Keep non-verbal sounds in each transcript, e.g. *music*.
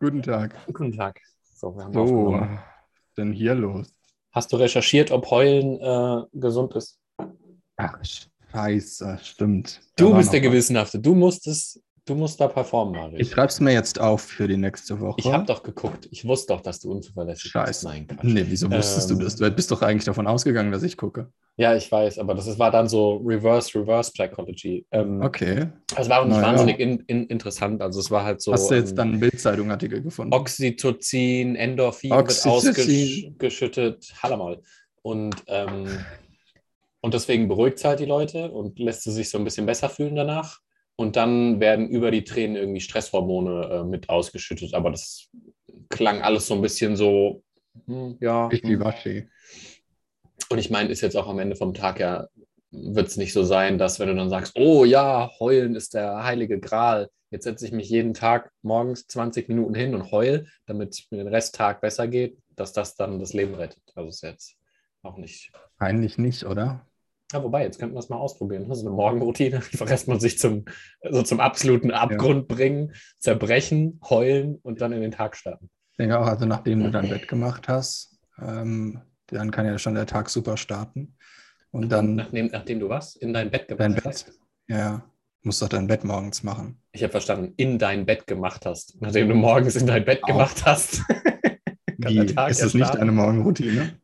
Guten Tag. Guten Tag. So, wir haben So, aufgenommen. was ist denn hier los? Hast du recherchiert, ob Heulen äh, gesund ist? Ach, scheiße, stimmt. Du bist der. Gewissenhafte. Du musst es, du musst da performen, Mario. Ich schreib's mir jetzt auf für die nächste Woche. Ich habe doch geguckt. Ich wusste doch, dass du unzuverlässig Scheiße. bist. Nein, Quatsch. Nee, wieso wusstest Ähm, du das? Du bist doch eigentlich davon ausgegangen, dass ich gucke. Ja, ich weiß, aber das war dann so Reverse, Reverse Psychology. Ähm, Okay. Es war auch nicht Na ja. wahnsinnig in, in, interessant. Also es war halt so. Hast du jetzt ähm, dann einen Bildzeitung-Artikel gefunden? Oxytocin, Endorphin Oxytocin. wird ausgeschüttet. Hallermaul. Und, ähm, und deswegen beruhigt es halt die Leute und lässt sie sich so ein bisschen besser fühlen danach. Und dann werden über die Tränen irgendwie Stresshormone äh, mit ausgeschüttet. Aber das klang alles so ein bisschen so, hm, ja. Ich hm. Und ich meine, ist jetzt auch am Ende vom Tag ja, wird es nicht so sein, dass wenn du dann sagst, oh ja, heulen ist der heilige Gral. Jetzt setze ich mich jeden Tag morgens 20 Minuten hin und heul, damit es mir den Resttag besser geht, dass das dann das Leben rettet. Also ist jetzt auch nicht. Eigentlich nicht, oder? Ja, wobei, jetzt könnten wir es mal ausprobieren. Das ist eine Morgenroutine. *laughs* Einfach erstmal sich zum, also zum absoluten Abgrund bringen, zerbrechen, heulen und dann in den Tag starten. Ich denke auch, also nachdem du dein Bett gemacht hast, ähm, dann kann ja schon der Tag super starten. Und dann Nachdem, nachdem du was? In dein Bett dein gemacht hast? Bett. Ja, musst doch dein Bett morgens machen. Ich habe verstanden, in dein Bett gemacht hast. Nachdem du morgens in dein Bett Auch. gemacht hast. *laughs* Wie, ist ja das nicht starten. eine Morgenroutine?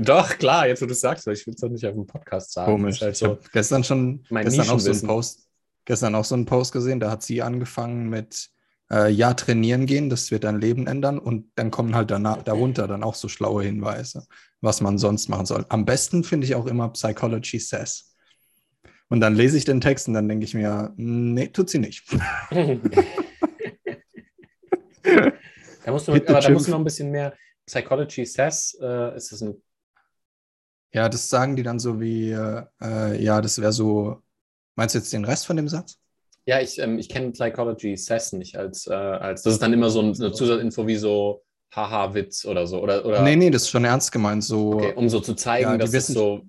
Doch, klar, jetzt wo du es sagst, weil ich will es doch nicht auf dem Podcast sagen. Komisch. Das ist Ich halt habe gestern schon gestern auch so einen. Post, gestern auch so einen Post gesehen, da hat sie angefangen mit äh, ja, trainieren gehen, das wird dein Leben ändern und dann kommen halt danach, darunter dann auch so schlaue Hinweise, was man sonst machen soll. Am besten finde ich auch immer Psychology Says. Und dann lese ich den Text und dann denke ich mir, nee, tut sie nicht. so. *laughs* da musst du, aber da musst du noch ein bisschen mehr Psychology Says. Äh, ist das ein, Ja, das sagen die dann so wie, äh, ja, das wäre so, meinst du jetzt den Rest von dem Satz? ja, ich, ähm, ich kenne Psychology Says nicht als, äh, als, das ist dann immer so ein- eine Zusatzinfo wie so Haha-Witz oder so. Oder, oder Nee, nee, das ist schon ernst gemeint, so. okay, um so zu zeigen, Ja, die dass es Wissen- so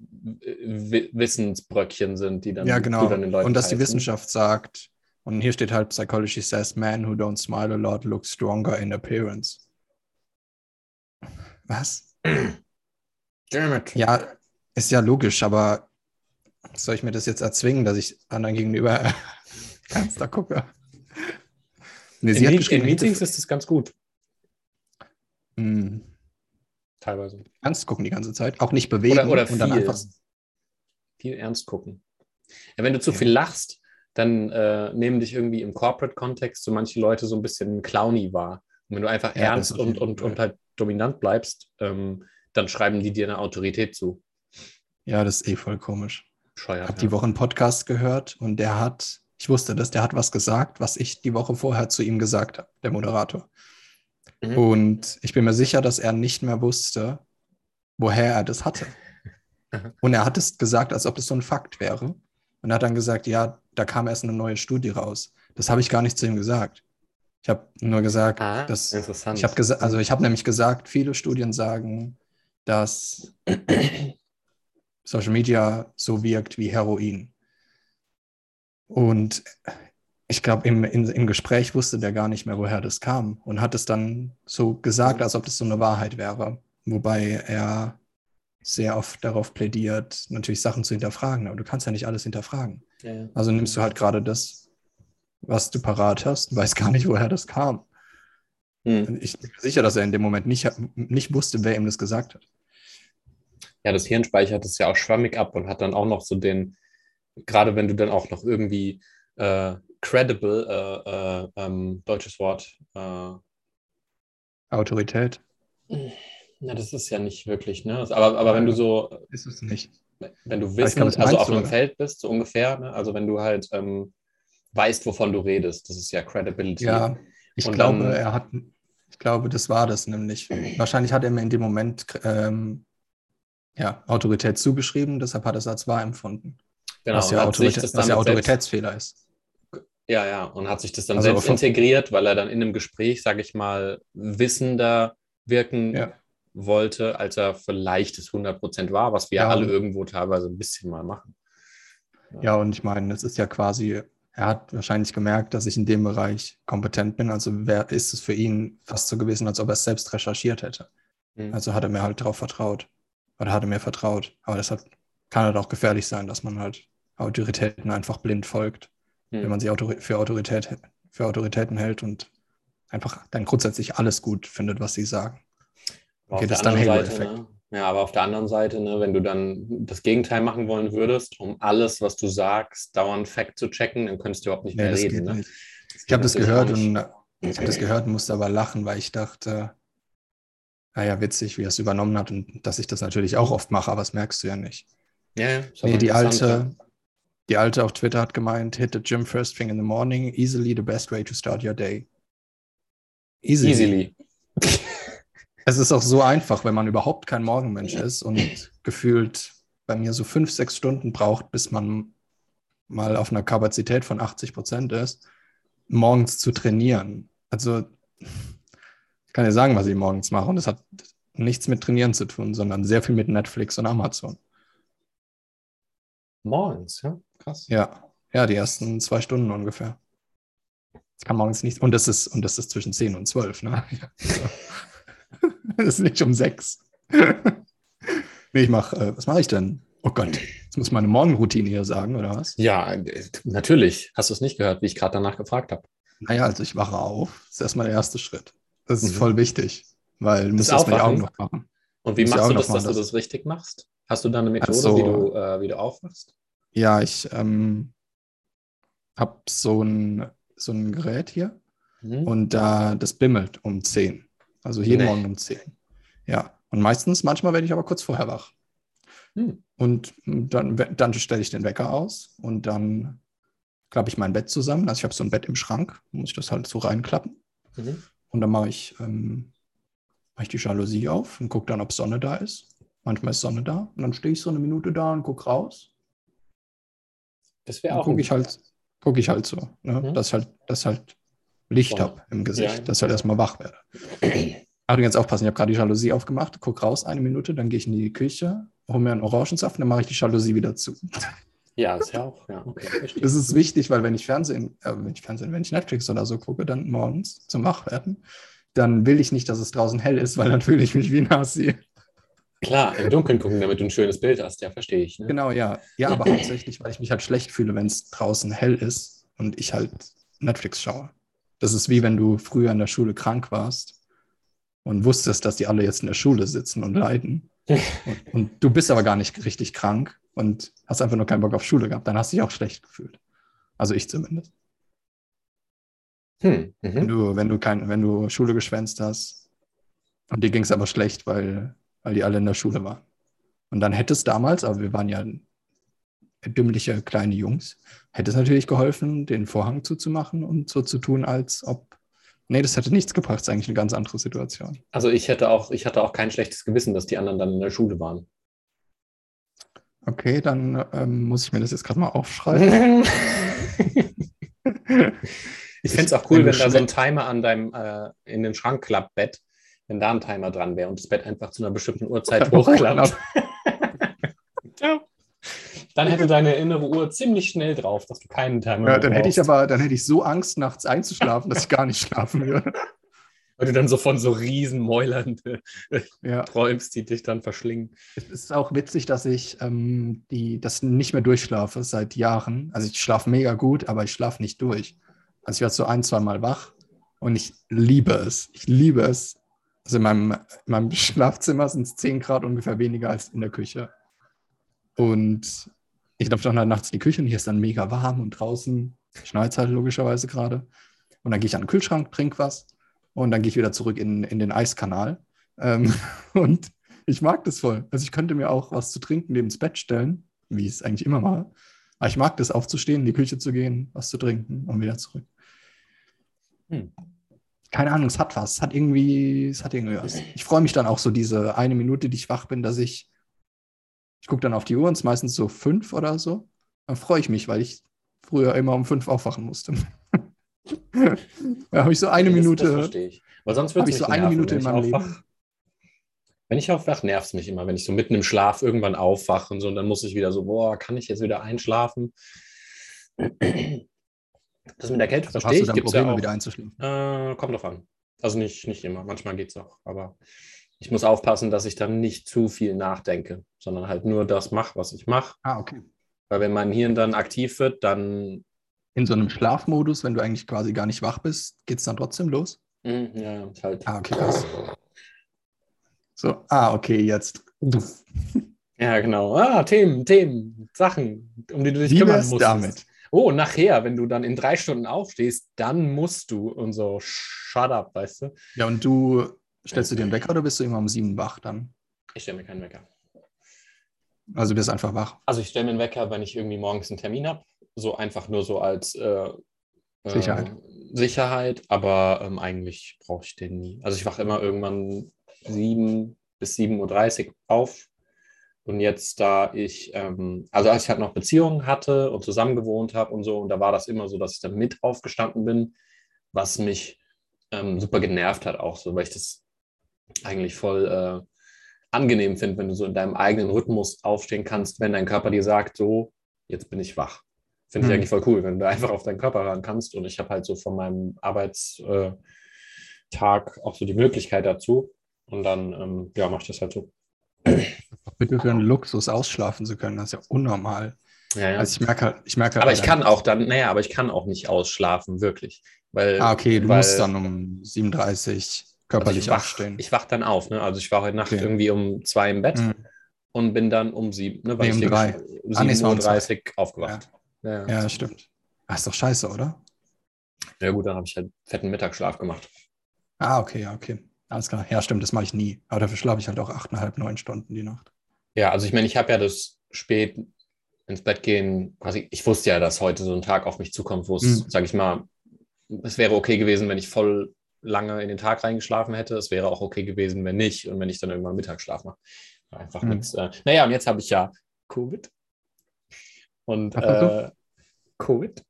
äh, Wi- Wissensbröckchen sind, die dann, Ja, die genau. dann den Leuten Und dass die heißen. Wissenschaft sagt, und hier steht halt, Psychology says, men who don't smile a lot look stronger in appearance. Was? *clears throat* Damn it. Ja, ist ja logisch, aber soll ich mir das jetzt erzwingen, dass ich anderen gegenüber *laughs* ernster gucke? Nee, In, Meet- in Meetings ist das ganz gut, Hm, teilweise. ernst gucken die ganze Zeit, auch nicht bewegen Oder, oder und dann viel, einfach. viel ernst gucken. Ja, wenn du zu Ja. viel lachst, dann äh, nehmen dich irgendwie im Corporate-Kontext so manche Leute so ein bisschen clowny wahr. Und wenn du einfach Ja, ernst und, und, und halt dominant bleibst, ähm, dann schreiben die dir eine Autorität zu. Ja, das ist eh voll komisch. Ich Scheuert. habe die Woche einen Podcast gehört und der hat, ich wusste das, der hat was gesagt, was ich die Woche vorher zu ihm gesagt habe, der Moderator. Mhm. Und ich bin mir sicher, dass er nicht mehr wusste, woher er das hatte. *laughs* Und er hat es gesagt, als ob das so ein Fakt wäre. Und er hat dann gesagt, ja, da kam erst eine neue Studie raus. Das habe ich gar nicht zu ihm gesagt. Ich habe nur gesagt, Ah, dass interessant. ich habe gesagt, also ich habe nämlich gesagt, viele Studien sagen, dass *clears throat* Social Media so wirkt wie Heroin. Und ich glaube, im, im Gespräch wusste der gar nicht mehr, woher das kam und hat es dann so gesagt, als ob das so eine Wahrheit wäre. Wobei er sehr oft darauf plädiert, natürlich Sachen zu hinterfragen. Aber du kannst ja nicht alles hinterfragen. ja, ja. Also nimmst du halt gerade das, was du parat hast, und weißt gar nicht, woher das kam. Hm. Ich bin mir sicher, dass er in dem Moment nicht, nicht wusste, wer ihm das gesagt hat. ja, das Hirn speichert es ja auch schwammig ab und hat dann auch noch so den, gerade wenn du dann auch noch irgendwie äh, credible, äh, äh, ähm, deutsches Wort, äh, Autorität na, das ist ja nicht wirklich, ne? Aber, aber wenn du so, ist es nicht. wenn du glaube, das also auf einem oder? Feld bist, so ungefähr, ne? Also wenn du halt ähm, weißt, wovon du redest, das ist ja Credibility. Ja, ich Und glaube, dann- er hat, ich glaube, das war das nämlich. Wahrscheinlich hat er mir in dem Moment ähm, ja, Autorität zugeschrieben, deshalb hat er es als wahr empfunden. genau. was ja, Autorität, das was ja damit selbst- Autoritätsfehler ist. Ja, ja, und hat sich das dann Also selbst integriert, weil er dann in einem Gespräch, sage ich mal, wissender wirken Ja. wollte, als er vielleicht es 100% war, was wir Ja, alle irgendwo teilweise ein bisschen mal machen. Ja, und ich meine, es ist ja quasi er hat wahrscheinlich gemerkt, dass ich in dem Bereich kompetent bin. Also wär, ist es für ihn fast so gewesen, als ob er es selbst recherchiert hätte. Mhm. Also hat er mir halt darauf vertraut. Oder hat er mir vertraut. Aber deshalb kann halt auch gefährlich sein, dass man halt Autoritäten einfach blind folgt, mhm. wenn man sie für, Autorität, für Autoritäten hält und einfach dann grundsätzlich alles gut findet, was sie sagen. Okay, das ist dann Halo-Effekt. Ne? Ja, aber auf der anderen Seite, ne, wenn du dann das Gegenteil machen wollen würdest, um alles, was du sagst, dauernd Fact zu checken, dann könntest du überhaupt nicht nee, mehr reden. Ne? Nicht. Ich habe das gehört und ich habe das gehört und musste aber lachen, weil ich dachte, naja, witzig, wie er es übernommen hat und dass ich das natürlich auch oft mache, aber das merkst du ja nicht. Ja, ja nee, die alte, die alte auf Twitter hat gemeint, hit the gym first thing in the morning, easily the best way to start your day. Easily. easily. *laughs* es ist auch so einfach, wenn man überhaupt kein Morgenmensch ist und gefühlt bei mir so fünf, sechs Stunden braucht, bis man mal auf einer Kapazität von 80 Prozent ist, morgens zu trainieren. Also ich kann dir sagen, was ich morgens mache und das hat nichts mit Trainieren zu tun, sondern sehr viel mit Netflix und Amazon. Morgens, ja? Krass. Ja, ja, die ersten zwei Stunden ungefähr. Ich kann morgens nicht, und das ist, und das ist zwischen 10 und 12, ne? *laughs* *laughs* das ist nicht um 6. *laughs* nee, ich mache, äh, was mache ich denn? Oh Gott, jetzt muss meine Morgenroutine hier sagen, oder was? Ja, natürlich. Hast du es nicht gehört, wie ich gerade danach gefragt habe? Naja, also ich wache auf. Das ist erstmal der erste Schritt. Das ist mhm. voll wichtig, weil du musst erstmal die Augen noch machen. Und wie machst du das, dass das. du das richtig machst? Hast du da eine Methode, also, wie, du, äh, wie du aufwachst? Ja, ich ähm, habe so ein, so ein Gerät hier mhm. und da das bimmelt um 10. Also jeden nee. Morgen um 10. Ja, und meistens, manchmal werde ich aber kurz vorher wach. Mhm. Und dann, dann stelle ich den Wecker aus und dann klappe ich mein Bett zusammen. Also ich habe so ein Bett im Schrank, muss ich das halt so reinklappen. Mhm. Und dann mache ich, ähm, mach ich die Jalousie auf und gucke dann, ob Sonne da ist. Manchmal ist Sonne da. Und dann stehe ich so eine Minute da und gucke raus. Das wäre auch. Gucke ich halt, gucke ich halt so, ne? mhm. dass halt, dass halt Licht habe im Gesicht, ja. dass ich halt erstmal wach werde. *clears throat* Achtung, jetzt aufpassen, ich habe gerade die Jalousie aufgemacht, gucke raus eine Minute, dann gehe ich in die Küche, hole mir einen Orangensaft und dann mache ich die Jalousie wieder zu. Ja, ist ja auch, ja, okay. Das ist wichtig, weil wenn ich Fernsehen, äh, wenn ich Fernsehen, wenn ich Netflix oder so gucke, dann morgens zum Wachwerden, dann will ich nicht, dass es draußen hell ist, weil dann fühle ich mich wie ein Nazi. Klar, im Dunkeln gucken, damit du ein schönes Bild hast, ja, verstehe ich. Ne? Genau, ja. Ja, aber hauptsächlich, weil ich mich halt schlecht fühle, wenn es draußen hell ist und ich halt Netflix schaue. Das ist wie wenn du früher in der Schule krank warst und wusstest, dass die alle jetzt in der Schule sitzen und leiden. *laughs* und, und, du bist aber gar nicht richtig krank und hast einfach nur keinen Bock auf Schule gehabt. Dann hast du dich auch schlecht gefühlt. Also ich zumindest. Hm, mhm. wenn, du, wenn, du kein, wenn du Schule geschwänzt hast und dir ging es aber schlecht, weil weil die alle in der Schule waren. Und dann hätte es damals, aber wir waren ja dümmliche kleine Jungs, hätte es natürlich geholfen, den Vorhang zuzumachen und so zu tun, als ob. Nee, das hätte nichts gebracht. Das ist eigentlich eine ganz andere Situation. Also ich hätte auch, ich hatte auch kein schlechtes Gewissen, dass die anderen dann in der Schule waren. Okay, dann ähm, muss ich mir das jetzt gerade mal aufschreiben. *laughs* ich finde es auch cool, wenn da so ein Timer an deinem äh, in den Schrank klappt, Bett, wenn da ein Timer dran wäre und das Bett einfach zu einer bestimmten Uhrzeit *laughs* hochklappt. Dann hätte deine innere Uhr ziemlich schnell drauf, dass du keinen Timer Ja, dann hätte ich aber, dann hätte ich so Angst, nachts einzuschlafen, dass ich gar nicht schlafen würde. *laughs* Weil du dann so von so riesen Mäulern ja. träumst, die dich dann verschlingen. Es ist auch witzig, dass ich ähm, die, das nicht mehr durchschlafe seit Jahren. Also ich schlafe mega gut, aber ich schlafe nicht durch. Also ich werde so ein, zwei Mal wach und ich liebe es. Ich liebe es, also in meinem, in meinem *laughs* Schlafzimmer sind es 10 Grad ungefähr weniger als in der Küche. Und ich laufe dann halt nachts in die Küche und hier ist dann mega warm und draußen schneit es halt logischerweise gerade. Und dann gehe ich an den Kühlschrank, trinke was und dann gehe ich wieder zurück in, in den Eiskanal. Ähm, *laughs* und ich mag das voll. Also ich könnte mir auch was zu trinken neben das Bett stellen, wie ich es eigentlich immer mache. Aber ich mag das, aufzustehen, in die Küche zu gehen, was zu trinken und wieder zurück. Hm keine Ahnung, es hat was. Es hat irgendwie, es hat irgendwie was. Ich freue mich dann auch so diese eine Minute, die ich wach bin, dass ich, ich gucke dann auf die Uhr und es ist meistens so fünf oder so. Dann freue ich mich, weil ich früher immer um fünf aufwachen musste. *laughs* da habe ich so eine das, Minute. Das verstehe ich. Weil sonst würde ich so eine nerven, Minute in meinem Leben. Wenn ich aufwache, nervt es mich immer, wenn ich so mitten im Schlaf irgendwann aufwache und so, und dann muss ich wieder so, boah, kann ich jetzt wieder einschlafen? Das mit der Kälte Also verstehe hast du ich. dann Gibt's Probleme, ja auch. wieder einzuschlafen? Äh, kommt drauf an. Also nicht, nicht immer. Manchmal geht es auch. Aber ich muss aufpassen, dass ich dann nicht zu viel nachdenke, sondern halt nur das mache, was ich mache. Ah, okay. Weil wenn mein Hirn dann aktiv wird, dann. In so einem Schlafmodus, wenn du eigentlich quasi gar nicht wach bist, geht es dann trotzdem los? Hm, ja, ist halt. Ah, okay, krass. So, ah, okay, jetzt. *laughs* Ja, genau. Ah, Themen, Themen, Sachen, um die du dich Wie kümmern musst. damit? Oh, nachher, wenn du dann in drei Stunden aufstehst, dann musst du und so, shut up, weißt du? Ja, und du stellst du dir einen Wecker oder bist du immer um sieben wach dann? Ich stelle mir keinen Wecker. Also du bist einfach wach. Also ich stelle mir einen Wecker, wenn ich irgendwie morgens einen Termin habe. So einfach nur so als äh, Sicherheit. Äh, Sicherheit, aber ähm, eigentlich brauche ich den nie. Also ich wache immer irgendwann 7 bis 7.30 Uhr auf. Und jetzt, da ich, ähm, also als ich halt noch Beziehungen hatte und zusammen gewohnt habe und so, und da war das immer so, dass ich dann mit aufgestanden bin, was mich ähm, super genervt hat auch so, weil ich das eigentlich voll äh, angenehm finde, wenn du so in deinem eigenen Rhythmus aufstehen kannst, wenn dein Körper dir sagt, so, jetzt bin ich wach. Finde ich Hm. eigentlich voll cool, wenn du *laughs* einfach auf deinen Körper hören kannst. Und ich habe halt so von meinem Arbeitstag auch so die Möglichkeit dazu. Und dann, ähm, ja, mache ich das halt so. Bitte für einen Luxus ausschlafen zu können, das ist ja unnormal. Ja, ja. Also ich merke halt, ich merke halt aber ich kann auch dann, naja, aber ich kann auch nicht ausschlafen, wirklich. Weil, Ah, okay, du weil, musst dann um 37 also körperlich ich wach, ich wach dann auf, ne? Also ich war heute Nacht Okay. irgendwie um zwei im Bett Mhm. und bin dann um sieben, ne? Nee, ich um drei. um Ah, nee, es waren 7.30 Uhr aufgewacht. Ja. Ja. Ja, stimmt. Ah, ist doch scheiße, oder? ja gut, dann habe ich halt fetten Mittagsschlaf gemacht. Ah, okay, ja, okay. Alles klar. Ja, stimmt, das mache ich nie. Aber dafür schlafe ich halt auch achteinhalb, neun Stunden die Nacht. Ja, also ich meine, ich habe ja das spät ins Bett gehen, quasi, ich wusste ja, dass heute so ein Tag auf mich zukommt, wo es, Mhm. sage ich mal, es wäre okay gewesen, wenn ich voll lange in den Tag reingeschlafen hätte. Es wäre auch okay gewesen, wenn nicht und wenn ich dann irgendwann Mittagsschlaf mache. Einfach Mhm. nichts. Äh, naja, und jetzt habe ich ja Covid. Und äh, Covid.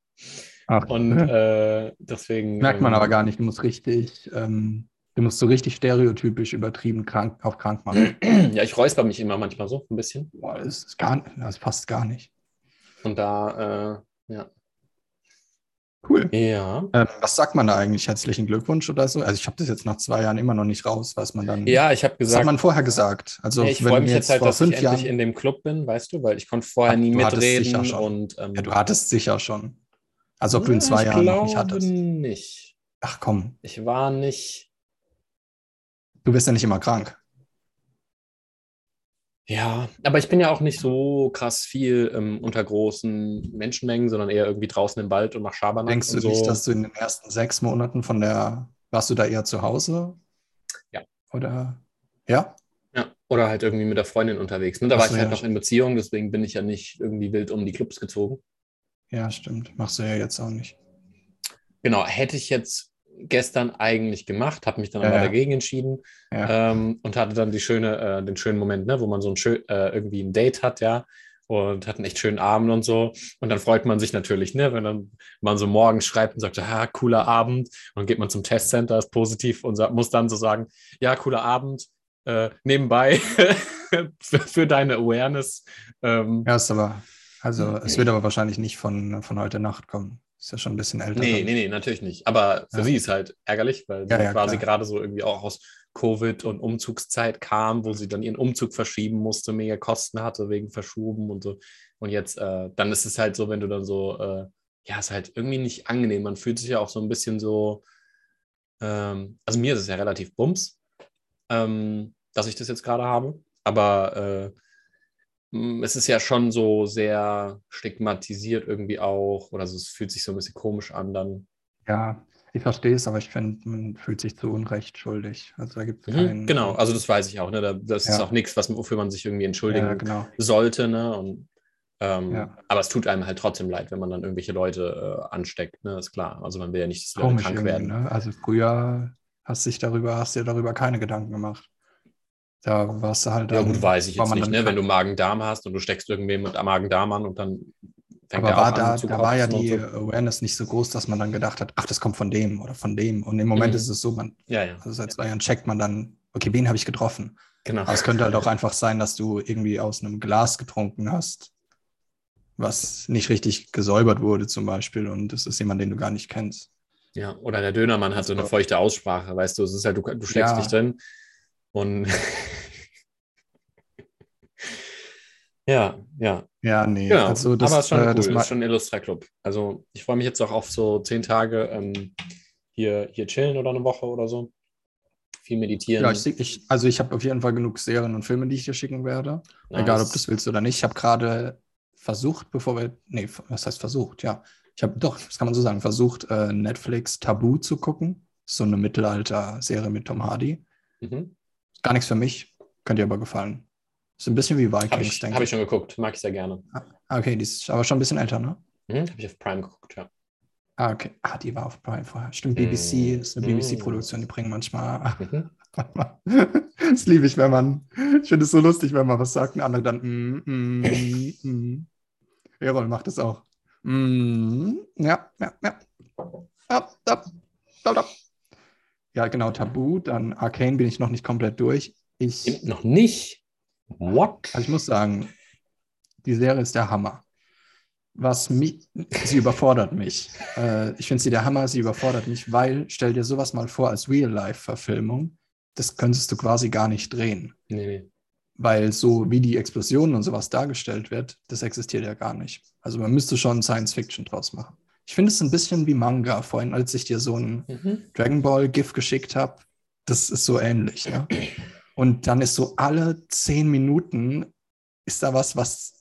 Ach, Und äh, deswegen. merkt man ähm, aber gar nicht. Du musst richtig, ähm, du musst so richtig stereotypisch übertrieben krank, auf krank machen. *clears throat* Ja, ich räusper mich immer manchmal so ein bisschen. Boah, das ist gar das passt gar nicht. Und da, äh, ja. Cool. Ja. Ähm, was sagt man da eigentlich? Herzlichen Glückwunsch oder so? Also ich habe das jetzt nach zwei Jahren immer noch nicht raus, was man dann. Ja, ich habe was gesagt. hat man vorher gesagt? Also ich freue mich jetzt halt, dass ich fünf endlich Jahren, in dem Club bin, weißt du, weil ich konnte vorher Ach, nie mitreden und ähm, ja, du hattest sicher schon. Also ob du in na, zwei Jahren noch nicht hattest. nicht. Ach komm, Ich war nicht. du bist ja nicht immer krank. Ja, aber ich bin ja auch nicht so krass viel ähm, unter großen Menschenmengen, sondern eher irgendwie draußen im Wald und mach Schabernack Denkst du so. nicht, dass du in den ersten sechs Monaten von der, warst du da eher zu Hause? Ja. Oder? Ja? ja, oder halt irgendwie mit der Freundin unterwegs. Ne? Da Ach war so, ich halt ja. noch in Beziehung, deswegen bin ich ja nicht irgendwie wild um die Clubs gezogen. Ja, stimmt. Machst du ja jetzt auch nicht. Genau, hätte ich jetzt gestern eigentlich gemacht, habe mich dann aber ja. dagegen entschieden Ja. ähm, und hatte dann die schöne, äh, den schönen Moment, ne, wo man so ein schön, äh, irgendwie ein Date hat, ja, und hat einen echt schönen Abend und so. Und dann freut man sich natürlich, ne, wenn dann man so morgens schreibt und sagt, ah, cooler Abend. Und dann geht man zum Testcenter, ist positiv und muss dann so sagen, ja, cooler Abend. Äh, nebenbei *laughs* für, für deine Awareness. Ähm, Ja, ist aber, also es *clears throat* wird aber wahrscheinlich nicht von, von heute Nacht kommen. Ist ja schon ein bisschen älter. Nee, nee, nee, natürlich nicht. Aber für Ja. sie ist halt ärgerlich, weil sie Ja, quasi gerade so irgendwie auch aus Covid und Umzugszeit kam, wo sie dann ihren Umzug verschieben musste, mega Kosten hatte wegen Verschoben und so. Und jetzt, äh, dann ist es halt so, wenn du dann so, äh, ja, ist halt irgendwie nicht angenehm. Man fühlt sich ja auch so ein bisschen so, ähm, also mir ist es ja relativ bums, ähm, dass ich das jetzt gerade habe. Aber äh, es ist ja schon so sehr stigmatisiert irgendwie auch, oder so, es fühlt sich so ein bisschen komisch an dann. Ja, ich verstehe es, aber ich finde, man fühlt sich zu Unrecht schuldig. Also da gibt es Mhm, keinen. genau, also das weiß ich auch. Ne? Da, das ist Ja. auch nichts, was, wofür man sich irgendwie entschuldigen ja, genau. sollte. Ne? Und, ähm, Ja. Aber es tut einem halt trotzdem leid, wenn man dann irgendwelche Leute äh, ansteckt. Ne? Ist klar. Also man will ja nicht, dass Leute Komisch krank werden. ne? Also früher hast dich darüber, hast dir darüber keine Gedanken gemacht. Da warst du halt Ja, gut, weiß ich jetzt nicht. Ne? Wenn krank. du Magen-Darm hast und du steckst irgendwem mit Magen-Darm an und dann fängt Aber er war da, da war ja die so. Awareness nicht so groß, dass man dann gedacht hat, ach, das kommt von dem oder von dem. Und im Moment Mhm. ist es so, man, Ja, ja, also seit zwei Jahren checkt man dann, okay, wen habe ich getroffen? genau. Aber es könnte halt auch einfach sein, dass du irgendwie aus einem Glas getrunken hast, was nicht richtig gesäubert wurde zum Beispiel und es ist jemand, den du gar nicht kennst. Ja, oder der Dönermann hat so eine feuchte Aussprache, weißt du, es ist halt, du, du schlägst Ja. dich drin und *laughs* ja, ja, Ja, nee. genau. Also das, Aber es ist schon äh, cool, das es ist schon ein Illustra-Club. Also ich freue mich jetzt auch auf so zehn Tage ähm, hier, hier chillen oder eine Woche oder so. Viel meditieren. ja, ich, ich, also ich habe auf jeden Fall genug Serien und Filme, die ich dir schicken werde. Nice. Egal, ob du das willst oder nicht. Ich habe gerade versucht, bevor wir, nee, was heißt versucht? Ja, ich habe doch, das kann man so sagen, versucht, äh, Netflix Tabu zu gucken. So eine Mittelalter-Serie mit Tom Hardy. Mhm. Gar nichts für mich, könnte dir aber gefallen. Ist ein bisschen wie Habe Vikings, ich, denke hab ich ich. schon geguckt, mag ich sehr gerne. Ah, Okay, die ist aber schon ein bisschen älter, ne? Mhm. Habe ich auf Prime geguckt, ja. Ah, okay. Ah, die war auf Prime vorher. Stimmt, Mm. BBC ist eine Mm. BBC-Produktion, die bringen manchmal. Mhm. *laughs* das liebe ich, wenn man. Ich finde es so lustig, wenn man was sagt und andere dann. Mm, mm, *laughs* mm. Errol macht es auch. Mm, ja, ja, ja. Ja, da, da, da. Ja, genau, Tabu. Dann Arcane bin ich noch nicht komplett durch. Ich, Noch nicht? What? also ich muss sagen, die Serie ist der Hammer. Was mich, sie überfordert mich. Äh, ich finde sie der Hammer, sie überfordert mich, weil, stell dir sowas mal vor als Real-Life-Verfilmung, das könntest du quasi gar nicht drehen. Nee, nee. Weil so wie die Explosionen und sowas dargestellt wird, das existiert ja gar nicht. Also man müsste schon Science-Fiction draus machen. Ich finde es ein bisschen wie Manga. Vorhin, als ich dir so ein Mhm. Dragon Ball GIF geschickt habe, das ist so ähnlich. Ja? Und dann ist so alle zehn Minuten ist da was, was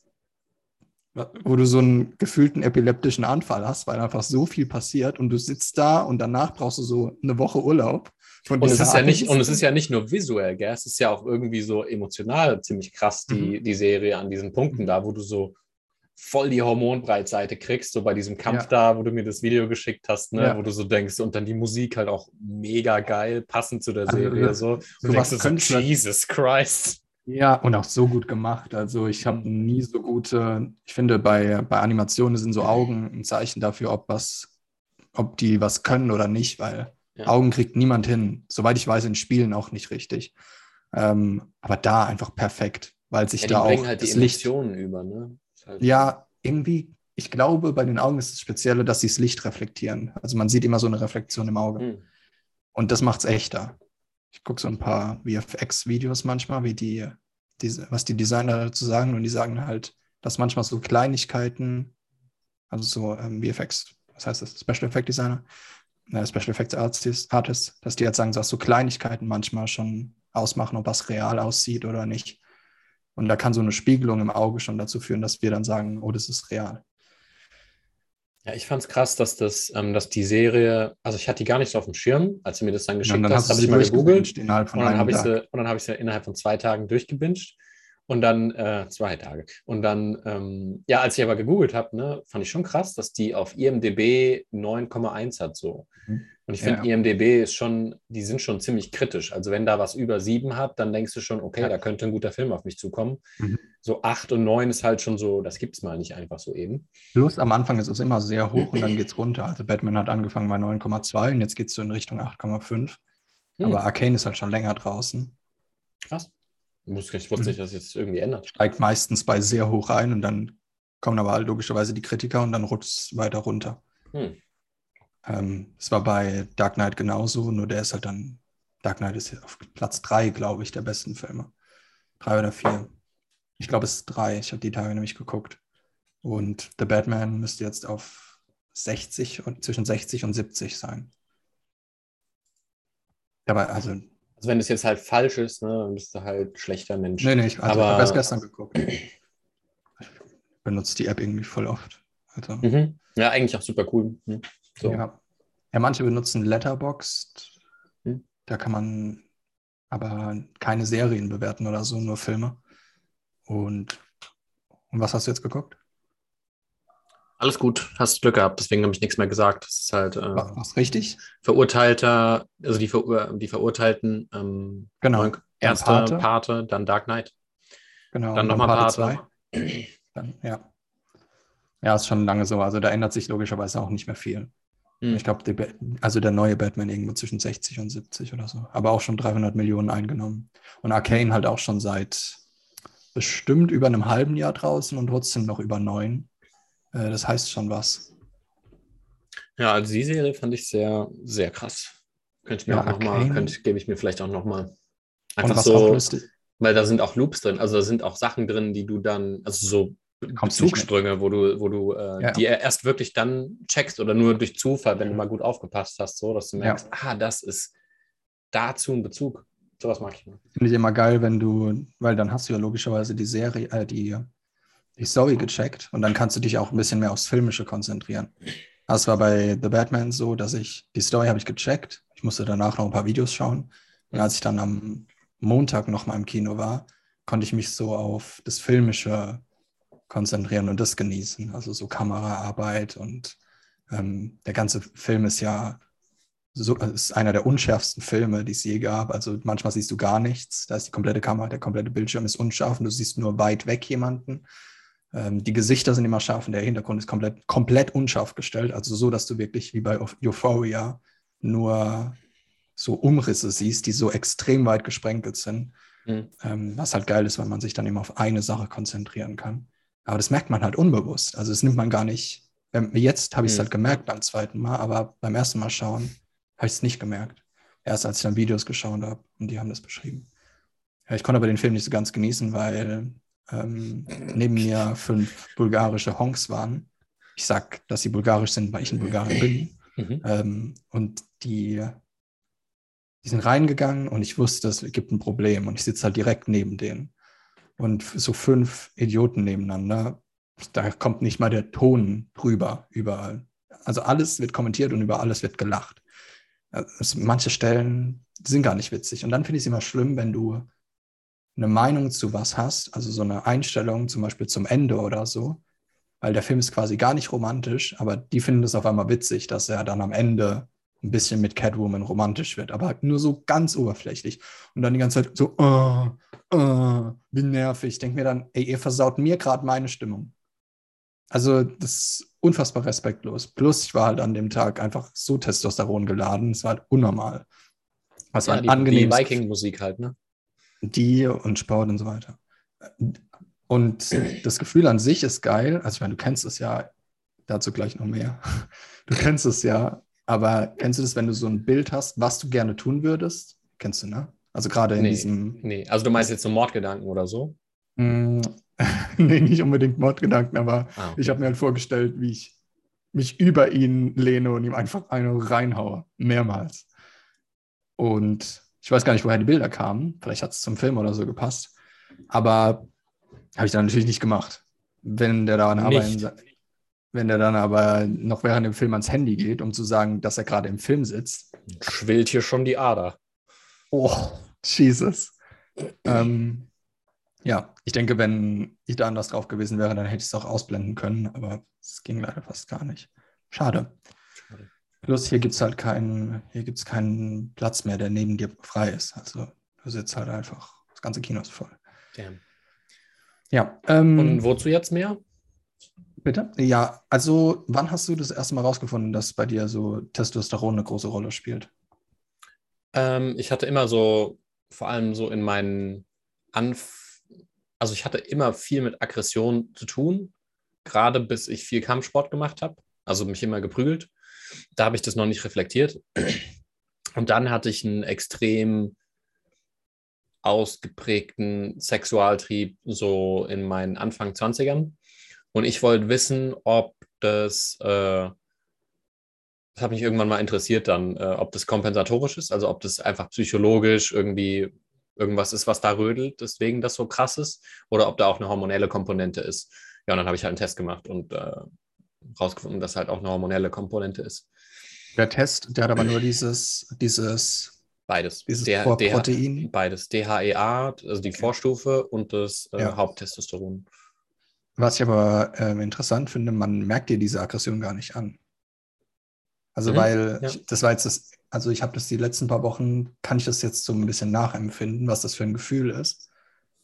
wo du so einen gefühlten epileptischen Anfall hast, weil einfach so viel passiert und du sitzt da und danach brauchst du so eine Woche Urlaub. Und es, ist ja nicht, und es ist ja nicht nur visuell, gell? es ist ja auch irgendwie so emotional ziemlich krass, Mhm. die, die Serie an diesen Punkten da, wo du so voll die Hormonbreitseite kriegst, so bei diesem Kampf Ja. da, wo du mir das Video geschickt hast, ne? Ja. wo du so denkst, und dann die Musik halt auch mega geil, passend zu der Also, Serie. das- so. Du sowas denkst so, Jesus Christ. Ja, und auch so gut gemacht. Also ich habe nie so gute, ich finde, bei, bei Animationen sind so Augen ein Zeichen dafür, ob was, ob die was können oder nicht, weil Ja. Augen kriegt niemand hin. Soweit ich weiß, in Spielen auch nicht richtig. Ähm, aber da einfach perfekt, weil sich Ja, da auch halt die das Licht. Über, ne? Halt- Ja, irgendwie, ich glaube, bei den Augen ist das Spezielle, dass sie das Licht reflektieren. Also man sieht immer so eine Reflexion im Auge. Hm. Und das macht es echter. Ich gucke so ein paar VFX-Videos manchmal, wie die, diese, was die Designer dazu sagen. Und die sagen halt, dass manchmal so Kleinigkeiten, also so ähm, VFX, was heißt das? Special Effect Designer, äh, Special Effects Artists, Artists, dass die halt sagen, dass so Kleinigkeiten manchmal schon ausmachen, ob was real aussieht oder nicht. Und da kann so eine Spiegelung im Auge schon dazu führen, dass wir dann sagen, oh, das ist real. Ja, ich fand es krass, dass das, ähm, dass die Serie, also ich hatte die gar nicht so auf dem Schirm, als du mir das dann geschickt dann hast, hast du habe sie ich mal gegoogelt. Und dann habe ich sie, und dann habe ich sie innerhalb von zwei Tagen durchgebinged. Und dann, äh, zwei Tage. Und dann, ähm, ja, als ich aber gegoogelt habe, ne, fand ich schon krass, dass die auf IMDB 9,1 hat so. Mhm. Und ich finde, ja. IMDB ist schon, die sind schon ziemlich kritisch. Also wenn da was über sieben hat, dann denkst du schon, okay, Ja. da könnte ein guter Film auf mich zukommen. Mhm. So acht und neun ist halt schon so, das gibt es mal nicht einfach so eben. Plus am Anfang ist es immer sehr hoch und dann geht es runter. Also Batman hat angefangen bei 9,2 und jetzt geht es so in Richtung 8,5. Hm. Aber Arcane ist halt schon länger draußen. Krass. Ich wusste ich wusste Mhm. nicht, dass es jetzt irgendwie ändert. Steigt meistens bei sehr hoch ein und dann kommen aber logischerweise die Kritiker und dann rutscht es weiter runter. Hm. Ähm, Es war bei Dark Knight genauso, nur der ist halt dann, Dark Knight ist auf Platz 3, glaube ich, der besten Filme. Drei oder vier. Ich glaube, es ist drei. Ich habe die Tage nämlich geguckt. Und The Batman müsste jetzt auf 60 und zwischen 60 und 70 sein. Aber also, nee, Also wenn das jetzt halt falsch ist, ne, dann bist du halt schlechter Mensch. nee, ich, also, ich Aber- habe erst gestern geguckt. Ich benutze die App irgendwie voll oft. Also, Mhm. Ja, eigentlich auch super cool. Hm. So. Ja. ja, manche benutzen Letterboxd. Hm. Da kann man aber keine Serien bewerten oder so, nur Filme. Und, und was hast du jetzt geguckt? Alles gut, hast Glück gehabt, deswegen habe ich nichts mehr gesagt. Das ist halt äh, War was richtig? Verurteilter, also die, Verur die Verurteilten, ähm, Genau. neun- erste Pate. Pate. dann Dark Knight, Genau. dann nochmal Pate. zwei. Dann, ja. Ja, ist schon lange so. Also da ändert sich logischerweise auch nicht mehr viel. Hm. Ich glaube, also der neue Batman irgendwo zwischen 60 und 70 oder so. Aber auch schon 300 Millionen eingenommen. Und Arcane halt auch schon seit bestimmt über einem halben Jahr draußen und trotzdem noch über neun. Äh, das heißt schon was. Ja, also die Serie fand ich sehr, sehr krass. Könnte ich mir Ja, auch nochmal, könnte, gebe ich mir vielleicht auch nochmal. Und Einfach was so, weil da sind auch Loops drin, also da sind auch Sachen drin, die du dann, also so Bezugssprünge, wo du, wo du äh, Ja. die erst wirklich dann checkst oder nur durch Zufall, wenn du mal gut aufgepasst hast, so, dass du Ja. merkst, ah, das ist dazu ein Bezug. Sowas mag ich mal. finde ich immer geil, wenn du, weil dann hast du ja logischerweise die Serie, äh, die, die Story gecheckt und dann kannst du dich auch ein bisschen mehr aufs Filmische konzentrieren. Das war bei The Batman so, dass ich, die Story habe ich gecheckt. Ich musste danach noch ein paar Videos schauen. Und als ich dann am Montag noch mal im Kino war, konnte ich mich so auf das Filmische konzentrieren und das genießen. Also so Kameraarbeit und ähm, der ganze Film ist ja so, ist einer der unschärfsten Filme, die es je gab. Also manchmal siehst du gar nichts. Da ist die komplette Kamera, der komplette Bildschirm ist unscharf und du siehst nur weit weg jemanden. Ähm, die Gesichter sind immer scharf und der Hintergrund ist komplett, komplett unscharf gestellt. Also so, dass du wirklich wie bei Euphoria nur so Umrisse siehst, die so extrem weit gesprenkelt sind. Mhm. Ähm, was halt geil ist, weil man sich dann immer auf eine Sache konzentrieren kann. Aber das merkt man halt unbewusst. Also das nimmt man gar nicht. Ähm, Jetzt habe ich es Mhm. halt gemerkt beim zweiten Mal, aber beim ersten Mal schauen habe ich es nicht gemerkt. Erst als ich dann Videos geschaut habe und die haben das beschrieben. Ja, ich konnte aber den Film nicht so ganz genießen, weil ähm, neben mir fünf bulgarische Honks waren. Ich sag, dass sie bulgarisch sind, weil ich in Bulgarien bin. Mhm. Ähm, und die, die sind reingegangen und ich wusste, es gibt ein Problem und ich sitze halt direkt neben denen. Und so fünf Idioten nebeneinander, da kommt nicht mal der Ton rüber überall. Also alles wird kommentiert und über alles wird gelacht. Also manche Stellen sind gar nicht witzig. Und dann finde ich es immer schlimm, wenn du eine Meinung zu was hast, also so eine Einstellung zum Beispiel zum Ende oder so, weil der Film ist quasi gar nicht romantisch, aber die finden es auf einmal witzig, dass er dann am Ende ein bisschen mit Catwoman romantisch wird, aber halt nur so ganz oberflächlich. Und dann die ganze Zeit so, oh, oh, wie nervig. Ich denke mir dann, ey, ihr versaut mir gerade meine Stimmung. Also, das ist unfassbar respektlos. Plus, ich war halt an dem Tag einfach so Testosteron geladen, es war halt unnormal. War Ja, ein die, die Viking-Musik halt, ne? die und Sport und so weiter. Und das Gefühl an sich ist geil. Also ich meine, du kennst es ja, dazu gleich noch mehr. *laughs* Du kennst es ja, aber kennst du das, wenn du so ein Bild hast, was du gerne tun würdest? Kennst du, ne? Also gerade in Nee. diesem, Nee, also du meinst jetzt so Mordgedanken oder so? Mm, *laughs* nee, nicht unbedingt Mordgedanken, aber Ah, okay. ich habe mir halt vorgestellt, wie ich mich über ihn lehne und ihm einfach eine reinhaue. Mehrmals. Und ich weiß gar nicht, woher die Bilder kamen. Vielleicht hat es zum Film oder so gepasst. Aber habe ich dann natürlich nicht gemacht. Wenn der dann aber Nicht? Wenn der dann aber noch während dem Film ans Handy geht, um zu sagen, dass er gerade im Film sitzt. Schwillt hier schon die Ader. Oh, Jesus. ähm, ja, ich denke, wenn ich da anders drauf gewesen wäre, dann hätte ich es auch ausblenden können, aber es ging leider fast gar nicht. Schade. Schade. Plus hier gibt es halt keinen, hier gibt's keinen Platz mehr, der neben dir frei ist. Also du sitzt halt einfach, das ganze Kino ist voll. Damn. Ja, ähm, Und wozu jetzt mehr? Bitte? Ja, also wann hast du das erste Mal rausgefunden, dass bei dir so Testosteron eine große Rolle spielt? Ähm, ich hatte immer so, vor allem so in meinen Anf also ich hatte immer viel mit Aggression zu tun, gerade bis ich viel Kampfsport gemacht habe, also mich immer geprügelt. Da habe ich das noch nicht reflektiert. Und dann hatte ich einen extrem ausgeprägten Sexualtrieb so in meinen Anfang 20ern. Und ich wollte wissen, ob das, äh, das hat mich irgendwann mal interessiert dann, äh, ob das kompensatorisch ist, also ob das einfach psychologisch irgendwie irgendwas ist, was da rödelt, deswegen das so krass ist, oder ob da auch eine hormonelle Komponente ist. Ja, und dann habe ich halt einen Test gemacht und äh, rausgefunden, dass halt auch eine hormonelle Komponente ist. Der Test, der hat aber nur dieses, dieses, Beides. dieses Der- Protein. Beides. DHEA, also die Vorstufe und das äh, Ja. Haupttestosteron. Was ich aber ähm, interessant finde, man merkt dir diese Aggression gar nicht an. Also Mhm, weil, ja. ich, das war jetzt das, also ich habe das die letzten paar Wochen, kann ich das jetzt so ein bisschen nachempfinden, was das für ein Gefühl ist.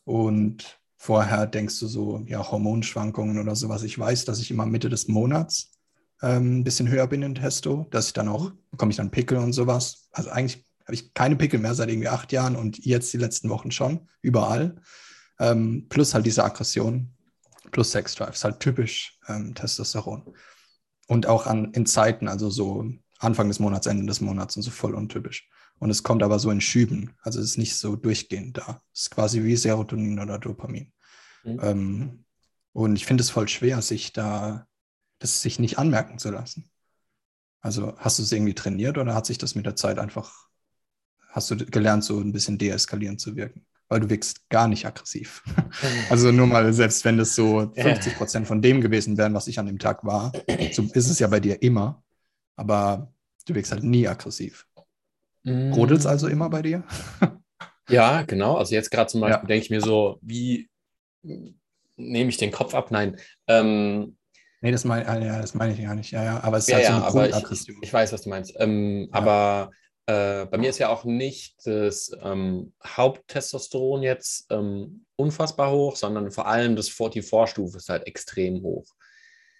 Und vorher denkst du so, ja, Hormonschwankungen oder sowas. Ich weiß, dass ich immer Mitte des Monats ähm, ein bisschen höher bin in Testo, dass ich dann auch, bekomme ich dann Pickel und sowas. Also eigentlich habe ich keine Pickel mehr seit irgendwie acht Jahren und jetzt die letzten Wochen schon, überall. Ähm, plus halt diese Aggression. Plus Sex Drive. Ist halt typisch ähm, Testosteron. Und auch an, in Zeiten, also so Anfang des Monats, Ende des Monats und so voll untypisch. Und es kommt aber so in Schüben. Also es ist nicht so durchgehend da. Es ist quasi wie Serotonin oder Dopamin. Mhm. Ähm, und ich finde es voll schwer, sich da, das sich nicht anmerken zu lassen. Also hast du es irgendwie trainiert oder hat sich das mit der Zeit einfach, hast du gelernt, so ein bisschen deeskalierend zu wirken? Weil du wirkst gar nicht aggressiv. *laughs* also nur mal, selbst wenn das so 50 Prozent von dem gewesen wären, was ich an dem Tag war, so ist es ja bei dir immer. Aber du wirkst halt nie aggressiv. Brodelt es also immer bei dir? ja, genau. Also jetzt gerade zum Beispiel ja. denke ich mir so, wie nehme ich den Kopf ab? Nein. Ähm, nee, das meine ah, ja, das mein ich gar nicht. Ja, ja, aber es ist ja, halt so eine ja, aber ich, ich, weiß, was du meinst. Ähm, ja. Aber äh, bei mir ist ja auch nicht das ähm, Haupttestosteron jetzt ähm, unfassbar hoch, sondern vor allem das, die Vorstufe ist halt extrem hoch.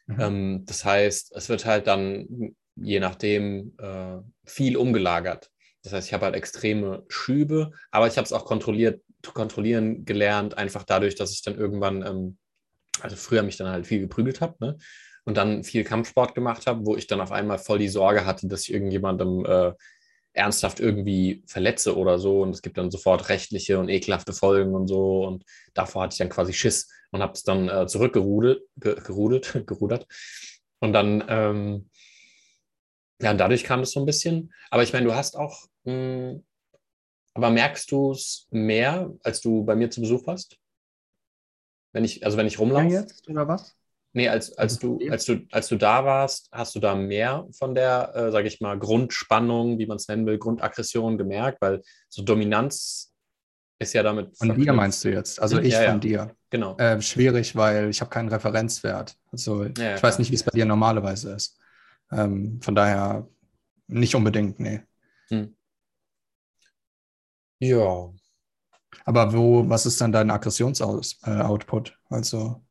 Mhm. Ähm, das heißt, es wird halt dann je nachdem äh, viel umgelagert. Das heißt, ich habe halt extreme Schübe, aber ich habe es auch kontrolliert, kontrollieren gelernt, einfach dadurch, dass ich dann irgendwann, ähm, also früher mich dann halt viel geprügelt habe, ne? Und dann viel Kampfsport gemacht habe, wo ich dann auf einmal voll die Sorge hatte, dass ich irgendjemandem äh, ernsthaft irgendwie verletze oder so. Und es gibt dann sofort rechtliche und ekelhafte Folgen und so. Und davor hatte ich dann quasi Schiss und habe es dann äh, zurückgerudelt, gerudelt, *laughs* gerudert. Und dann ähm, ja, und dadurch kam es so ein bisschen. Aber ich meine, du hast auch, mh, hm, aber merkst du es mehr, als du bei mir zu Besuch warst? Wenn ich, also wenn ich rumlaufe? Ja, jetzt oder was? Nee, als, als, du, als, du, als du da warst, hast du da mehr von der, äh, sage ich mal, Grundspannung, wie man es nennen will, Grundaggression gemerkt? Weil so Dominanz ist ja damit. Von dir meinst du jetzt? Also ich ja, von dir. Genau. Äh, schwierig, weil ich habe keinen Referenzwert. Also ja, ich weiß nicht, wie es bei dir normalerweise ist. Ähm, von daher nicht unbedingt, nee. Hm. Ja. Aber wo, was ist dann dein Aggressionsoutput? Äh, also,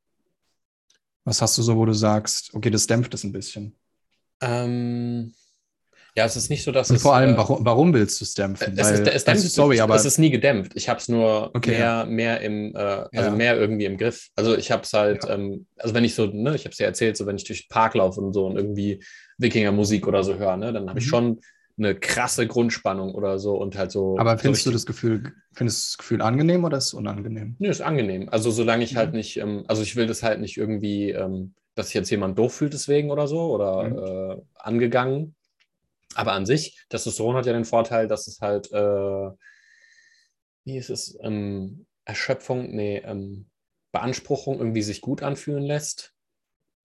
was hast du so, wo du sagst, okay, das dämpft es ein bisschen? Ähm, ja, es ist nicht so, dass Und es. Vor allem, äh, warum, warum willst du es dämpfen? Es, Weil, ist, es, dämpft, sorry, aber es ist nie gedämpft. Ich habe es nur okay, mehr, ja. mehr im, äh, also ja. mehr irgendwie im Griff. Also ich habe es halt, ja. ähm, also wenn ich so, ne, ich habe es ja erzählt, so wenn ich durch den Park laufe und so und irgendwie Wikinger-Musik oder so höre, ne, dann habe ich mhm. schon eine krasse Grundspannung oder so und halt so. Aber findest so du das Gefühl, findest du das Gefühl angenehm oder ist es unangenehm? Nö, ist angenehm. Also solange ich halt mhm. halt nicht, ähm, also ich will das halt nicht irgendwie, ähm, dass sich jetzt jemand doof fühlt deswegen oder so oder mhm. äh, angegangen. Aber an sich, Testosteron hat ja den Vorteil, dass es halt, äh, wie ist es, ähm, Erschöpfung, nee, ähm, Beanspruchung irgendwie sich gut anfühlen lässt.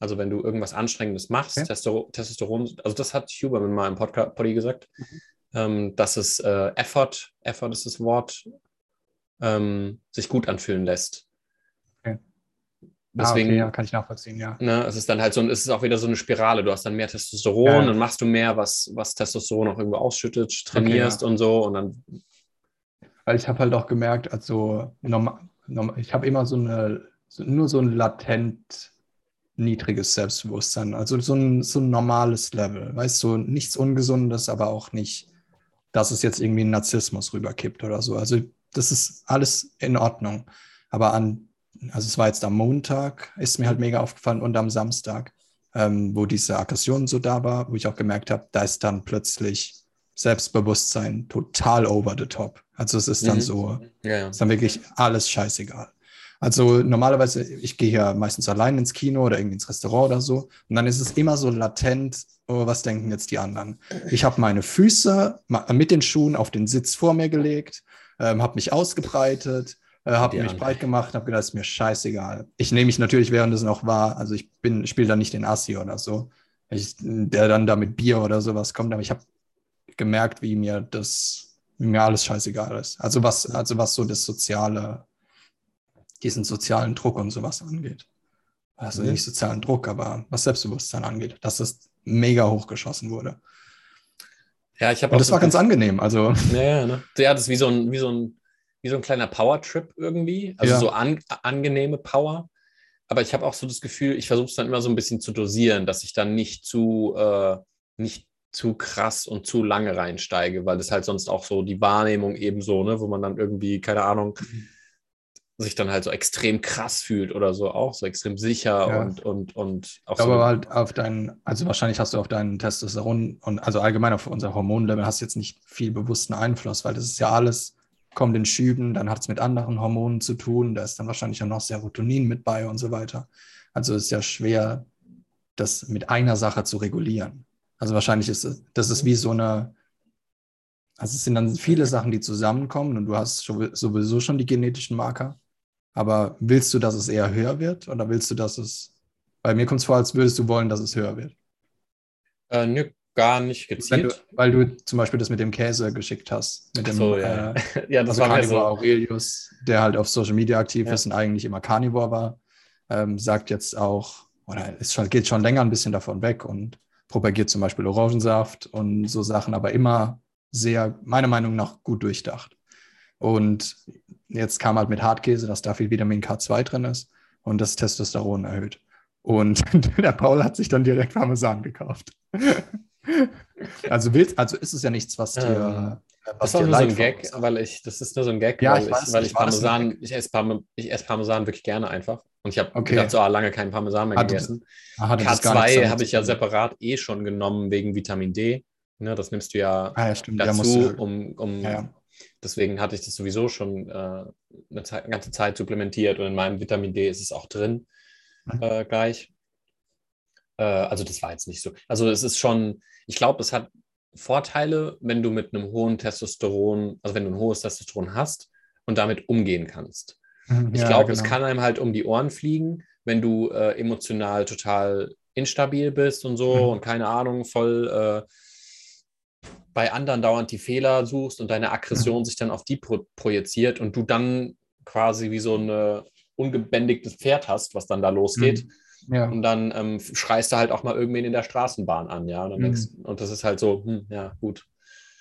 Also wenn du irgendwas Anstrengendes machst, okay. Testosteron, also das hat Huberman mal im Podcast Poddy gesagt, mhm. ähm, dass es äh, Effort, Effort ist das Wort, ähm, sich gut anfühlen lässt. Deswegen, ah, okay, ja, kann ich nachvollziehen, ja. Ne, es ist dann halt so, es ist auch wieder so eine Spirale. Du hast dann mehr Testosteron, ja. dann machst du mehr, was, was Testosteron auch irgendwo ausschüttet, trainierst okay, ja. und so und dann. Weil ich habe halt auch gemerkt, also normal, normal, ich habe immer so eine, so, nur so ein latent niedriges Selbstbewusstsein, also so ein, so ein normales Level, weißt du, nichts Ungesundes, aber auch nicht, dass es jetzt irgendwie ein Narzissmus rüberkippt oder so. Also das ist alles in Ordnung. Aber an also es war jetzt am Montag, ist mir halt mega aufgefallen und am Samstag, ähm, wo diese Aggression so da war, wo ich auch gemerkt habe, da ist dann plötzlich Selbstbewusstsein total over the top. Also es ist dann mhm. so, ja, ist dann wirklich alles scheißegal. Also normalerweise, ich gehe ja meistens allein ins Kino oder irgendwie ins Restaurant oder so. Und dann ist es immer so latent, oh, was denken jetzt die anderen? Ich habe meine Füße mit den Schuhen auf den Sitz vor mir gelegt, ähm, habe mich ausgebreitet, äh, habe mich breit gemacht, habe gedacht, ist mir scheißegal. Ich nehme mich natürlich währenddessen auch wahr. Also ich bin, spiele da nicht den Assi oder so, ich, der dann da mit Bier oder sowas kommt. Aber ich habe gemerkt, wie mir das, wie mir alles scheißegal ist. Also was, also was so das soziale, diesen sozialen Druck und sowas angeht. Also mhm. nicht sozialen Druck, aber was Selbstbewusstsein angeht, dass das mega hochgeschossen wurde. Ja, ich habe Und das so war ganz angenehm. Also *laughs* ja, ja, ne? ja, das ist wie so ein, wie so ein wie so ein kleiner Power-Trip irgendwie. Also ja. so an, angenehme Power. Aber ich habe auch so das Gefühl, ich versuche es dann immer so ein bisschen zu dosieren, dass ich dann nicht zu, äh, nicht zu krass und zu lange reinsteige, weil das halt sonst auch so die Wahrnehmung eben so, ne, wo man dann irgendwie, keine Ahnung, sich dann halt so extrem krass fühlt oder so auch, so extrem sicher ja. und, und, und auch ich glaube so. halt auf deinen, also wahrscheinlich hast du auf deinen Testosteron und also allgemein auf unser Hormonlevel hast du jetzt nicht viel bewussten Einfluss, weil das ist ja alles, kommt in Schüben, dann hat es mit anderen Hormonen zu tun, da ist dann wahrscheinlich auch noch Serotonin mit bei und so weiter. Also ist ja schwer, das mit einer Sache zu regulieren. Also wahrscheinlich ist es, das ist wie so eine, also es sind dann viele Sachen, die zusammenkommen und du hast sowieso schon die genetischen Marker. Aber willst du, dass es eher höher wird oder willst du, dass es, bei mir kommt es vor, als würdest du wollen, dass es höher wird? Äh, nö, gar nicht gezielt. Du, weil du zum Beispiel das mit dem Käse geschickt hast. Mit dem, so, ja. Äh, *laughs* ja, das also war Carnivore so. Aurelius, der halt auf Social Media aktiv ja. ist und eigentlich immer Carnivore war, ähm, sagt jetzt auch, oder es schon, geht schon länger ein bisschen davon weg und propagiert zum Beispiel Orangensaft und so Sachen, aber immer sehr, meiner Meinung nach, gut durchdacht. Und jetzt kam halt mit Hartkäse, dass da viel Vitamin K2 drin ist und das Testosteron erhöht. Und *laughs* der Paul hat sich dann direkt Parmesan gekauft. *laughs* also, willst, also ist es ja nichts, was dir. Ähm, was das ist nur so ein Gag, ist. weil ich, das ist nur so ein Gag, ja, weil, ich, weiß, weil ich Parmesan, ich esse, Parme, ich esse Parmesan wirklich gerne einfach. Und ich habe okay. gedacht, so ah, lange keinen Parmesan mehr gegessen. K2 habe ich ja separat eh schon genommen wegen Vitamin D. Ne, das nimmst du ja, ah, ja stimmt, dazu, ja, um, um ja. Deswegen hatte ich das sowieso schon äh, eine, Zeit, eine, ganze Zeit supplementiert und in meinem Vitamin D ist es auch drin mhm. äh, gleich. Äh, also das war jetzt nicht so. Also es ist schon, ich glaube, es hat Vorteile, wenn du mit einem hohen Testosteron, also wenn du ein hohes Testosteron hast und damit umgehen kannst. Mhm, ich glaube, genau. es kann einem halt um die Ohren fliegen, wenn du äh, emotional total instabil bist und so mhm. und keine Ahnung, voll äh, bei anderen dauernd die Fehler suchst und deine Aggression mhm. sich dann auf die pro projiziert und du dann quasi wie so ein ungebändigtes Pferd hast, was dann da losgeht. Mhm. Ja. Und dann ähm, schreist du halt auch mal irgendwen in der Straßenbahn an, ja. Und, mhm. denkst, und das ist halt so, hm, ja, gut.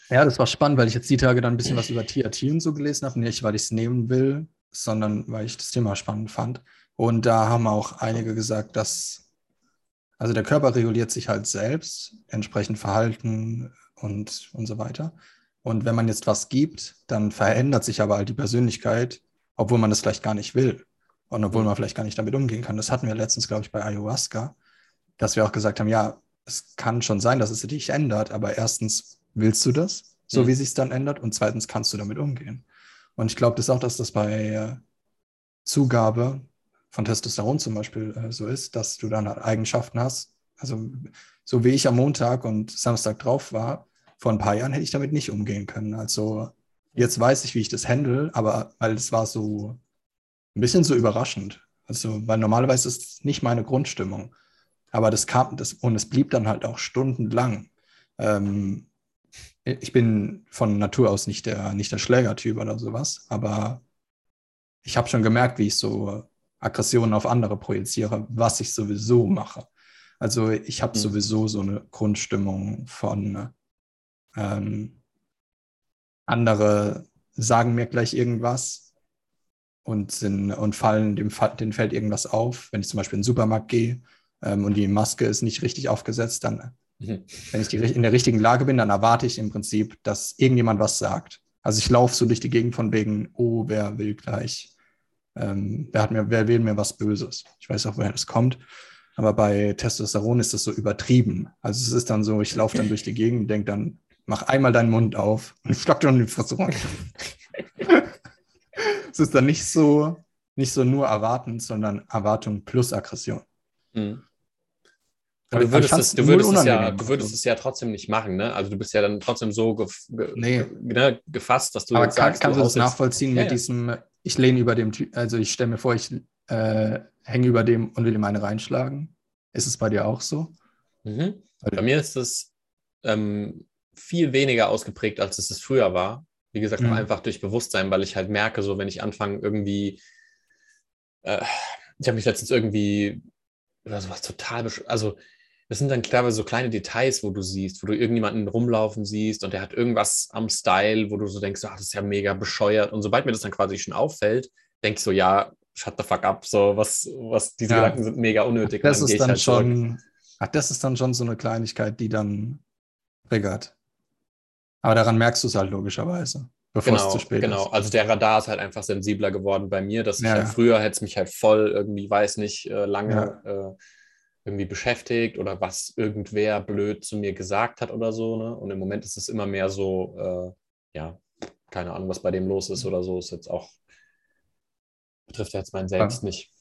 Ja, das war spannend, weil ich jetzt die Tage dann ein bisschen was über TRT und so gelesen habe. Nicht, weil ich es nehmen will, sondern weil ich das Thema spannend fand. Und da haben auch einige gesagt, dass also der Körper reguliert sich halt selbst, entsprechend Verhalten, und, und so weiter. Und wenn man jetzt was gibt, dann verändert sich aber halt die Persönlichkeit, obwohl man das vielleicht gar nicht will und obwohl man vielleicht gar nicht damit umgehen kann. Das hatten wir letztens, glaube ich, bei Ayahuasca, dass wir auch gesagt haben, ja, es kann schon sein, dass es dich ändert, aber erstens willst du das, so mhm. wie sich es dann ändert, und zweitens kannst du damit umgehen. Und ich glaube das auch, dass das bei äh, Zugabe von Testosteron zum Beispiel äh, so ist, dass du dann Eigenschaften hast. Also so wie ich am Montag und Samstag drauf war, vor ein paar Jahren hätte ich damit nicht umgehen können. Also jetzt weiß ich, wie ich das handle, aber weil es war so ein bisschen so überraschend. Also, weil normalerweise ist es nicht meine Grundstimmung. Aber das kam, das, und es blieb dann halt auch stundenlang. Ähm, ich bin von Natur aus nicht der, nicht der Schlägertyp oder sowas, aber ich habe schon gemerkt, wie ich so Aggressionen auf andere projiziere, was ich sowieso mache. Also ich habe mhm. sowieso so eine Grundstimmung von ähm, andere sagen mir gleich irgendwas und, sind, und fallen dem, denen fällt irgendwas auf. Wenn ich zum Beispiel in den Supermarkt gehe ähm, und die Maske ist nicht richtig aufgesetzt, dann, mhm. wenn ich die, in der richtigen Lage bin, dann erwarte ich im Prinzip, dass irgendjemand was sagt. Also ich laufe so durch die Gegend von wegen, oh, wer will gleich, ähm, wer, hat mir, wer will mir was Böses? Ich weiß auch, woher das kommt. Aber bei Testosteron ist das so übertrieben. Also es ist dann so, ich laufe dann durch die Gegend und denke dann, mach einmal deinen Mund auf und *laughs* schlag dir in die Fresse *laughs* es ist dann nicht so, nicht so nur erwarten, sondern Erwartung plus Aggression. Mhm. Aber du würdest, es, du würdest, es, ja, du würdest es ja trotzdem nicht machen, ne? Also du bist ja dann trotzdem so gef nee. ne, gefasst, dass du Aber kann, sagst, kannst du das nachvollziehen ja, mit ja. diesem, ich lehne über dem Typ, also ich stelle mir vor, ich äh, hänge über dem und will ihm eine reinschlagen. Ist es bei dir auch so? Mhm. Bei mir ist es ähm, viel weniger ausgeprägt, als es, es früher war. Wie gesagt, mhm. einfach durch Bewusstsein, weil ich halt merke, so wenn ich anfange irgendwie, äh, ich habe mich letztens irgendwie oder sowas total, also das sind dann teilweise so kleine Details, wo du siehst, wo du irgendjemanden rumlaufen siehst und der hat irgendwas am Style, wo du so denkst, ach, das ist ja mega bescheuert. Und sobald mir das dann quasi schon auffällt, denkst du so, ja, shut the fuck up, so was, was diese ja. Gedanken sind mega unnötig. Das dann ist dann halt schon, ach, das ist dann schon so eine Kleinigkeit, die dann triggert. Aber daran merkst du es halt logischerweise. bevor genau, es zu spät genau. ist. Also der Radar ist halt einfach sensibler geworden bei mir, dass ich Ja, halt ja. früher hätte es mich halt voll irgendwie, weiß nicht, äh, lange Ja. äh, irgendwie beschäftigt oder was irgendwer blöd zu mir gesagt hat oder so. Ne? Und im Moment ist es immer mehr so, äh, ja, keine Ahnung, was bei dem los ist oder so. Ist jetzt auch, betrifft jetzt mein Selbst nicht.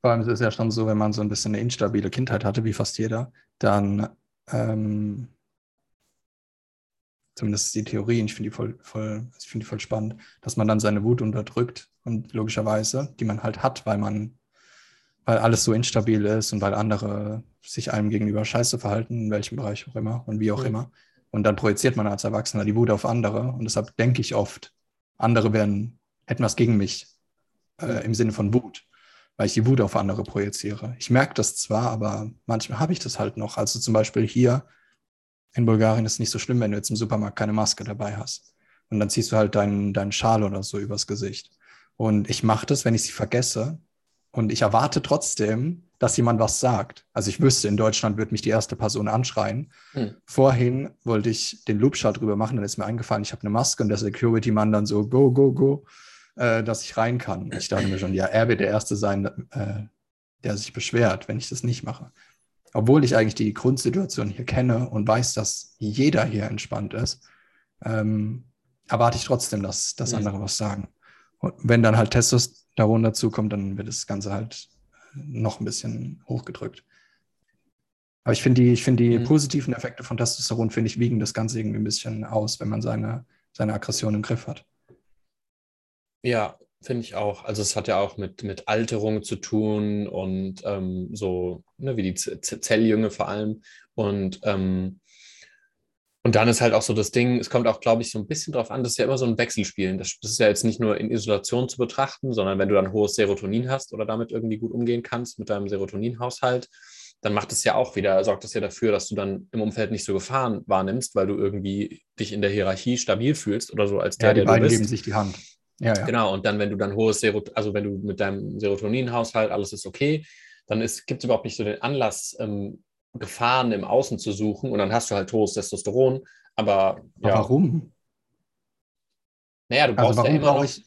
Vor allem ist es ja schon so, wenn man so ein bisschen eine instabile Kindheit hatte, wie fast jeder, dann ähm, zumindest ist die Theorie, und ich finde die voll, voll, ich finde die voll spannend, dass man dann seine Wut unterdrückt und logischerweise, die man halt hat, weil man, weil alles so instabil ist und weil andere sich einem gegenüber scheiße verhalten, in welchem Bereich auch immer und wie auch Mhm. immer. Und dann projiziert man als Erwachsener die Wut auf andere und deshalb denke ich oft, andere wären, hätten was gegen mich äh, im Sinne von Wut, weil ich die Wut auf andere projiziere. Ich merke das zwar, aber manchmal habe ich das halt noch. Also zum Beispiel hier in Bulgarien ist es nicht so schlimm, wenn du jetzt im Supermarkt keine Maske dabei hast. Und dann ziehst du halt deinen, deinen Schal oder so übers Gesicht. Und ich mache das, wenn ich sie vergesse. Und ich erwarte trotzdem, dass jemand was sagt. Also ich wüsste, in Deutschland wird mich die erste Person anschreien. Hm. Vorhin wollte ich den Loopschal drüber machen, dann ist mir eingefallen, ich habe eine Maske und der Security-Mann dann so, go, go, go, äh, dass ich rein kann. Ich dachte mir schon, ja, er wird der Erste sein, äh, der sich beschwert, wenn ich das nicht mache. Obwohl ich eigentlich die Grundsituation hier kenne und weiß, dass jeder hier entspannt ist, ähm, erwarte ich trotzdem, dass, dass Mhm. andere was sagen. Und wenn dann halt Testosteron dazu kommt, dann wird das Ganze halt noch ein bisschen hochgedrückt. Aber ich finde die, ich finde die Mhm. positiven Effekte von Testosteron, finde ich, wiegen das Ganze irgendwie ein bisschen aus, wenn man seine, seine Aggression im Griff hat. Ja, finde ich auch. Also es hat ja auch mit, mit Alterung zu tun und ähm, so, ne, wie die Z Zelljünge vor allem. Und, ähm, und dann ist halt auch so das Ding, es kommt auch, glaube ich, so ein bisschen drauf an, das ist ja immer so ein Wechselspielen. Das, das ist ja jetzt nicht nur in Isolation zu betrachten, sondern wenn du dann hohes Serotonin hast oder damit irgendwie gut umgehen kannst mit deinem Serotoninhaushalt, dann macht es ja auch wieder, sorgt es ja dafür, dass du dann im Umfeld nicht so Gefahren wahrnimmst, weil du irgendwie dich in der Hierarchie stabil fühlst oder so als der, Ja, die der du beiden bist. geben sich die Hand. Ja, ja. Genau, und dann, wenn du dann hohes Serot also wenn du mit deinem Serotoninhaushalt alles ist okay, dann gibt es überhaupt nicht so den Anlass, ähm, Gefahren im Außen zu suchen und dann hast du halt hohes Testosteron. Aber Aber ja, warum? naja, du brauchst Also ja warum immer brauche ich,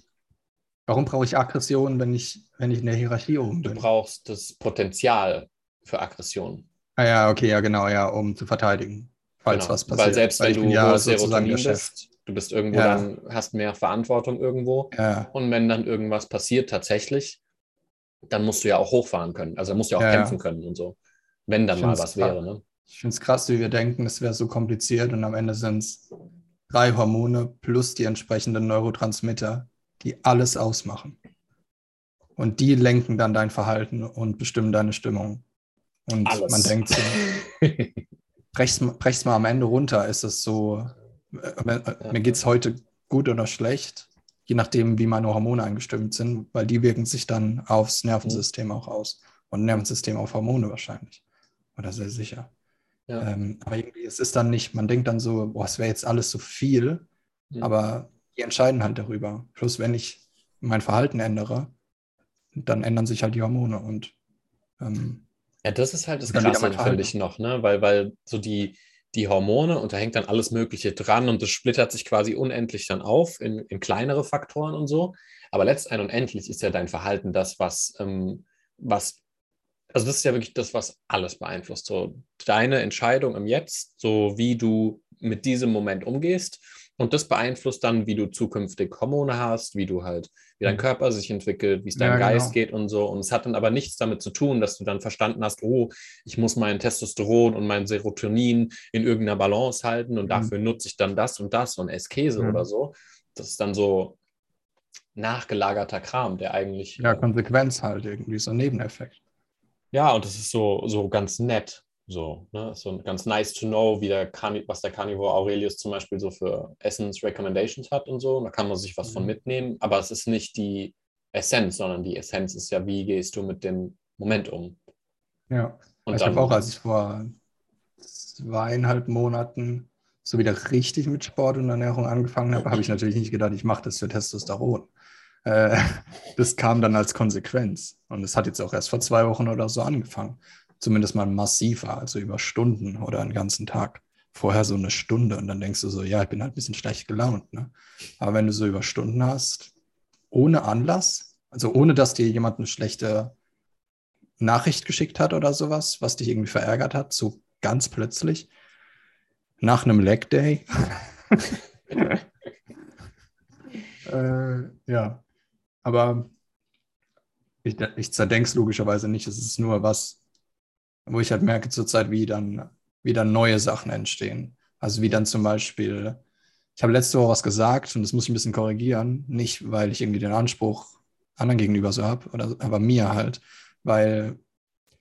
warum brauche ich Aggression, wenn ich, wenn ich in der Hierarchie oben du bin? brauchst das Potenzial für Aggression. Ah ja, okay, ja, genau, ja, um zu verteidigen, falls Genau. was passiert. Weil selbst wenn ich du ja hohes Serotonin bist, du bist irgendwo Ja. dann, hast mehr Verantwortung irgendwo. Ja, Und wenn dann irgendwas passiert tatsächlich, dann musst du ja auch hochfahren können. Also musst du ja auch Ja, kämpfen können und so. Wenn dann Ich mal was krass. wäre, ne? ich finde es krass, wie wir denken, es wäre so kompliziert und am Ende sind es drei Hormone plus die entsprechenden Neurotransmitter, die alles ausmachen. Und die lenken dann dein Verhalten und bestimmen deine Stimmung. Und Alles. man denkt so, *laughs* brech's, brech's mal am Ende runter, ist es so, äh, äh, mir geht es heute gut oder schlecht, je nachdem, wie meine Hormone eingestimmt sind, weil die wirken sich dann aufs Nervensystem auch aus. Und Nervensystem auf Hormone wahrscheinlich. Oder sehr sicher. Ja. Ähm, aber irgendwie, es ist dann nicht, man denkt dann so, boah, es wäre jetzt alles so viel, Mhm. aber die entscheiden halt darüber. Plus, wenn ich mein Verhalten ändere, dann ändern sich halt die Hormone und ähm, Ja, das ist halt das Krasse, finde ich noch, ne? Weil, weil so die, die Hormone und da hängt dann alles Mögliche dran und das splittert sich quasi unendlich dann auf in, in kleinere Faktoren und so. Aber letztendlich und endlich ist ja dein Verhalten das, was, ähm, was, also das ist ja wirklich das, was alles beeinflusst. So deine Entscheidung im Jetzt, so wie du mit diesem Moment umgehst. Und das beeinflusst dann, wie du zukünftig Hormone hast, wie du halt, wie dein Mhm. Körper sich entwickelt, wie es Ja, deinem genau. Geist geht und so. Und es hat dann aber nichts damit zu tun, dass du dann verstanden hast, oh, ich muss mein Testosteron und mein Serotonin in irgendeiner Balance halten und Mhm. dafür nutze ich dann das und das und esse Käse Mhm. oder so. Das ist dann so nachgelagerter Kram, der eigentlich. ja, Konsequenz halt irgendwie, so ein Nebeneffekt. ja, und das ist so, so ganz nett. So, ne? so ganz nice to know, wie der Carni was der Carnivore Aurelius zum Beispiel so für Essence-Recommendations hat und so. Und da kann man sich was von Mhm. mitnehmen, aber es ist nicht die Essenz, sondern die Essenz ist ja, wie gehst du mit dem Moment um. Ja. Und ich habe auch, als ich vor zweieinhalb Monaten so wieder richtig mit Sport und Ernährung angefangen habe, habe ich natürlich nicht gedacht, ich mache das für Testosteron. Äh, *laughs* das kam dann als Konsequenz. Und es hat jetzt auch erst vor zwei Wochen oder so angefangen. Zumindest mal massiver, also über Stunden oder einen ganzen Tag. vorher so eine Stunde und dann denkst du so, ja, ich bin halt ein bisschen schlecht gelaunt. Ne? Aber wenn du so über Stunden hast, ohne Anlass, also ohne dass dir jemand eine schlechte Nachricht geschickt hat oder sowas, was dich irgendwie verärgert hat, so ganz plötzlich, nach einem Leg Day. *laughs* äh, ja, aber ich, ich zerdenke es logischerweise nicht. Es ist nur was, wo ich halt merke zurzeit, wie dann, wie dann neue Sachen entstehen. Also wie dann zum Beispiel, ich habe letzte Woche was gesagt und das muss ich ein bisschen korrigieren. Nicht, weil ich irgendwie den Anspruch anderen gegenüber so habe, aber mir halt. Weil,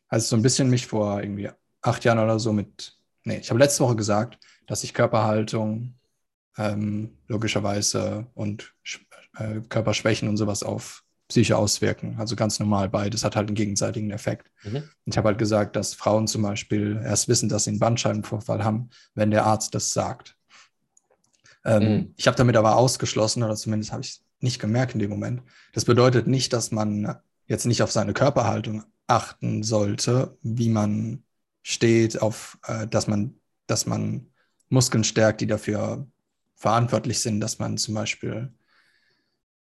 als so ein bisschen mich vor irgendwie acht Jahren oder so mit, nee, ich habe letzte Woche gesagt, dass ich Körperhaltung ähm, logischerweise und äh, Körperschwächen und sowas auf Psyche auswirken. Also ganz normal beides hat halt einen gegenseitigen Effekt. Mhm. Ich habe halt gesagt, dass Frauen zum Beispiel erst wissen, dass sie einen Bandscheibenvorfall haben, wenn der Arzt das sagt. Ähm, mhm. Ich habe damit aber ausgeschlossen, oder zumindest habe ich es nicht gemerkt in dem Moment. Das bedeutet nicht, dass man jetzt nicht auf seine Körperhaltung achten sollte, wie man steht, auf äh, dass man, dass man Muskeln stärkt, die dafür verantwortlich sind, dass man zum Beispiel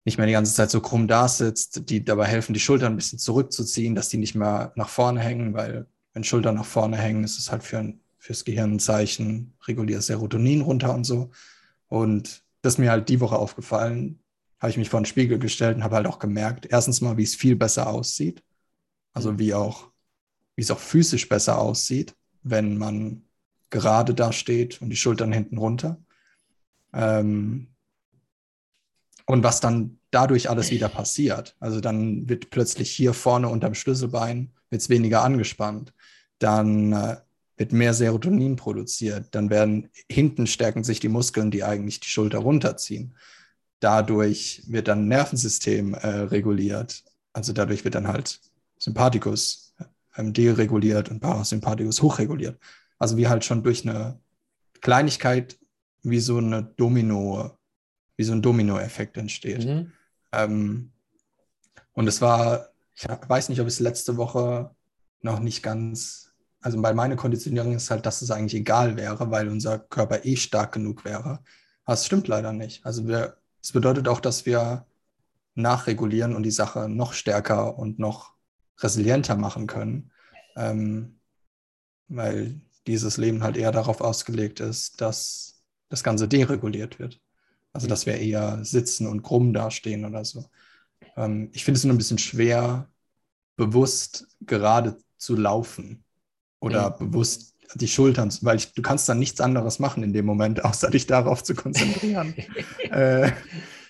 nicht mehr die ganze Zeit so krumm da sitzt, die dabei helfen, die Schultern ein bisschen zurückzuziehen, dass die nicht mehr nach vorne hängen, weil wenn Schultern nach vorne hängen, ist es halt für ein, fürs Gehirn ein Zeichen, reguliert Serotonin runter und so. Und das ist mir halt die Woche aufgefallen, habe ich mich vor den Spiegel gestellt und habe halt auch gemerkt, erstens mal, wie es viel besser aussieht, also wie auch, wie es auch physisch besser aussieht, wenn man gerade da steht und die Schultern hinten runter. Ähm, und was dann dadurch alles wieder passiert. Also dann wird plötzlich hier vorne unterm Schlüsselbein wird's weniger angespannt. Dann äh, wird mehr Serotonin produziert. Dann werden hinten stärken sich die Muskeln, die eigentlich die Schulter runterziehen. Dadurch wird dann Nervensystem äh, reguliert. Also dadurch wird dann halt Sympathikus ähm, dereguliert und Parasympathikus hochreguliert. Also wie halt schon durch eine Kleinigkeit wie so eine Domino wie so ein Dominoeffekt entsteht. Mhm. Ähm, und es war, ich weiß nicht, ob es letzte Woche noch nicht ganz, also bei meiner Konditionierung ist halt, dass es eigentlich egal wäre, weil unser Körper eh stark genug wäre. Aber es stimmt leider nicht. Also wir, es bedeutet auch, dass wir nachregulieren und die Sache noch stärker und noch resilienter machen können, ähm, weil dieses Leben halt eher darauf ausgelegt ist, dass das Ganze dereguliert wird. Also, dass wir eher sitzen und krumm dastehen oder so. Ähm, ich finde es nur ein bisschen schwer, bewusst gerade zu laufen oder mhm. bewusst die Schultern, weil ich, du kannst dann nichts anderes machen in dem Moment, *laughs* außer dich darauf zu konzentrieren. *laughs* äh,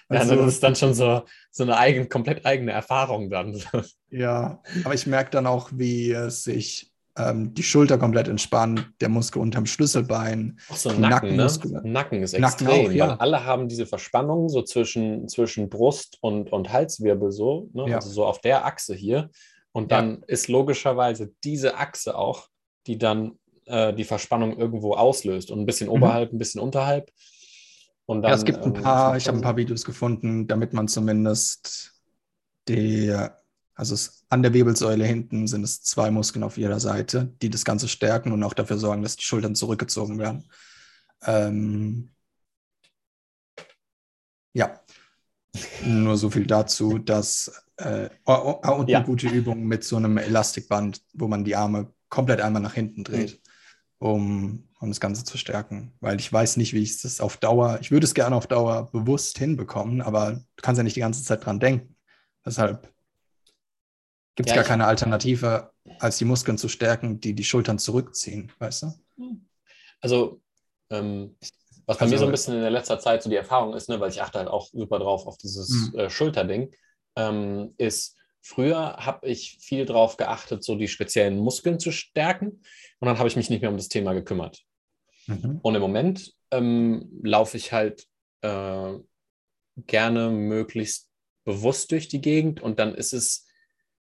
also, ja, das ist dann schon so, so eine eigen, komplett eigene Erfahrung dann. ja, aber ich merke dann auch, wie es sich ähm, die Schulter komplett entspannt, der Muskel unterm Schlüsselbein. Auch so Nacken, ne? Nacken ist extrem, Nacken auch, ja. weil alle haben diese Verspannung so zwischen, zwischen Brust und, und Halswirbel so, ne? ja. also so auf der Achse hier. Und dann ja. ist logischerweise diese Achse auch, die dann äh, die Verspannung irgendwo auslöst und ein bisschen mhm. oberhalb, ein bisschen unterhalb. Und dann, ja, es gibt ein ähm, paar, ich habe ein paar Videos gefunden, damit man zumindest die also es, an der Wirbelsäule hinten sind es zwei Muskeln auf jeder Seite, die das Ganze stärken und auch dafür sorgen, dass die Schultern zurückgezogen werden. Ähm, ja, nur so viel dazu, dass äh, oh, oh, und ja. eine gute Übung mit so einem Elastikband, wo man die Arme komplett einmal nach hinten dreht, um, um das Ganze zu stärken. Weil ich weiß nicht, wie ich das auf Dauer, ich würde es gerne auf Dauer bewusst hinbekommen, aber du kannst ja nicht die ganze Zeit dran denken. Deshalb Gibt es ja, gar keine Alternative, als die Muskeln zu stärken, die die Schultern zurückziehen, weißt du? Also, ähm, was bei also, mir so ein bisschen in der letzter Zeit so die Erfahrung ist, ne, weil ich achte halt auch super drauf auf dieses mhm. äh, Schulterding, ähm, ist, früher habe ich viel drauf geachtet, so die speziellen Muskeln zu stärken und dann habe ich mich nicht mehr um das Thema gekümmert. Mhm. Und im Moment ähm, laufe ich halt äh, gerne möglichst bewusst durch die Gegend und dann ist es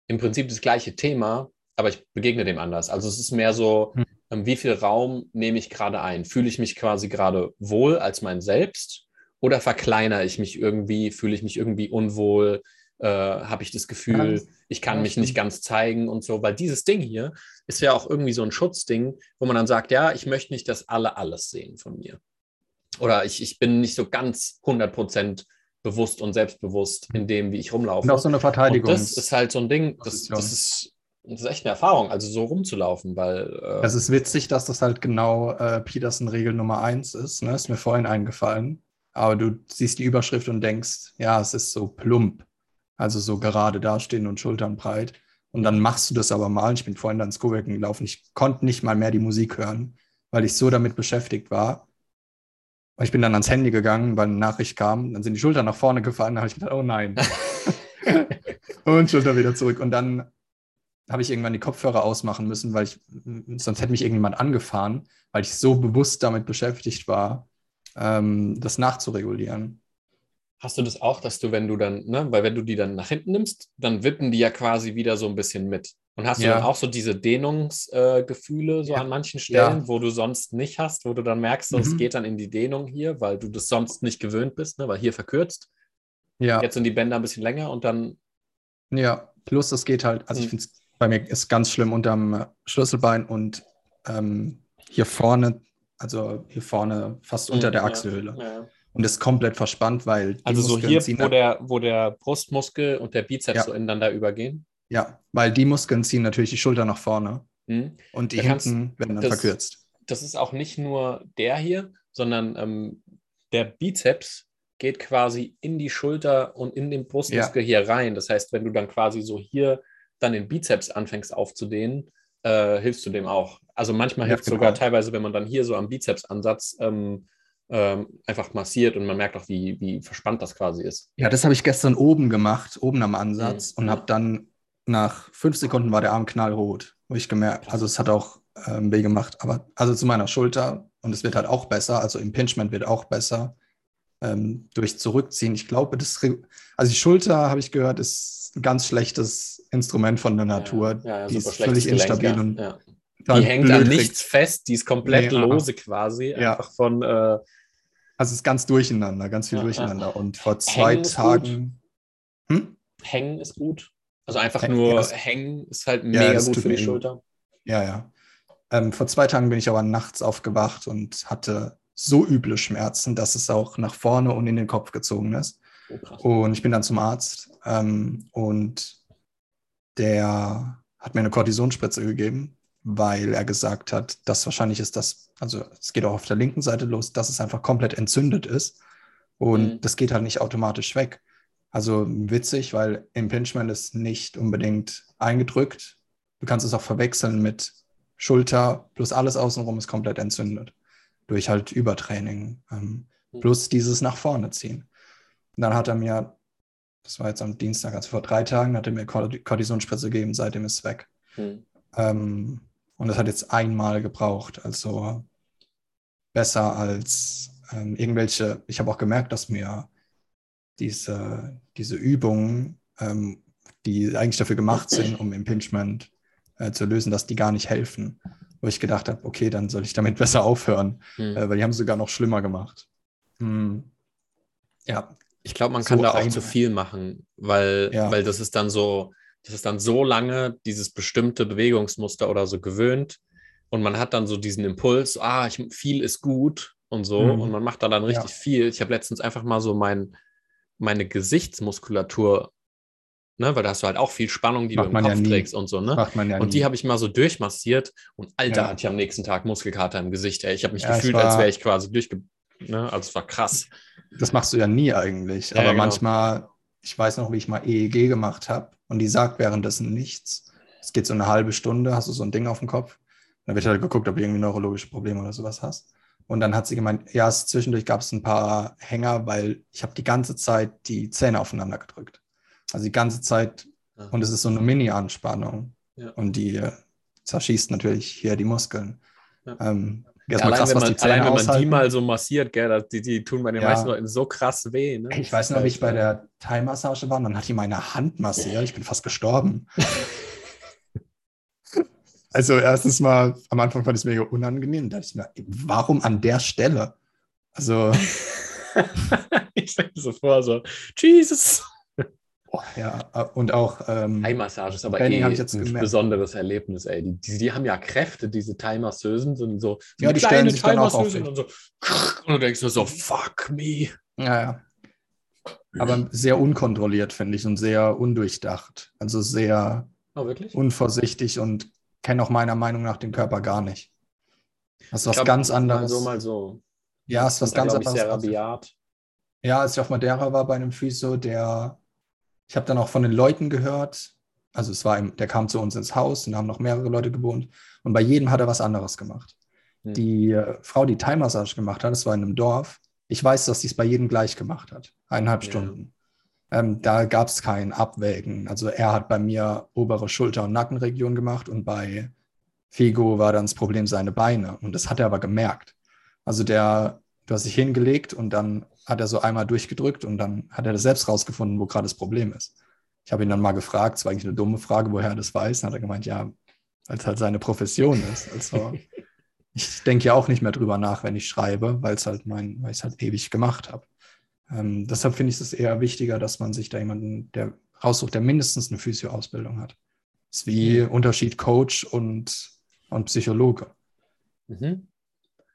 im Prinzip das gleiche Thema, aber ich begegne dem anders. Also es ist mehr so, hm. Ähm, wie viel Raum nehme ich gerade ein? Fühle ich mich quasi gerade wohl als mein Selbst oder verkleinere ich mich irgendwie, fühle ich mich irgendwie unwohl? äh, habe ich das Gefühl, Ja, ich kann ja, mich stimmt. nicht ganz zeigen und so, weil dieses Ding hier ist ja auch irgendwie so ein Schutzding, wo man dann sagt, ja, ich möchte nicht, dass alle alles sehen von mir. Oder ich, ich bin nicht so ganz 100% bewusst und selbstbewusst in dem, wie ich rumlaufe. Und auch so eine Und Verteidigung. das ist halt so ein Ding, das, das, ist, das ist echt eine Erfahrung, also so rumzulaufen, weil äh, Es ist witzig, dass das halt genau äh, Peterson-Regel Nummer eins ist. Ne? Ist mir vorhin eingefallen. Aber du siehst die Überschrift und denkst, ja, es ist so plump. Also so gerade dastehen und Schultern breit. Und dann machst du das aber mal. Ich bin vorhin dann ins Coworking gelaufen. Ich konnte nicht mal mehr die Musik hören, weil ich so damit beschäftigt war. Und ich bin dann ans Handy gegangen, weil eine Nachricht kam. Dann sind die Schultern nach vorne gefallen. Da habe ich gedacht, oh nein. *laughs* und Schulter wieder zurück. Und dann habe ich irgendwann die Kopfhörer ausmachen müssen, weil ich, sonst hätte mich irgendjemand angefahren, weil ich so bewusst damit beschäftigt war, ähm, das nachzuregulieren. Hast du das auch, dass du, wenn du dann, ne, weil wenn du die dann nach hinten nimmst, dann wippen die ja quasi wieder so ein bisschen mit. Und hast du Ja. dann auch so diese Dehnungsgefühle äh, so Ja. an manchen Stellen, Ja. wo du sonst nicht hast, wo du dann merkst, so, es Mhm. geht dann in die Dehnung hier, weil du das sonst nicht gewöhnt bist, ne, weil hier verkürzt. Ja, Jetzt sind die Bänder ein bisschen länger und dann, ja. Plus es geht halt, also ich Mhm. finde es bei mir ist ganz schlimm unterm äh, Schlüsselbein und ähm, hier vorne, also hier vorne fast unter der Mhm, Ja, Achselhöhle. Und ist komplett verspannt, weil die also so hier, wo der, wo der Brustmuskel und der Bizeps Ja. so ineinander übergehen. Ja, weil die Muskeln ziehen natürlich die Schulter nach vorne Mhm. und die Da hinten werden dann das- verkürzt. das ist auch nicht nur der hier, sondern ähm, der Bizeps geht quasi in die Schulter und in den Brustmuskel hier rein. Das heißt, wenn du dann quasi so hier dann den Bizeps anfängst aufzudehnen, äh, hilfst du dem auch. Also manchmal Ja, hilft es genau. sogar teilweise, wenn man dann hier so am Bizepsansatz ähm, ähm, einfach massiert und man merkt auch, wie, wie verspannt das quasi ist. Ja, das habe ich gestern oben gemacht, oben am Ansatz Mhm. und habe dann nach fünf Sekunden war der Arm knallrot, wo ich gemerkt, also es hat auch ähm, weh gemacht, aber also zu meiner Schulter und es wird halt auch besser, also Impingement wird auch besser ähm, durch Zurückziehen. Ich glaube, das, also die Schulter, habe ich gehört, ist ein ganz schlechtes Instrument von der Natur. Ja, ja, die ist völlig instabil Gelenk, und ja. Ja. total Die hängt an nichts fest, die ist komplett Nee, lose quasi, Ja. einfach von äh, Also es ist ganz durcheinander, ganz viel Ja, ja. durcheinander. Und vor zwei Hängen Tagen. Hm? Hängen ist gut. Also einfach Hängen, nur ja, hängen ist halt mega das gut für die Schulter. Ja, ja. Ähm, vor zwei Tagen bin ich aber nachts aufgewacht und hatte so üble Schmerzen, dass es auch nach vorne und in den Kopf gezogen ist. Oh. Und ich bin dann zum Arzt ähm, und der hat mir eine Kortisonspritze gegeben, weil er gesagt hat, dass wahrscheinlich ist das, also es geht auch auf der linken Seite los, dass es einfach komplett entzündet ist. Und Mhm. das geht halt nicht automatisch weg. Also witzig, weil Impingement ist nicht unbedingt eingedrückt. Du kannst es auch verwechseln mit Schulter plus alles außenrum ist komplett entzündet. Durch halt Übertraining. Ähm, Mhm. plus dieses nach vorne ziehen. Und dann hat er mir, das war jetzt am Dienstag, also vor drei Tagen, hat er mir Kort- Kortisonspritze gegeben, seitdem ist es weg. Hm. Ähm, und das hat jetzt einmal gebraucht. Also besser als ähm, irgendwelche, ich habe auch gemerkt, dass mir diese, diese Übungen, ähm, die eigentlich dafür gemacht sind, um Impingement äh, zu lösen, dass die gar nicht helfen. Wo ich gedacht habe, okay, dann soll ich damit *laughs* besser aufhören, Hm. äh, weil die haben es sogar noch schlimmer gemacht. Hm. Ja, Ich glaube, man so kann da auch zu viel machen, weil, Ja. weil das ist dann so, das ist dann so lange dieses bestimmte Bewegungsmuster oder so gewöhnt und man hat dann so diesen Impuls, ah, ich, viel ist gut und so Mhm. und man macht da dann richtig Ja. viel. Ich habe letztens einfach mal so mein, meine Gesichtsmuskulatur, ne, weil da hast du halt auch viel Spannung, die Macht du im ja Kopf nie. trägst und so, ne? macht man ja Und die nie. habe ich mal so durchmassiert und Alter, Ja. hatte ich am nächsten Tag Muskelkater im Gesicht. Ey. Ich habe mich Ja, gefühlt, war- als wäre ich quasi durchge... Ne? Also es war krass. Das machst du ja nie eigentlich. Ja, aber genau. manchmal, ich weiß noch, wie ich mal EEG gemacht habe und die sagt währenddessen nichts. Es geht so eine halbe Stunde, hast du so ein Ding auf dem Kopf. Dann wird halt geguckt, ob du irgendwie neurologische Probleme oder sowas hast. Und dann hat sie gemeint, ja, es, zwischendurch gab es ein paar Hänger, weil ich habe die ganze Zeit die Zähne aufeinander gedrückt. Also die ganze Zeit, Ja. und es ist so eine Mini-Anspannung. Ja. Und die äh, zerschießt natürlich hier die Muskeln. Ja. Ähm, Ja, allein, krass, wenn man, die allein wenn man die mal so massiert, gell, die, die tun bei den Ja. meisten Leuten so krass weh. Ne? Ich weiß noch, wie ich bei der Thai-Massage war, und dann hat die meine Hand massiert. Ich bin fast gestorben. *laughs* Also erstens mal, am Anfang fand ich es mega unangenehm. Da dachte ich mir, warum an der Stelle? Also, *laughs* ich stelle mir so vor, so, Jesus. Ja, äh, und auch ähm, Thai-Massage ist aber eh hab ich jetzt ein gemerkt. besonderes Erlebnis, ey. Die, die, die haben ja Kräfte, diese Thai-Masseusen, sind so, so Ja, die stellen sich dann auch auf. und so. Und du denkst nur so, fuck me. ja, ja. Aber sehr unkontrolliert, finde ich, und sehr undurchdacht. Also sehr Oh, wirklich? unvorsichtig und kenne auch meiner Meinung nach den Körper gar nicht. Das ist was glaub, ganz Mal anderes. so, mal so. Ja, ist was ganz anderes. sehr rabiat. Ja, als ich auf Madeira war bei einem Physio, der, ich habe dann auch von den Leuten gehört, also es war, der kam zu uns ins Haus und haben noch mehrere Leute gewohnt und bei jedem hat er was anderes gemacht. Hm. Die äh, Frau, die Thai-Massage gemacht hat, das war in einem Dorf, ich weiß, dass sie es bei jedem gleich gemacht hat, eineinhalb Ja. Stunden. Ähm, da gab es kein Abwägen. Also er hat bei mir obere Schulter- und Nackenregion gemacht und bei Figo war dann das Problem seine Beine und das hat er aber gemerkt. Also der, du hast dich hingelegt und dann hat er so einmal durchgedrückt und dann hat er das selbst rausgefunden, wo gerade das Problem ist. Ich habe ihn dann mal gefragt, es war eigentlich eine dumme Frage, woher er das weiß. Dann hat er gemeint, ja, weil es halt seine Profession ist. Also *laughs* ich denke ja auch nicht mehr drüber nach, wenn ich schreibe, weil es halt mein, weil ich es halt ewig gemacht habe. Ähm, deshalb finde ich es eher wichtiger, dass man sich da jemanden, der raussucht, der mindestens eine Physio-Ausbildung hat. Das ist wie Unterschied Coach und, und Psychologe. Mhm.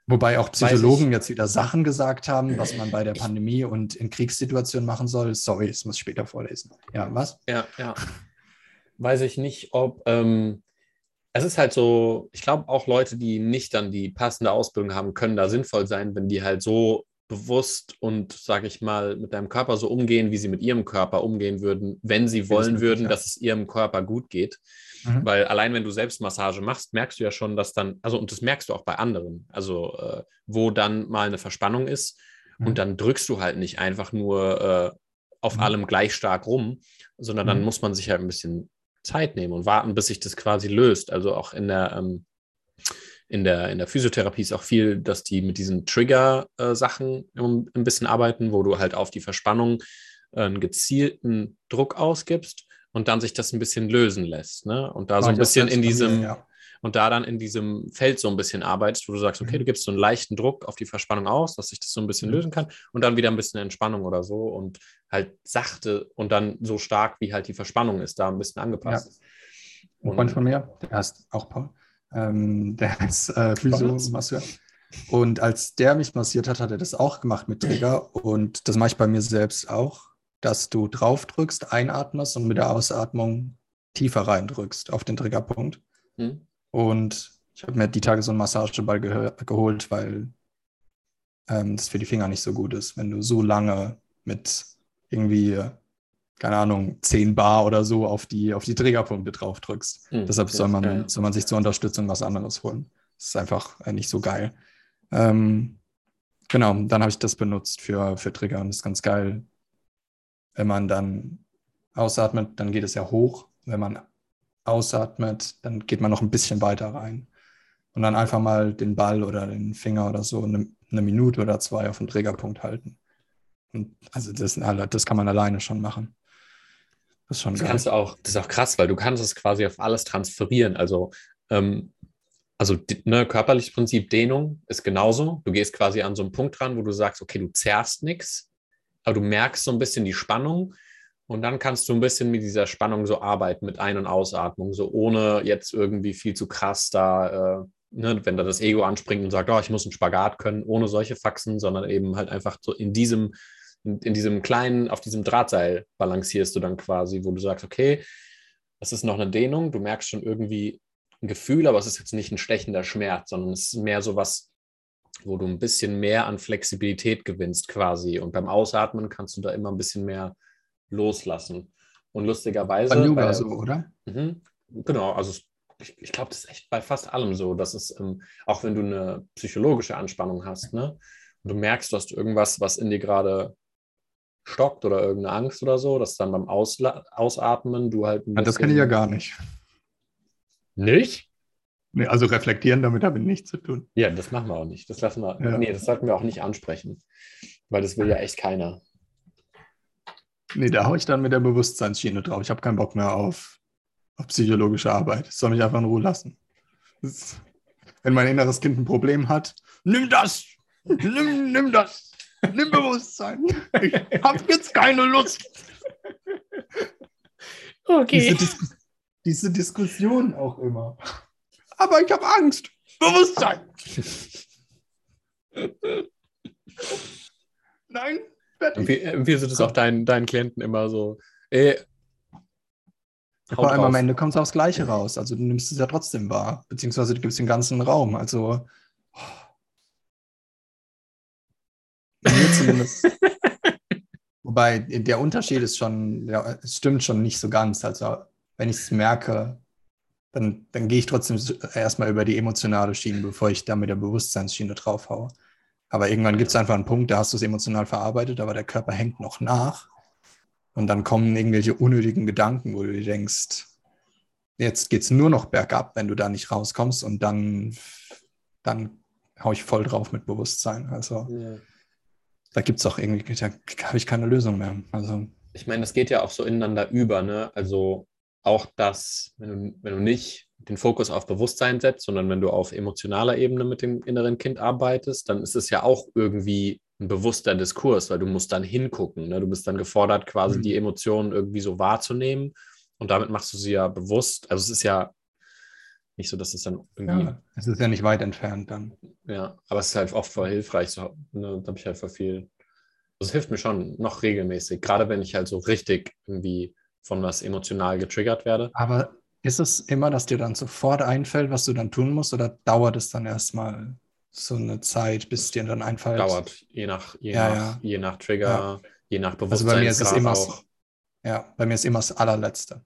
Wobei auch Psychologen jetzt wieder Sachen gesagt haben, was man bei der Pandemie und in Kriegssituationen machen soll. Sorry, das muss ich später vorlesen. Ja, was? Ja, ja. Weiß ich nicht, ob. Ähm, es ist halt so, ich glaube auch Leute, die nicht dann die passende Ausbildung haben, können da sinnvoll sein, wenn die halt so bewusst und, sage ich mal, mit deinem Körper so umgehen, wie sie mit ihrem Körper umgehen würden, wenn sie wollen würden, dass es ihrem Körper gut geht. Mhm. Weil allein wenn du Selbstmassage machst, merkst du ja schon, dass dann, also und das merkst du auch bei anderen, also äh, wo dann mal eine Verspannung ist Mhm. und dann drückst du halt nicht einfach nur äh, auf Mhm. allem gleich stark rum, sondern dann Mhm. muss man sich halt ein bisschen Zeit nehmen und warten, bis sich das quasi löst. Also auch in der, ähm, in der, in der Physiotherapie ist auch viel, dass die mit diesen Trigger-Sachen ein bisschen arbeiten, wo du halt auf die Verspannung äh, einen gezielten Druck ausgibst und dann sich das ein bisschen lösen lässt. Ne? Und da so Mach ein bisschen in bei mir, diesem, ja. und da dann in diesem Feld so ein bisschen arbeitest, wo du sagst, okay, Mhm. du gibst so einen leichten Druck auf die Verspannung aus, dass sich das so ein bisschen Mhm. lösen kann und dann wieder ein bisschen Entspannung oder so und halt sachte und dann so stark, wie halt die Verspannung ist, da ein bisschen angepasst. Ein Freund von mir, der heißt auch Paul, ähm, der *laughs* ist äh, Physio-Masseur. Und als der mich massiert hat, hat er das auch gemacht mit Trigger. Und das mache ich bei mir selbst auch, dass du drauf drückst, einatmest und mit der Ausatmung tiefer reindrückst auf den Triggerpunkt. Hm? Und ich habe mir die Tage so einen Massageball gehö- geholt, weil ähm, das für die Finger nicht so gut ist, wenn du so lange mit irgendwie, keine Ahnung, 10 Bar oder so auf die, auf die Triggerpunkte drauf drückst. Hm, Deshalb soll man, ja, soll man sich zur Unterstützung was anderes holen. Das ist einfach äh, nicht so geil. Ähm, genau, dann habe ich das benutzt für, für Trigger und das ist ganz geil. Wenn man dann ausatmet, dann geht es ja hoch. Wenn man ausatmet, dann geht man noch ein bisschen weiter rein. Und dann einfach mal den Ball oder den Finger oder so eine, eine Minute oder zwei auf den Triggerpunkt halten. Und also das, das kann man alleine schon machen. Das ist schon Das geil. kannst du auch, das ist auch krass, weil du kannst es quasi auf alles transferieren. Also, ähm, also ne, körperliches Prinzip Dehnung ist genauso. Du gehst quasi an so einen Punkt ran, wo du sagst, okay, du zerrst nichts, aber du merkst so ein bisschen die Spannung und dann kannst du ein bisschen mit dieser Spannung so arbeiten, mit Ein- und Ausatmung, so ohne jetzt irgendwie viel zu krass da, äh, ne, wenn da das Ego anspringt und sagt, oh, ich muss einen Spagat können, ohne solche Faxen, sondern eben halt einfach so in diesem, in, diesem kleinen, auf diesem Drahtseil balancierst du dann quasi, wo du sagst, okay, das ist noch eine Dehnung, du merkst schon irgendwie ein Gefühl, aber es ist jetzt nicht ein stechender Schmerz, sondern es ist mehr so was, wo du ein bisschen mehr an Flexibilität gewinnst quasi. Und beim Ausatmen kannst du da immer ein bisschen mehr loslassen. Und lustigerweise. Beim Yoga bei- so, oder? Mhm. Genau, also es- ich, ich glaube, das ist echt bei fast allem so, dass es, ähm, auch wenn du eine psychologische Anspannung hast, ne, und du merkst, du hast irgendwas, was in dir gerade stockt oder irgendeine Angst oder so, dass dann beim Ausla Ausatmen du halt ein Ja, das kann ich ja gar nicht. Nicht? Nee, also reflektieren, damit habe ich nichts zu tun. Ja, das machen wir auch nicht. Das lassen wir. Ja. Nee, das sollten wir auch nicht ansprechen. Weil das will ja echt keiner. Nee, da haue ich dann mit der Bewusstseinsschiene drauf. Ich habe keinen Bock mehr auf, auf psychologische Arbeit. Ich soll mich einfach in Ruhe lassen. Das, wenn mein inneres Kind ein Problem hat, nimm das! Nimm, nimm das! Nimm Bewusstsein! Ich habe jetzt keine Lust! Okay. Diese, Dis diese Diskussion auch immer. Aber ich habe Angst. Bewusstsein. Nein, fertig. Wie, ist es auch deinen, deinen Klienten immer so? Äh, vor allem am Ende kommt es aufs Gleiche raus. Also du nimmst es ja trotzdem wahr. Beziehungsweise du gibst den ganzen Raum. Also. Oh. Mir zumindest. *laughs* Wobei der Unterschied ist schon, ja, es stimmt schon nicht so ganz. Also wenn ich es merke, dann, dann gehe ich trotzdem erstmal über die emotionale Schiene, bevor ich da mit der Bewusstseinsschiene draufhaue. Aber irgendwann gibt es einfach einen Punkt, da hast du es emotional verarbeitet, aber der Körper hängt noch nach. Und dann kommen irgendwelche unnötigen Gedanken, wo du dir denkst, jetzt geht es nur noch bergab, wenn du da nicht rauskommst. Und dann, dann haue ich voll drauf mit Bewusstsein. Also ja. Da gibt es auch irgendwie, da habe ich keine Lösung mehr. Also, ich meine, das geht ja auch so ineinander über. Ne? Also auch das, wenn du, wenn du nicht den Fokus auf Bewusstsein setzt, sondern wenn du auf emotionaler Ebene mit dem inneren Kind arbeitest, dann ist es ja auch irgendwie ein bewusster Diskurs, weil du musst dann hingucken. Ne? Du bist dann gefordert, quasi mhm. die Emotionen irgendwie so wahrzunehmen und damit machst du sie ja bewusst. Also es ist ja nicht so, dass es dann irgendwie. Ja, es ist ja nicht weit entfernt dann. Ja, aber es ist halt oft voll hilfreich. So, ne? Da habe ich halt voll viel. Das hilft mir schon noch regelmäßig, gerade wenn ich halt so richtig irgendwie von was emotional getriggert werde. Aber ist es immer, dass dir dann sofort einfällt, was du dann tun musst, oder dauert es dann erstmal so eine Zeit, bis dir dann einfällt? Dauert, je nach, je ja, nach, ja. Je nach Trigger, ja. je nach Bewusstsein. Also bei mir ist es immer, auch. ja, bei mir ist immer das allerletzte.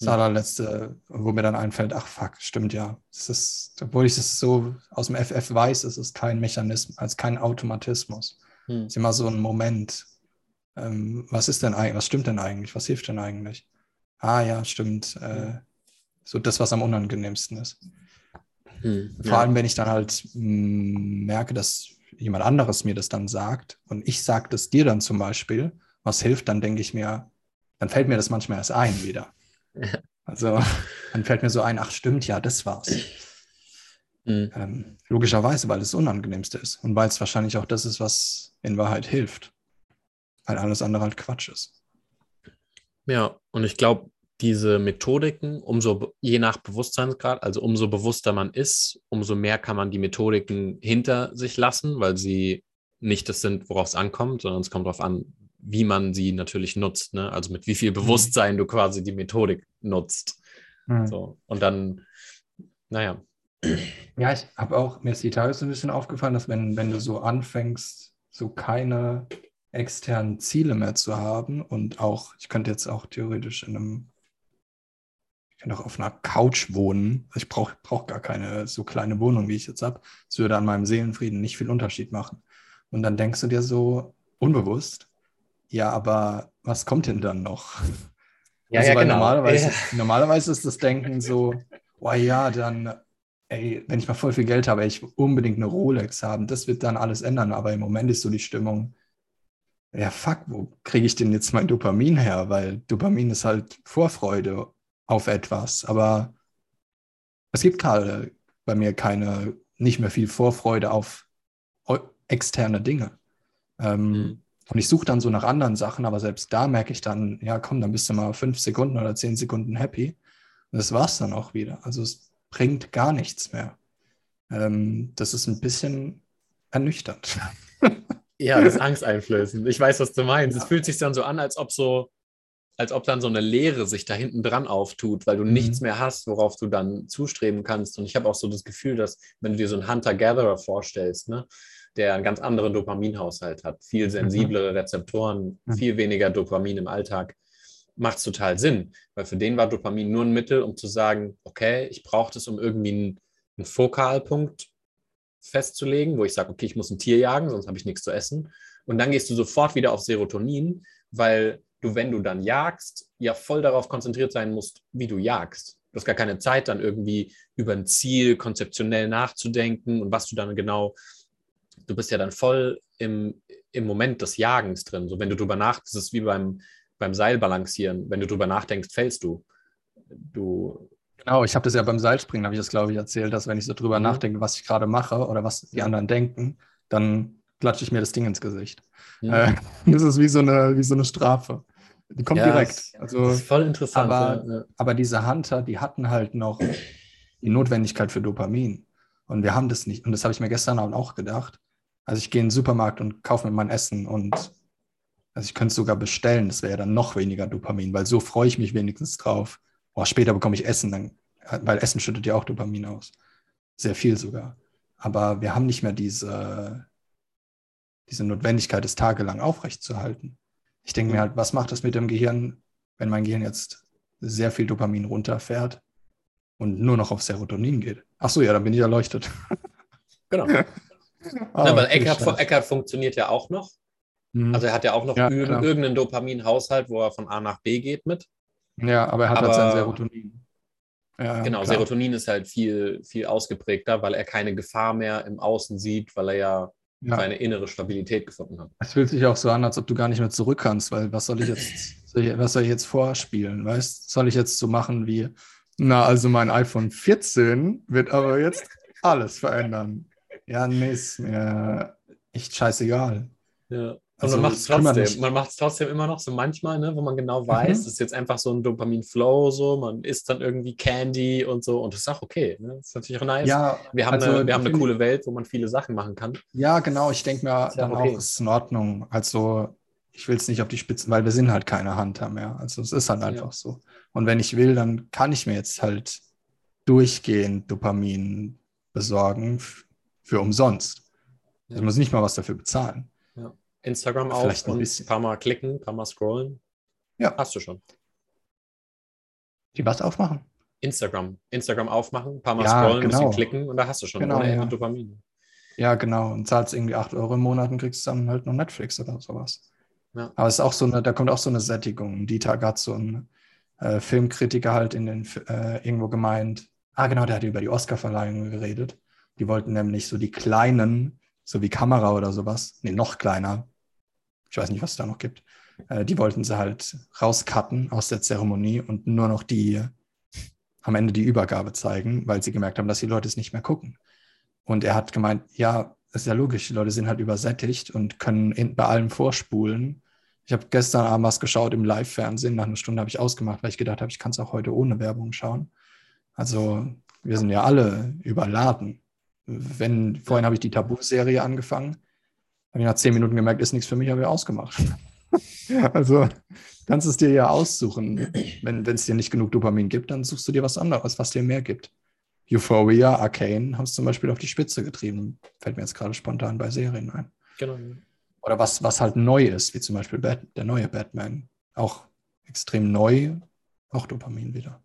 Das hm. allerletzte, wo mir dann einfällt, ach fuck, stimmt ja. Es ist, obwohl ich es so aus dem FF weiß, ist es kein Mechanismus, als kein Automatismus. Hm. Es ist immer so ein Moment, ähm, was ist denn eigentlich, was stimmt denn eigentlich, was hilft denn eigentlich? Ah ja, stimmt. Äh, so das, was am unangenehmsten ist. Hm, Vor ja. allem, wenn ich dann halt mh, mm, merke, dass jemand anderes mir das dann sagt und ich sage das dir dann zum Beispiel, was hilft, dann denke ich mir, dann fällt mir das manchmal erst ein wieder. Also dann fällt mir so ein, ach stimmt, ja, das war's. Mhm. Ähm, logischerweise, weil es das Unangenehmste ist und weil es wahrscheinlich auch das ist, was in Wahrheit hilft weil alles andere halt Quatsch ist. Ja, und ich glaube, diese Methodiken, umso je nach Bewusstseinsgrad, also umso bewusster man ist, umso mehr kann man die Methodiken hinter sich lassen, weil sie nicht das sind, worauf es ankommt, sondern es kommt darauf an, wie man sie natürlich nutzt. Ne? Also mit wie viel mhm. Bewusstsein du quasi die Methodik nutzt. Mhm. So. Und dann, naja. Ja, ich habe auch, mir ist die Tage so ein bisschen aufgefallen, dass wenn, wenn du so anfängst, so keine externen Ziele mehr zu haben und auch, ich könnte jetzt auch theoretisch in einem, ich könnte auch auf einer Couch wohnen. Ich brauche brauch gar keine so kleine Wohnung, wie ich jetzt habe. Es würde an meinem Seelenfrieden nicht viel Unterschied machen. Und dann denkst du dir so unbewusst, ja, aber was kommt denn dann noch? Ja, also, ja, genau. normalerweise, ja. *laughs* normalerweise ist das Denken so, oh ja, dann, ey, wenn ich mal voll viel Geld habe, ey, ich will unbedingt eine Rolex haben, das wird dann alles ändern. Aber im Moment ist so die Stimmung, ja, fuck, wo kriege ich denn jetzt mein Dopamin her? Weil Dopamin ist halt Vorfreude auf etwas. Aber es gibt gerade bei mir keine, nicht mehr viel Vorfreude auf externe Dinge. Ähm, mhm. Und ich suche dann so nach anderen Sachen, aber selbst da merke ich dann, ja, komm, dann bist du mal fünf Sekunden oder zehn Sekunden happy. Und das war's dann auch wieder. Also es bringt gar nichts mehr. Ähm, das ist ein bisschen ernüchternd. *laughs* Ja, das ist angsteinflößend. Ich weiß, was du meinst. Ja. Es fühlt sich dann so an, als ob so, als ob dann so eine Leere sich da hinten dran auftut, weil du mhm. nichts mehr hast, worauf du dann zustreben kannst. Und ich habe auch so das Gefühl, dass, wenn du dir so einen Hunter-Gatherer vorstellst, ne, der einen ganz anderen Dopaminhaushalt hat, viel mhm. sensiblere Rezeptoren, mhm. viel weniger Dopamin im Alltag, macht es total Sinn. Weil für den war Dopamin nur ein Mittel, um zu sagen, okay, ich brauche das, um irgendwie einen, einen Fokalpunkt festzulegen, wo ich sage, okay, ich muss ein Tier jagen, sonst habe ich nichts zu essen. Und dann gehst du sofort wieder auf Serotonin, weil du, wenn du dann jagst, ja voll darauf konzentriert sein musst, wie du jagst. Du hast gar keine Zeit, dann irgendwie über ein Ziel konzeptionell nachzudenken und was du dann genau, du bist ja dann voll im, im Moment des Jagens drin. So, wenn du drüber nachdenkst, das ist wie beim, beim Seilbalancieren. Wenn du drüber nachdenkst, fällst du. Du Genau, ich habe das ja beim Seilspringen, habe ich das, glaube ich, erzählt, dass wenn ich so drüber mhm. nachdenke, was ich gerade mache oder was die anderen denken, dann klatsche ich mir das Ding ins Gesicht. Mhm. Äh, *laughs* das ist wie so, eine, wie so eine Strafe. Die kommt Ja, direkt. Also, Das ist voll interessant. aber- ja, ja. aber diese Hunter, die hatten halt noch die Notwendigkeit für Dopamin. Und wir haben das nicht. Und das habe ich mir gestern Abend auch gedacht. Also ich gehe in den Supermarkt und kaufe mir mein Essen und also ich könnte es sogar bestellen, das wäre ja dann noch weniger Dopamin, weil so freue ich mich wenigstens drauf. Boah, später bekomme ich Essen, dann, weil Essen schüttet ja auch Dopamin aus. Sehr viel sogar. Aber wir haben nicht mehr diese, diese Notwendigkeit, es tagelang aufrechtzuerhalten. Ich denke mir halt, was macht das mit dem Gehirn, wenn mein Gehirn jetzt sehr viel Dopamin runterfährt und nur noch auf Serotonin geht? Ach so, ja, dann bin ich erleuchtet. Genau. *laughs* Ah, ja, weil okay, Eckart, funktioniert ja auch noch. Mhm. Also er hat ja auch noch Ja, irg- klar. irgendeinen Dopaminhaushalt, wo er von A nach B geht mit. ja, aber er hat halt aber- sein Serotonin. Ja, Genau, klar. Serotonin ist halt viel, viel ausgeprägter, weil er keine Gefahr mehr im Außen sieht, weil er ja, Ja. seine innere Stabilität gefunden hat. Es fühlt sich auch so an, als ob du gar nicht mehr zurück kannst, weil was soll ich jetzt, soll ich, was soll ich jetzt vorspielen? Weißt soll ich jetzt so machen wie, na, also mein iPhone 14 wird aber jetzt alles verändern. Ja, nee, ist mir echt scheißegal. Ja. Also, man macht es trotzdem. Man macht trotzdem immer noch so manchmal, ne, wo man genau weiß, Mhm. das ist jetzt einfach so ein Dopamin-Flow, so, man isst dann irgendwie Candy und so und das ist auch okay. Ne? Das ist natürlich auch nice. Ja, wir haben, also, eine, wir haben eine coole Welt, wo man viele Sachen machen kann. Ja, genau. Ich denke mir Ist ja dann okay. auch, es ist in Ordnung. Also, ich will es nicht auf die Spitzen, weil wir sind halt keine Hunter mehr. Also, es ist halt einfach so. Und wenn ich will, dann kann ich mir jetzt halt durchgehend Dopamin besorgen für umsonst. Ja. muss nicht mal was dafür bezahlen. Instagram auf Vielleicht ein und ein paar Mal klicken, ein paar Mal scrollen. Ja. Hast du schon. Die was aufmachen? Instagram. Instagram aufmachen, ein paar Mal Ja, scrollen, ein genau. bisschen klicken und da hast du schon Genau, ohne ja. Dopamin. Ja, genau. Und zahlst irgendwie 8 Euro im Monat und kriegst dann halt noch Netflix oder sowas. Ja. Aber es ist auch so eine, da kommt auch so eine Sättigung. Dieter Gatz, so ein äh, Filmkritiker halt in den, äh, irgendwo gemeint. Ah, genau, der hat über die Oscarverleihung geredet. Die wollten nämlich so die kleinen, so wie Kamera oder sowas, nee, noch kleiner. Ich weiß nicht, was es da noch gibt. Äh, die wollten sie halt rauscutten aus der Zeremonie und nur noch die am Ende die Übergabe zeigen, weil sie gemerkt haben, dass die Leute es nicht mehr gucken. Und er hat gemeint, ja, ist ja logisch, die Leute sind halt übersättigt und können in, bei allem vorspulen. Ich habe gestern Abend was geschaut im Live-Fernsehen, nach einer Stunde habe ich ausgemacht, weil ich gedacht habe, ich kann es auch heute ohne Werbung schauen. Also wir sind ja alle überladen. Wenn, vorhin habe ich die Tabu-Serie angefangen, habe ich nach zehn Minuten gemerkt, ist nichts für mich, habe ich ausgemacht. *laughs* also kannst es dir ja aussuchen. Wenn es dir nicht genug Dopamin gibt, dann suchst du dir was anderes, was dir mehr gibt. Euphoria, Arcane haben es zum Beispiel auf die Spitze getrieben. Fällt mir jetzt gerade spontan bei Serien ein. Genau. Oder was, was halt neu ist, wie zum Beispiel Bat der neue Batman. Auch extrem neu, auch Dopamin wieder.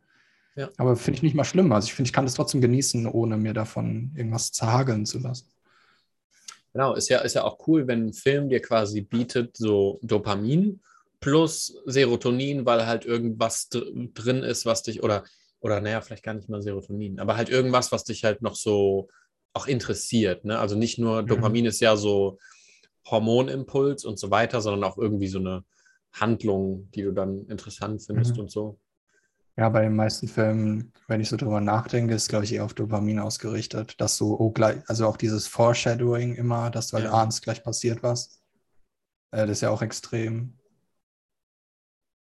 Ja. Aber finde ich nicht mal schlimm. Also ich finde, ich kann das trotzdem genießen, ohne mir davon irgendwas zerhageln zu lassen. Genau, ist ja, ist ja auch cool, wenn ein Film dir quasi bietet, so Dopamin plus Serotonin, weil halt irgendwas dr drin ist, was dich, oder, oder naja, vielleicht gar nicht mal Serotonin, aber halt irgendwas, was dich halt noch so auch interessiert. Ne? Also nicht nur Mhm. Dopamin ist ja so Hormonimpuls und so weiter, sondern auch irgendwie so eine Handlung, die du dann interessant findest Mhm. und so. Ja, bei den meisten Filmen, wenn ich so drüber nachdenke, ist, glaube ich, eher auf Dopamin ausgerichtet. Dass so, oh, gleich, also auch dieses Foreshadowing immer, dass du halt Ja. ahnst, gleich passiert was. Äh, das ist ja auch extrem.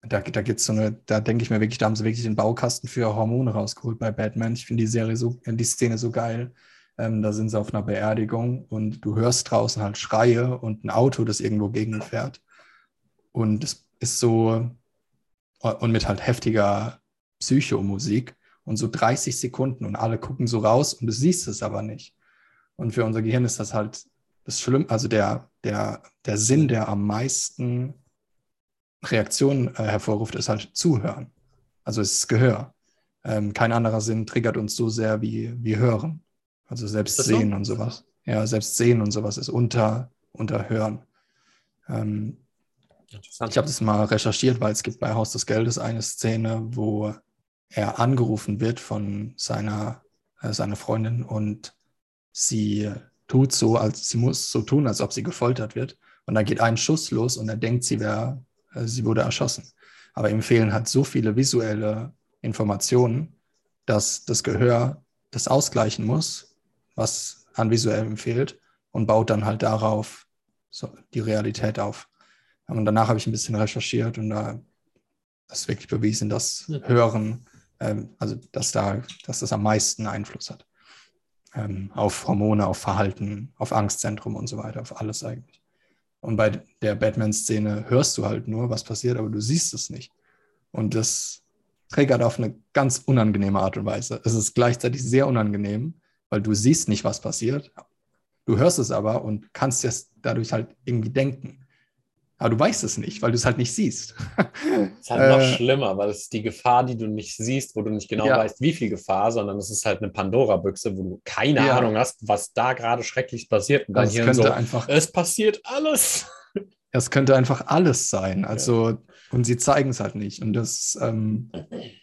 Da, da gibt's so eine, da denke ich mir wirklich, da haben sie wirklich den Baukasten für Hormone rausgeholt bei Batman. Ich finde die Serie so, äh, die Szene so geil. Ähm, da sind sie auf einer Beerdigung und du hörst draußen halt Schreie und ein Auto, das irgendwo gegenfährt. Und es ist so, und mit halt heftiger Psychomusik und so 30 Sekunden und alle gucken so raus und du siehst es aber nicht. Und für unser Gehirn ist das halt das Schlimm, also der, der, der Sinn, der am meisten Reaktionen äh, hervorruft, ist halt Zuhören. Also es ist Gehör. Ähm, kein anderer Sinn triggert uns so sehr wie, wie Hören. Also selbst das so? Sehen und sowas. Ja, selbst Sehen und sowas ist unter, unter Hören. Ähm, ich habe das mal recherchiert, weil es gibt bei Haus des Geldes eine Szene, wo er angerufen wird von seiner, äh, seiner Freundin und sie tut so, als sie muss so tun, als ob sie gefoltert wird. Und dann geht ein Schuss los und er denkt, sie wäre, äh, sie wurde erschossen. Aber ihm fehlen halt so viele visuelle Informationen, dass das Gehör das ausgleichen muss, was an visuellem fehlt, und baut dann halt darauf so die Realität auf. Und danach habe ich ein bisschen recherchiert und da ist wirklich bewiesen, dass. Hören, also dass da, dass das am meisten Einfluss hat. Ähm, auf Hormone, auf Verhalten, auf Angstzentrum und so weiter, auf alles eigentlich. Und bei der Batman-Szene hörst du halt nur, was passiert, aber du siehst es nicht. Und das triggert auf eine ganz unangenehme Art und Weise. Es ist gleichzeitig sehr unangenehm, weil du siehst nicht, was passiert. Du hörst es aber und kannst es dadurch halt irgendwie denken. Aber du weißt es nicht, weil du es halt nicht siehst. Es *laughs* ist halt noch Äh, schlimmer, weil es ist die Gefahr, die du nicht siehst, wo du nicht genau Ja. weißt, wie viel Gefahr, sondern es ist halt eine Pandora-Büchse, wo du keine Ja. Ahnung hast, was da gerade schrecklich passiert. Und es Hirn könnte so, einfach, es passiert alles. *laughs* es könnte einfach alles sein. Also, und sie zeigen es halt nicht. Und das ähm,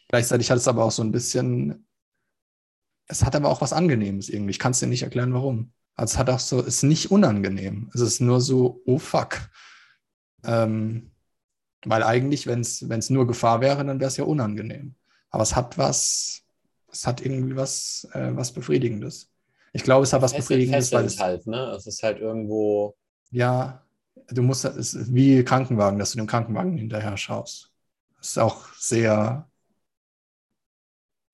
gleichzeitig hat es aber auch so ein bisschen, es hat aber auch was Angenehmes irgendwie. Ich kann es dir nicht erklären, warum. Also es hat auch so, es ist nicht unangenehm. Es ist nur so, oh fuck. Ähm, weil eigentlich, wenn es nur Gefahr wäre, dann wäre es ja unangenehm. Aber es hat was, es hat irgendwie was, äh, was Befriedigendes. Ich glaube, es hat was Fesselt- Befriedigendes, weil es, halt, ne? Es ist halt irgendwo, ja, du musst, es ist wie Krankenwagen, dass du dem Krankenwagen hinterher schaust. Das ist auch sehr,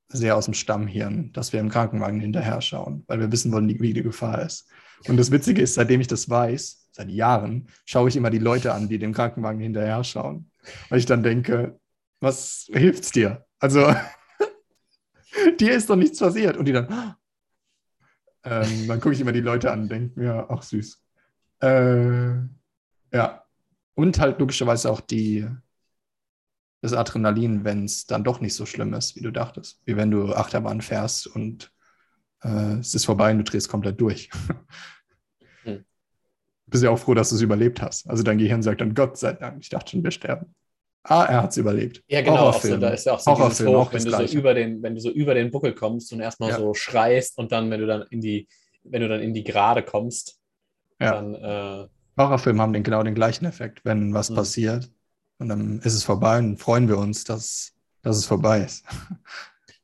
sehr aus dem Stammhirn, dass wir im Krankenwagen hinterher schauen, weil wir wissen wollen, wie die Gefahr ist. Und das Witzige ist, seitdem ich das weiß, seit Jahren, schaue ich immer die Leute an, die dem Krankenwagen hinterher schauen. Weil ich dann denke, was hilft's dir? Also, *laughs* dir ist doch nichts passiert. Und die dann, *gasps* ähm, dann gucke ich immer die Leute an und denke mir, ach süß. Äh, ja. Und halt logischerweise auch die, das Adrenalin, wenn es dann doch nicht so schlimm ist, wie du dachtest. Wie wenn du Achterbahn fährst und äh, es ist vorbei und du drehst komplett durch. *laughs* Bist ja auch froh, dass du es überlebt hast. Also dein Gehirn sagt dann, Gott sei Dank, ich dachte schon, wir sterben. Ah, er hat es überlebt. ja genau, auch so, Horrorfilm. da ist ja auch so dieses Horrorfilm, Hoch, wenn du so über den, wenn du so über den Buckel kommst und erstmal Ja. so schreist und dann, wenn du dann in die, wenn du dann in die Gerade kommst, Ja. dann äh, Horrorfilme haben den, genau den gleichen Effekt, wenn was Mhm. passiert und dann ist es vorbei und freuen wir uns, dass, dass es vorbei ist.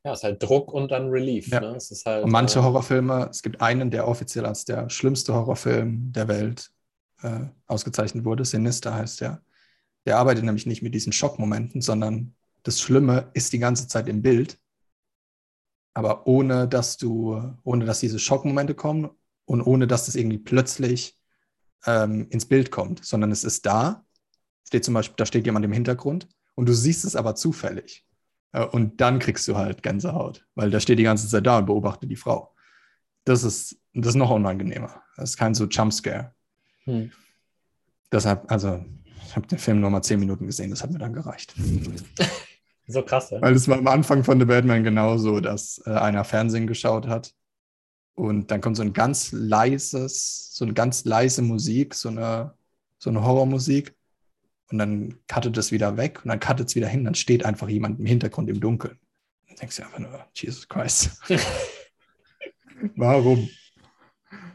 Ja, ist halt Druck und dann Relief. Ja. Ne? Es ist halt, Und manche äh, Horrorfilme, es gibt einen, der offiziell als der schlimmste Horrorfilm der Welt äh, ausgezeichnet wurde, Sinister heißt der. Der arbeitet nämlich nicht mit diesen Schockmomenten, sondern das Schlimme ist die ganze Zeit im Bild, aber ohne dass du, ohne dass diese Schockmomente kommen und ohne dass das irgendwie plötzlich ähm, ins Bild kommt, sondern es ist da, steht zum Beispiel, da steht jemand im Hintergrund und du siehst es aber zufällig. Äh, Und dann kriegst du halt Gänsehaut, weil der steht die ganze Zeit da und beobachtet die Frau. Das ist, das ist noch unangenehmer. Das ist kein so Jumpscare. hm. Deshalb, also, ich habe den Film nur mal zehn Minuten gesehen, das hat mir dann gereicht. *laughs* So krass, ja. Weil es war am Anfang von The Batman genauso, dass äh, einer Fernsehen geschaut hat und dann kommt so ein ganz leises, so eine ganz leise Musik, so eine, so eine Horrormusik und dann cuttet es wieder weg und dann cuttet es wieder hin, dann steht einfach jemand im Hintergrund im Dunkeln. Dann denkst du einfach nur, Jesus Christ. *laughs* Warum?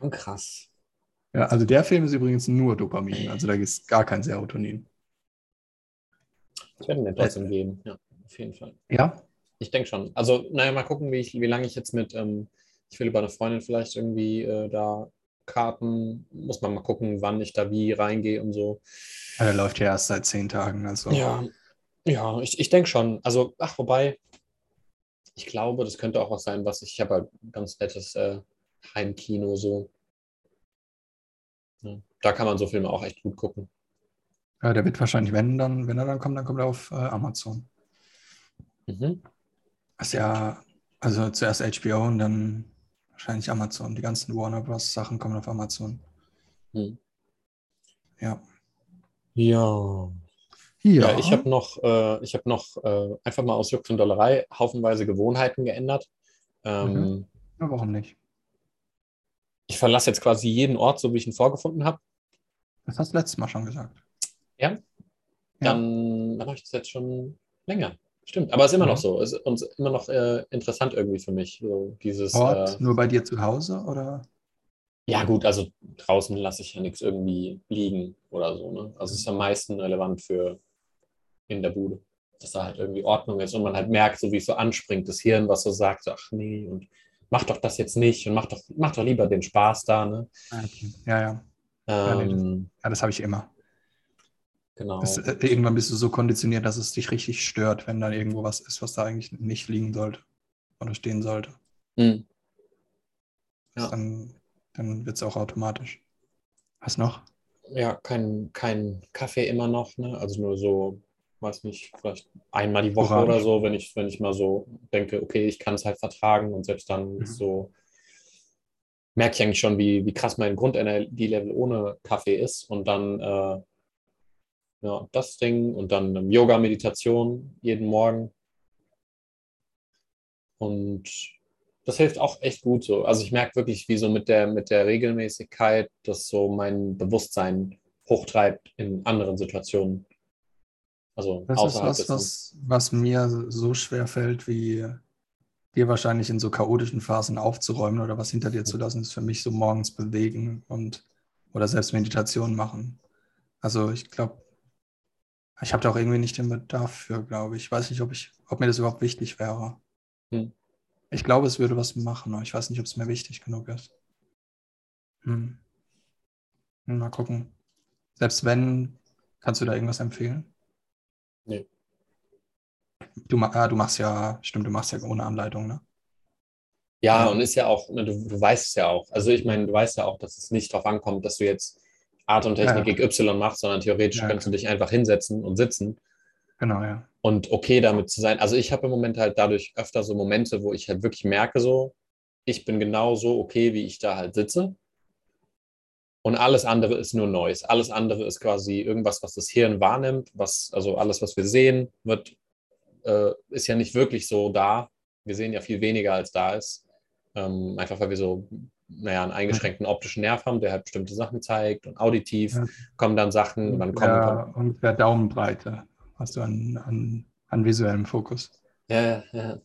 Und krass. Ja, also der Film ist übrigens nur Dopamin, also da ist gar kein Serotonin. Ich werde mir trotzdem geben, ja, auf jeden Fall. Ja, Ich denke schon. Also, naja, mal gucken, wie, ich, wie lange ich jetzt mit, ähm, ich will über eine Freundin vielleicht irgendwie äh, da Karten, muss man mal gucken, wann ich da wie reingehe und so. der läuft ja erst seit zehn Tagen, also. Ja, ja, ich, ich denke schon. Also, ach, wobei, ich glaube, das könnte auch was sein, was ich, ich habe halt ein ganz nettes äh, Heimkino so. Ja, da kann man so Filme auch echt gut gucken. Ja, der wird wahrscheinlich, wenn dann, wenn er dann kommt, dann kommt er auf äh, Amazon. Mhm. Das ist ja, also zuerst HBO und dann wahrscheinlich Amazon. Die ganzen Warner Bros. Sachen kommen auf Amazon. Hm. Ja. Ja. Ja, ich habe noch, äh, ich hab noch äh, einfach mal aus Jux und Dollerei haufenweise Gewohnheiten geändert. Ähm, Mhm. Ja, warum nicht? Ich verlasse jetzt quasi jeden Ort, so wie ich ihn vorgefunden habe. Das hast du letztes Mal schon gesagt. Ja? Ja. Dann, dann mache ich das jetzt schon länger. Stimmt, aber es ist immer noch Mhm. so. Es ist und immer noch äh, interessant irgendwie für mich. So dieses, Ort äh, nur bei dir zu Hause oder? ja, gut, also draußen lasse ich ja nichts irgendwie liegen oder so. Ne? Also es ist am meisten relevant für in der Bude. Dass da halt irgendwie Ordnung ist und man halt merkt, so wie es so anspringt, das Hirn, was so sagt, so, ach nee, und mach doch das jetzt nicht und mach doch, mach doch lieber den Spaß da. Ne? Ah, okay. Ja, ja. Ähm, Ja, das habe ich immer. Genau. Das, äh, irgendwann bist du so konditioniert, dass es dich richtig stört, wenn da irgendwo was ist, was da eigentlich nicht liegen sollte oder stehen sollte. Hm. Das Ja. Dann, dann wird es auch automatisch. Was noch? Ja, kein, kein Kaffee immer noch, ne? Also nur so, weiß nicht, vielleicht einmal die Woche Sporadisch. oder so, wenn ich, wenn ich mal so denke, okay, ich kann es halt vertragen und selbst dann Mhm. so, merke ich eigentlich schon, wie, wie krass mein Grundenergielevel ohne Kaffee ist und dann äh, ja, das Ding und dann ähm, Yoga, Meditation jeden Morgen und das hilft auch echt gut so. Also ich merke wirklich, wie so mit der, mit der Regelmäßigkeit das so mein Bewusstsein hochtreibt in anderen Situationen. Also Das ist was, was, was mir so schwer fällt, wie dir wahrscheinlich in so chaotischen Phasen aufzuräumen oder was hinter dir zu lassen, ist für mich so morgens bewegen und oder selbst Meditation machen. Also ich glaube, ich habe da auch irgendwie nicht den Bedarf für, glaube ich. Ich weiß nicht, ob ich, ob mir das überhaupt wichtig wäre. Hm. Ich glaube, es würde was machen, aber ich weiß nicht, ob es mir wichtig genug ist. Hm. Mal gucken. Selbst wenn, kannst du da irgendwas empfehlen? Nee. Du, ah, du machst ja, stimmt, du machst ja ohne Anleitung, ne? Ja, Ja. und ist ja auch, ne, du, du weißt es ja auch. Also ich meine, du weißt ja auch, dass es nicht darauf ankommt, dass du jetzt Art und Technik Ja, XY machst, sondern theoretisch Ja, könntest du dich einfach hinsetzen und sitzen Genau, ja. und okay damit zu sein. Also ich habe im Moment halt dadurch öfter so Momente, wo ich halt wirklich merke, so, ich bin genau so okay, wie ich da halt sitze. Und alles andere ist nur Neues. Alles andere ist quasi irgendwas, was das Hirn wahrnimmt, was, also alles, was wir sehen, wird, äh, ist ja nicht wirklich so da. Wir sehen ja viel weniger, als da ist. Ähm, einfach weil wir so, naja, einen eingeschränkten optischen Nerv haben, der halt bestimmte Sachen zeigt und auditiv Ja. kommen dann Sachen und dann kommen, Ungefähr, ungefähr Daumenbreite hast du an, an, an visuellem Fokus. Ja, ja,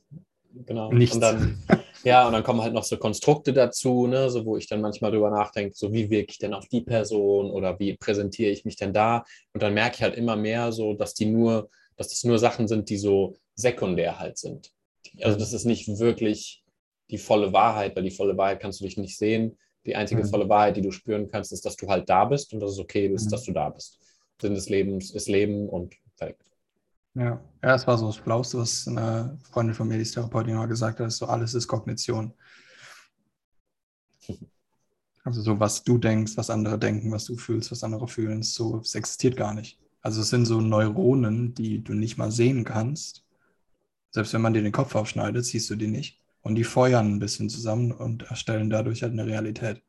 genau. Nichts. Und dann, ja, und dann kommen halt noch so Konstrukte dazu, ne, so wo ich dann manchmal drüber nachdenke, so wie wirke ich denn auf die Person oder wie präsentiere ich mich denn da? Und dann merke ich halt immer mehr so, dass die nur, dass das nur Sachen sind, die so sekundär halt sind. Also das ist nicht wirklich die volle Wahrheit, weil die volle Wahrheit kannst du dich nicht sehen. Die einzige Mhm. volle Wahrheit, die du spüren kannst, ist, dass du halt da bist und dass es okay ist, Mhm. dass du da bist. Sinn des Lebens ist Leben und fertig. Ja, ja, es war so das Flauste, was eine Freundin von mir, die ist Therapeutin, mal gesagt hat, so alles ist Kognition. *laughs* Also so, was du denkst, was andere denken, was du fühlst, was andere fühlen, so, es existiert gar nicht. Also es sind so Neuronen, die du nicht mal sehen kannst. Selbst wenn man dir den Kopf aufschneidet, siehst du die nicht. Und die feuern ein bisschen zusammen und erstellen dadurch halt eine Realität.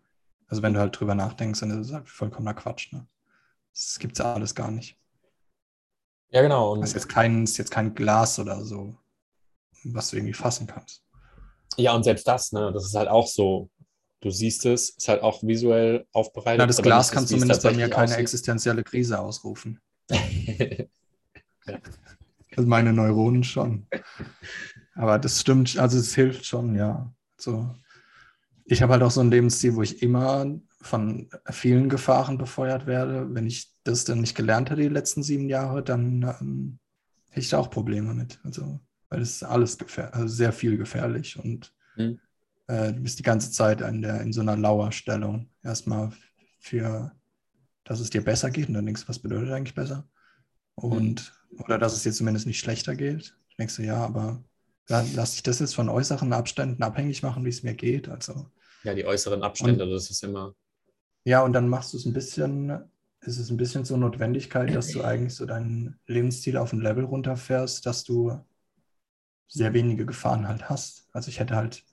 Also wenn du halt drüber nachdenkst, dann ist es halt vollkommener Quatsch. Ne? Das gibt's ja alles gar nicht. Ja, genau. Das ist jetzt kein, ist jetzt kein Glas oder so, was du irgendwie fassen kannst. Ja, und selbst das, ne, das ist halt auch so. Du siehst es, ist halt auch visuell aufbereitet. Na, das Glas kann es zumindest bei mir keine aussieht. existenzielle Krise ausrufen. ja. *laughs* Also meine Neuronen schon. Aber das stimmt, also es hilft schon, ja. So, ich habe halt auch so ein Lebensstil, wo ich immer von vielen Gefahren befeuert werde. Wenn ich das dann nicht gelernt hätte die letzten sieben Jahre, dann ähm, hätte ich da auch Probleme mit. Also, weil es ist alles gefähr also sehr viel gefährlich und Hm. äh, du bist die ganze Zeit in, der, in so einer Lauerstellung. Erstmal für, dass es dir besser geht und dann denkst du, was bedeutet eigentlich besser? Und, oder dass es dir zumindest nicht schlechter geht. Denkst du, ja, aber la- lass ich das jetzt von äußeren Abständen abhängig machen, wie es mir geht? Also, ja, die äußeren Abstände, das ist immer. ja, und dann machst du es ein bisschen, ist es ein bisschen so Notwendigkeit, dass du eigentlich so deinen Lebensstil auf ein Level runterfährst, dass du sehr wenige Gefahren halt hast. Also ich hätte halt,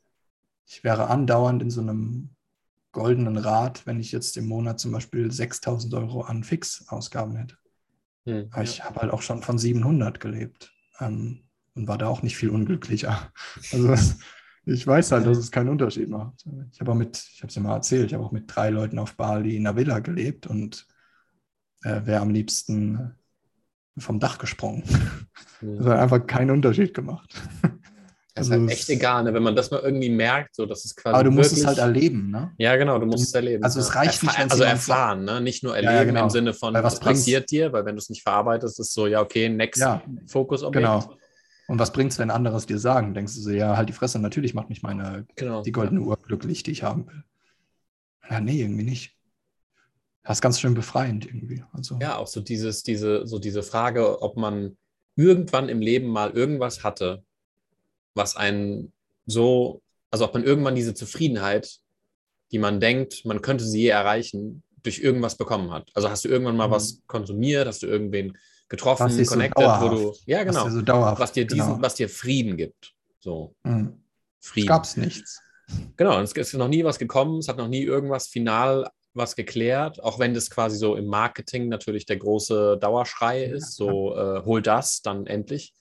ich wäre andauernd in so einem goldenen Rad, wenn ich jetzt im Monat zum Beispiel 6000 Euro an Fixausgaben hätte. Hm, Aber ich habe halt auch schon von 700 gelebt ähm, und war da auch nicht viel unglücklicher. *laughs* Also ich weiß halt, dass es keinen Unterschied macht. Ich habe auch mit, ich habe es ja mal erzählt, ich habe auch mit drei Leuten auf Bali in einer Villa gelebt und äh, wäre am liebsten vom Dach gesprungen. hm. Das hat einfach keinen Unterschied gemacht. Das ist Also halt es- echt egal, ne? wenn man das mal irgendwie merkt, so dass es quasi. Aber du musst es wirklich- halt erleben, ne? Ja, genau, du musst es erleben. also es ja. reicht nicht, wenn's Also erfahren, ne? nicht nur ja, erleben genau. im Sinne von, Weil was es passiert dir, weil wenn du es nicht verarbeitest, ist so, ja, okay, next Ja, Fokusobjekt. genau. Und was bringt es, wenn andere es dir sagen? Denkst du so, ja, halt die Fresse, natürlich macht mich meine genau. die goldene Uhr glücklich, die ich haben will. Ja, nee, irgendwie nicht. Das ist ganz schön befreiend irgendwie. Also, Ja, auch so dieses, diese, so diese Frage, ob man irgendwann im Leben mal irgendwas hatte, was einen so, also ob man irgendwann diese Zufriedenheit, die man denkt, man könnte sie je erreichen, durch irgendwas bekommen hat. Also hast du irgendwann mal Mhm. was konsumiert, hast du irgendwen getroffen, Was dich so connected, wo du, ja genau, was dir so dauerhaft. was dir diesen, genau. was dir Frieden gibt. So, Mhm. Es Frieden. gab's nichts. Genau, es ist noch nie was gekommen, es hat noch nie irgendwas final was geklärt, auch wenn das quasi so im Marketing natürlich der große Dauerschrei Ja, ist, so äh, hol das dann endlich.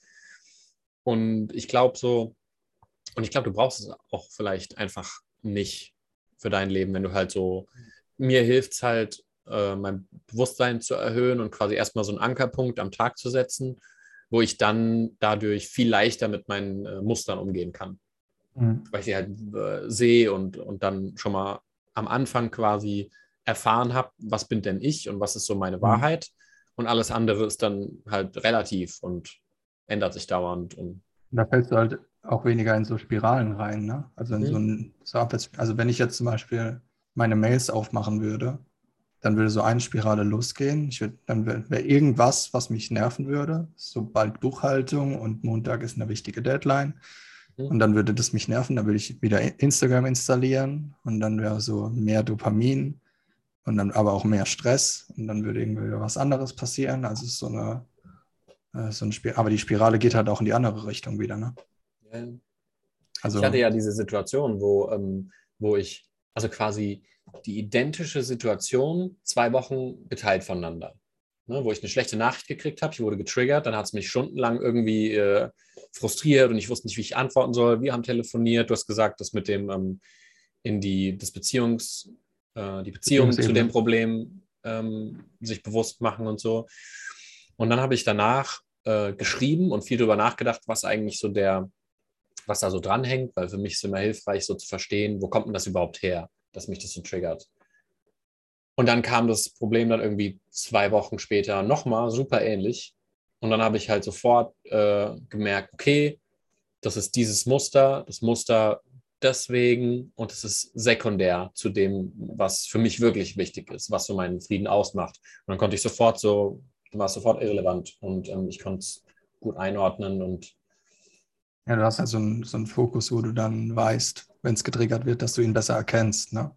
Und ich glaube so, und ich glaube, du brauchst es auch vielleicht einfach nicht für dein Leben, wenn du halt so, mir hilft es halt, äh, mein Bewusstsein zu erhöhen und quasi erstmal so einen Ankerpunkt am Tag zu setzen, wo ich dann dadurch viel leichter mit meinen äh, Mustern umgehen kann Mhm. weil ich sie halt äh, sehe und, und dann schon mal am Anfang quasi erfahren habe, was bin denn ich und was ist so meine Mhm. Wahrheit. Und alles andere ist dann halt relativ und ändert sich dauernd. Und da fällst du halt auch weniger in so Spiralen rein, ne? Also in Mhm. so ein so also wenn ich jetzt zum Beispiel meine Mails aufmachen würde, dann würde so eine Spirale losgehen. Ich würd, dann wäre wär irgendwas, was mich nerven würde, sobald Buchhaltung und Montag ist eine wichtige Deadline. Mhm. Und dann würde das mich nerven, dann würde ich wieder Instagram installieren und dann wäre so mehr Dopamin und dann aber auch mehr Stress und dann würde irgendwie was anderes passieren. Also es ist so eine, äh, so eine Spirale, aber die Spirale geht halt auch in die andere Richtung wieder, ne? Also ich hatte ja diese Situation, wo, ähm, wo ich, also quasi die identische Situation zwei Wochen geteilt voneinander. Ne, wo ich eine schlechte Nachricht gekriegt habe, ich wurde getriggert, dann hat es mich stundenlang irgendwie äh, frustriert und ich wusste nicht, wie ich antworten soll. Wir haben telefoniert, du hast gesagt, das mit dem ähm, in die das Beziehungs, äh, die Beziehung zu dem Problem ähm, sich bewusst machen und so. Und dann habe ich danach äh, geschrieben und viel darüber nachgedacht, was eigentlich so der, was da so dranhängt, weil für mich ist es immer hilfreich, so zu verstehen, wo kommt denn das überhaupt her, dass mich das so triggert. Und dann kam das Problem dann irgendwie zwei Wochen später nochmal super ähnlich. Und dann habe ich halt sofort äh, gemerkt, okay, das ist dieses Muster, das Muster deswegen und es ist sekundär zu dem, was für mich wirklich wichtig ist, was so meinen Frieden ausmacht. Und dann konnte ich sofort so, war es sofort irrelevant und ähm, ich konnte es gut einordnen und Ja, du hast halt so einen, so einen Fokus, wo du dann weißt, wenn es getriggert wird, dass du ihn besser erkennst. Ne?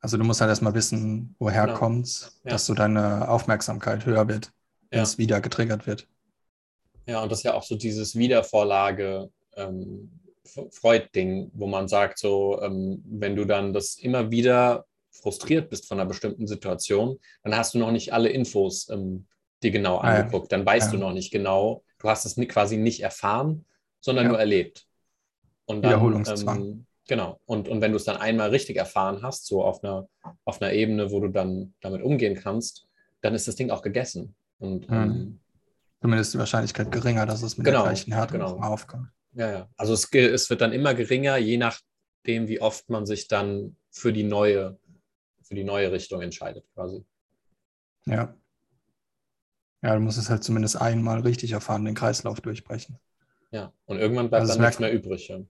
Also du musst halt erstmal wissen, woher Genau. kommt's, Ja. dass so deine Aufmerksamkeit höher wird, wenn Ja. es wieder getriggert wird. Ja, und das ist ja auch so dieses Wiedervorlage ähm, Freud-Ding, wo man sagt, so, ähm, wenn du dann das immer wieder frustriert bist von einer bestimmten Situation, dann hast du noch nicht alle Infos ähm, dir genau angeguckt. Dann weißt Ja. du noch nicht genau, du hast es quasi nicht erfahren, sondern nur erlebt. Und dann, Wiederholungszwang. Ähm, genau. Und, und wenn du es dann einmal richtig erfahren hast, so auf einer, auf einer Ebene, wo du dann damit umgehen kannst, dann ist das Ding auch gegessen. Und Mhm. ähm, Zumindest die Wahrscheinlichkeit geringer, dass es mit Genau, der gleichen Härte genau. aufkommt. Ja, ja. Also es, es wird dann immer geringer, je nachdem, wie oft man sich dann für die neue, für die neue Richtung entscheidet, quasi. Ja. Ja, du musst es halt zumindest einmal richtig erfahren, den Kreislauf durchbrechen. Ja. Und irgendwann bleibt Also dann nichts mehr übrig. Ja.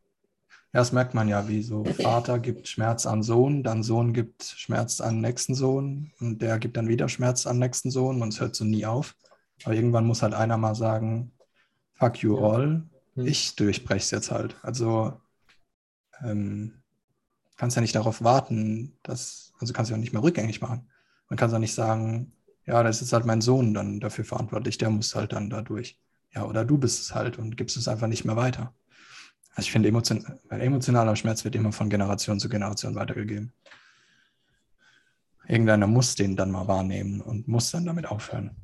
Ja, das merkt man ja, wie so Vater gibt Schmerz an Sohn, dann Sohn gibt Schmerz an nächsten Sohn und der gibt dann wieder Schmerz an nächsten Sohn und es hört so nie auf. Aber irgendwann muss halt einer mal sagen, fuck you all, Hm. ich durchbreche es jetzt halt. Also ähm, kannst ja nicht darauf warten, dass, also kannst ja auch nicht mehr rückgängig machen. Man kann ja nicht sagen, ja, das ist halt mein Sohn dann dafür verantwortlich, der muss halt dann da durch. Ja, oder du bist es halt und gibst es einfach nicht mehr weiter. Also ich finde, emotion emotionaler Schmerz wird immer von Generation zu Generation weitergegeben. Irgendeiner muss den dann mal wahrnehmen und muss dann damit aufhören.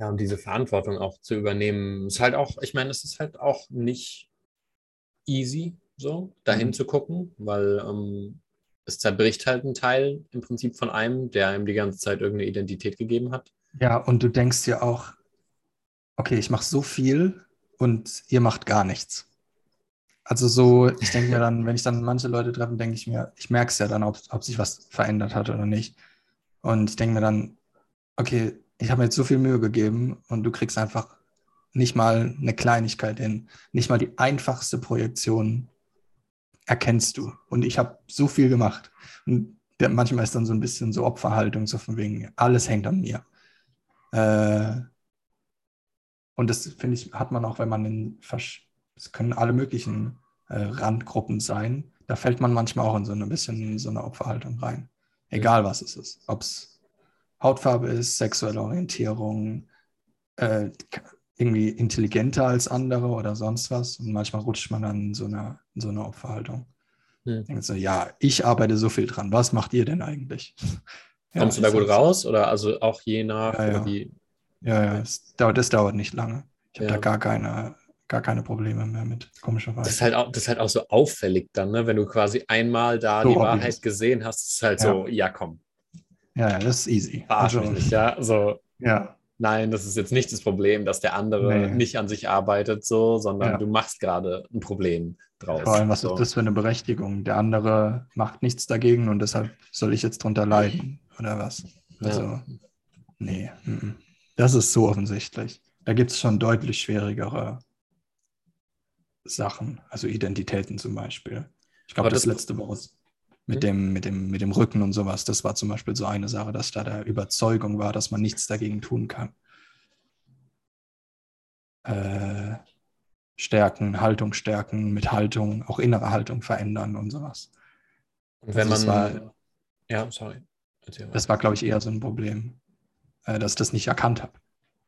Ja, und diese Verantwortung auch zu übernehmen, ist halt auch, ich meine, es ist halt auch nicht easy, so dahin Mhm. zu gucken, weil ähm, es zerbricht halt ein Teil im Prinzip von einem, der einem die ganze Zeit irgendeine Identität gegeben hat. Ja, und du denkst dir auch, okay, ich mache so viel und ihr macht gar nichts. Also so, ich denke mir dann, wenn ich dann manche Leute treffe, denke ich mir, ich merke es ja dann, ob, ob sich was verändert hat oder nicht. Und ich denke mir dann, okay, ich habe mir jetzt so viel Mühe gegeben und du kriegst einfach nicht mal eine Kleinigkeit hin, nicht mal die einfachste Projektion erkennst du. Und ich habe so viel gemacht. Und manchmal ist dann so ein bisschen so Opferhaltung, so von wegen, alles hängt an mir. Äh, und das, finde ich, hat man auch, wenn man in, es können alle möglichen äh, Randgruppen sein. Da fällt man manchmal auch in so ein bisschen in so eine Opferhaltung rein. Egal was es ist. Ob es Hautfarbe ist, sexuelle Orientierung, äh, irgendwie intelligenter als andere oder sonst was. Und manchmal rutscht man dann in so eine, in so eine Opferhaltung. Hm. Denkt so, ja, ich arbeite so viel dran. Was macht ihr denn eigentlich? Ja, *laughs* Kommst du da gut raus? Oder also auch je nach ja, ja. wie. Ja, ja, es dauert, das dauert nicht lange. Ich habe da gar keine, gar keine Probleme mehr mit, komischerweise. Das ist halt auch, das ist halt auch so auffällig dann, ne? wenn du quasi einmal da so die obvious. Wahrheit gesehen hast, ist halt so, ja komm. Ja, ja, das ist easy. Also, nicht, ja. So, ja nein, das ist jetzt nicht das Problem, dass der andere nee. nicht an sich arbeitet, so, sondern ja. du machst gerade ein Problem draus. Vor allem, was so. ist das für eine Berechtigung? Der andere macht nichts dagegen und deshalb soll ich jetzt drunter leiden, oder was? Also, ja. nee, das ist so offensichtlich. Da gibt es schon deutlich schwierigere Sachen, also Identitäten zum Beispiel. Ich glaube, das, das letzte Woche mit, dem, mit, dem, mit dem Rücken und sowas. Das war zum Beispiel so eine Sache, dass da der Überzeugung war, dass man nichts dagegen tun kann. Äh, stärken, Haltung stärken, mit Haltung, auch innere Haltung verändern und sowas. Und wenn also man. War, ja, sorry. Das war, glaube ich, eher so ein Problem, äh, dass ich das nicht erkannt habe.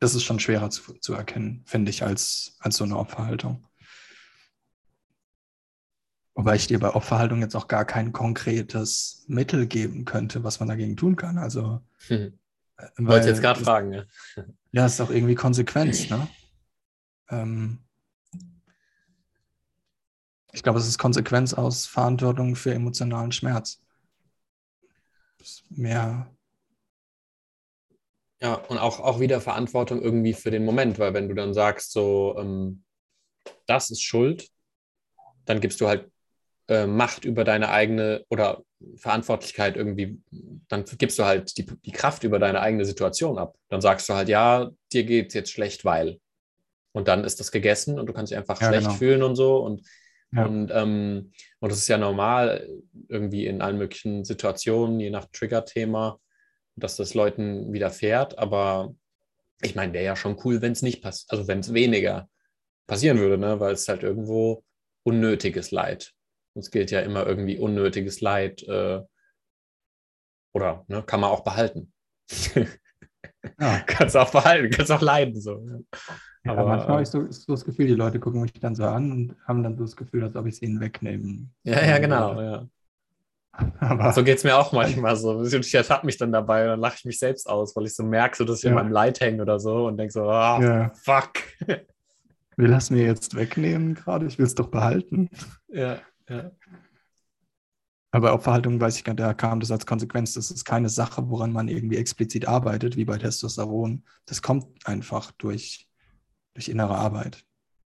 Das ist schon schwerer zu, zu erkennen, finde ich, als, als so eine Opferhaltung. Wobei ich dir bei Opferhaltung jetzt auch gar kein konkretes Mittel geben könnte, was man dagegen tun kann. Also. Hm. Wollte jetzt gerade fragen, ja. Ja, ist auch irgendwie Konsequenz, ne? Ähm, ich glaube, es ist Konsequenz aus Verantwortung für emotionalen Schmerz. Mehr. Ja, und auch, auch wieder Verantwortung irgendwie für den Moment, weil wenn du dann sagst, so, ähm, das ist Schuld, dann gibst du halt äh, Macht über deine eigene oder Verantwortlichkeit irgendwie, dann gibst du halt die, die Kraft über deine eigene Situation ab. Dann sagst du halt, ja, dir geht es jetzt schlecht, weil. Und dann ist das gegessen und du kannst dich einfach ja, schlecht genau. fühlen und so. Und, ja. und, ähm, und das ist ja normal irgendwie in allen möglichen Situationen, je nach Trigger-Thema, dass das Leuten widerfährt. Aber ich meine, wäre ja schon cool, wenn es nicht passiert, also wenn es weniger passieren würde, ne? weil es halt irgendwo unnötiges Leid es gilt ja immer irgendwie unnötiges Leid äh, oder ne, kann man auch behalten. ja. *laughs* kannst auch behalten, kannst auch leiden. So. Ja, Aber manchmal habe ich so, so, das Gefühl, die Leute gucken mich dann so an und haben dann so das Gefühl, als ob ich es ihnen wegnehmen. Ja, ja, genau. Ja. Aber so geht es mir auch manchmal so. *laughs* Ich ertappe mich dann dabei und dann lache ich mich selbst aus, weil ich so merke, so, dass ich ja. in meinem Leid hänge oder so und denke so, oh, ja. fuck. Will das mir jetzt wegnehmen gerade? Ich will es doch behalten. Ja. Ja. Aber Opferhaltung weiß ich gar nicht, da kam das als Konsequenz. Das ist keine Sache, woran man irgendwie explizit arbeitet, wie bei Testosteron. Das kommt einfach durch, durch innere Arbeit.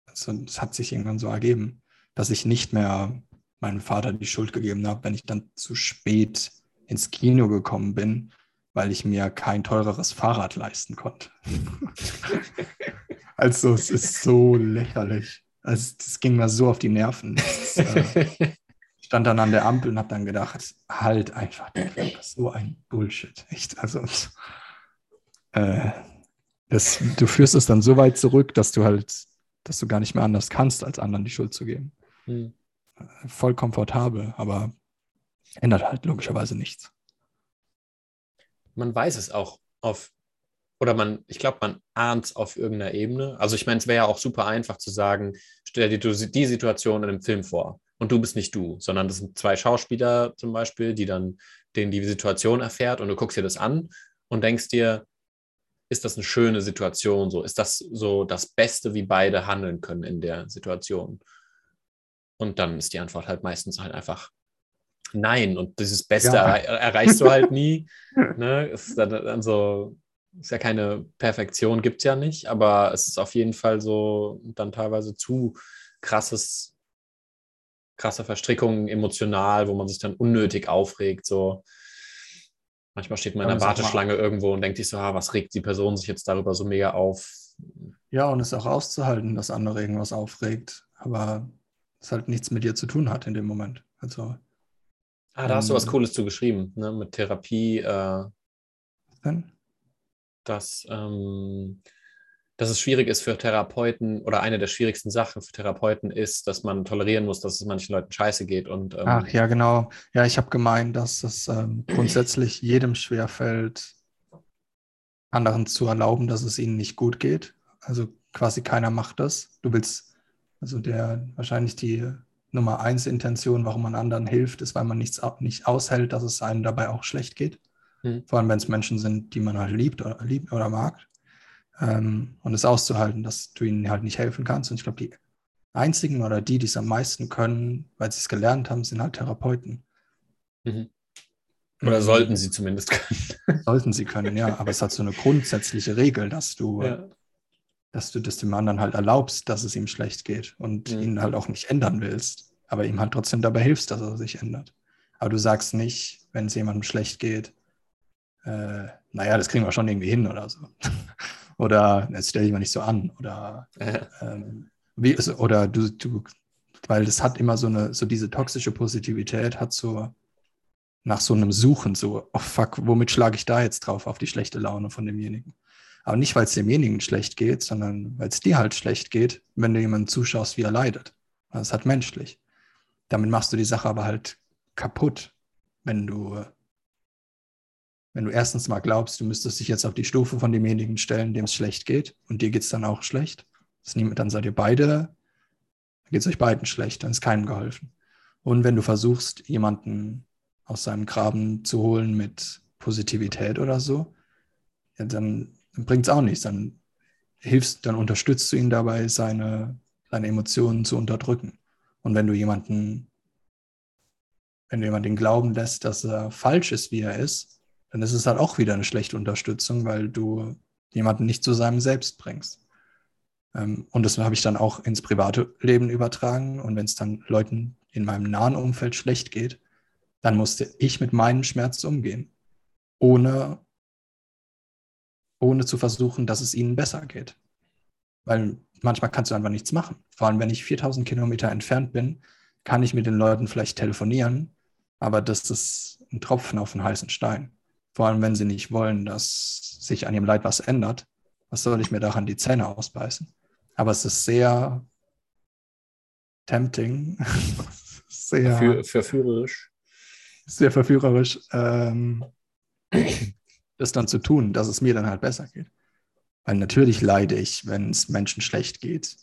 Also, das hat sich irgendwann so ergeben, dass ich nicht mehr meinem Vater die Schuld gegeben habe, wenn ich dann zu spät ins Kino gekommen bin, weil ich mir kein teureres Fahrrad leisten konnte. *laughs* also es ist so lächerlich. Also das ging mir so auf die Nerven. Ist, äh, *laughs* stand dann an der Ampel und habe dann gedacht, halt einfach, das so ein Bullshit. Echt, also äh, das, du führst es dann so weit zurück, dass du halt, dass du gar nicht mehr anders kannst, als anderen die Schuld zu geben. Hm. Voll komfortabel, aber ändert halt logischerweise nichts. Man weiß es auch auf oder man, ich glaube, man ahnt es auf irgendeiner Ebene. Also ich meine, es wäre ja auch super einfach zu sagen, stell dir die Situation in einem Film vor und du bist nicht du, sondern das sind zwei Schauspieler zum Beispiel, die dann denen die Situation erfährt und du guckst dir das an und denkst dir, ist das eine schöne Situation so? Ist das so das Beste, wie beide handeln können in der Situation? Und dann ist die Antwort halt meistens halt einfach nein. Und dieses Beste ja. erre erreichst du halt nie. *laughs* ne? Ist dann, dann so, ist ja keine Perfektion, gibt es ja nicht, aber es ist auf jeden Fall so dann teilweise zu krasses, krasse Verstrickungen emotional, wo man sich dann unnötig aufregt. So manchmal steht man in der Warteschlange irgendwo und denkt sich so, ah, was regt die Person sich jetzt darüber so mega auf? Ja, und es ist auch auszuhalten, dass andere irgendwas aufregt, aber es halt nichts mit dir zu tun hat in dem Moment. Also Ah, da hast du was Ähm, Cooles zu geschrieben, ne? Mit Therapie, äh, Denn? Dass, ähm, dass es schwierig ist für Therapeuten oder eine der schwierigsten Sachen für Therapeuten ist, dass man tolerieren muss, dass es manchen Leuten scheiße geht. Und ähm, Ach ja, genau. Ja, ich habe gemeint, dass es ähm, grundsätzlich jedem schwerfällt, anderen zu erlauben, dass es ihnen nicht gut geht. Also quasi keiner macht das. Du willst, also der wahrscheinlich die Nummer eins Intention, warum man anderen hilft, ist, weil man nichts nicht aushält, dass es einem dabei auch schlecht geht. Mhm. Vor allem, wenn es Menschen sind, die man halt liebt oder liebt oder mag. Ähm, und es auszuhalten, dass du ihnen halt nicht helfen kannst. Und ich glaube, die einzigen oder die, die es am meisten können, weil sie es gelernt haben, sind halt Therapeuten. Mhm. oder Mhm. sollten sie zumindest können. *laughs* Sollten sie können, ja. Aber es hat so eine grundsätzliche Regel, dass du, ja. dass du das dem anderen halt erlaubst, dass es ihm schlecht geht und Mhm. ihn halt auch nicht ändern willst, aber ihm halt trotzdem dabei hilfst, dass er sich ändert. Aber du sagst nicht, wenn es jemandem schlecht geht, äh, naja, das kriegen wir schon irgendwie hin oder so. *laughs* oder jetzt stell dich mal nicht so an. Oder Ja. ähm, wie, also, oder du, du, weil das hat immer so eine, so diese toxische Positivität hat so nach so einem Suchen, so, oh fuck, womit schlage ich da jetzt drauf auf die schlechte Laune von demjenigen? Aber nicht, weil es demjenigen schlecht geht, sondern weil es dir halt schlecht geht, wenn du jemandem zuschaust, wie er leidet. Das ist halt menschlich. Damit machst du die Sache aber halt kaputt, wenn du, wenn du erstens mal glaubst, du müsstest dich jetzt auf die Stufe von demjenigen stellen, dem es schlecht geht und dir geht es dann auch schlecht. Nimmt, dann seid ihr beide, geht es euch beiden schlecht, dann ist keinem geholfen. Und wenn du versuchst, jemanden aus seinem Graben zu holen mit Positivität oder so, ja, dann bringt es auch nichts. Dann hilfst, dann unterstützt du ihn dabei, seine, seine Emotionen zu unterdrücken. Und wenn du jemanden, wenn du jemanden glauben lässt, dass er falsch ist, wie er ist, dann ist es halt auch wieder eine schlechte Unterstützung, weil du jemanden nicht zu seinem Selbst bringst. Ähm, und das habe ich dann auch ins private Leben übertragen. Und wenn es dann Leuten in meinem nahen Umfeld schlecht geht, dann musste ich mit meinem Schmerz umgehen, ohne, ohne zu versuchen, dass es ihnen besser geht. Weil manchmal kannst du einfach nichts machen. Vor allem, wenn ich 4000 Kilometer entfernt bin, kann ich mit den Leuten vielleicht telefonieren, aber das ist ein Tropfen auf einen heißen Stein. Vor allem, wenn sie nicht wollen, dass sich an ihrem Leid was ändert. Was soll ich mir daran die Zähne ausbeißen? Aber es ist sehr tempting, *laughs* sehr, Für, verführerisch. sehr verführerisch, ähm, das dann zu tun, dass es mir dann halt besser geht. Weil natürlich leide ich, wenn es Menschen schlecht geht,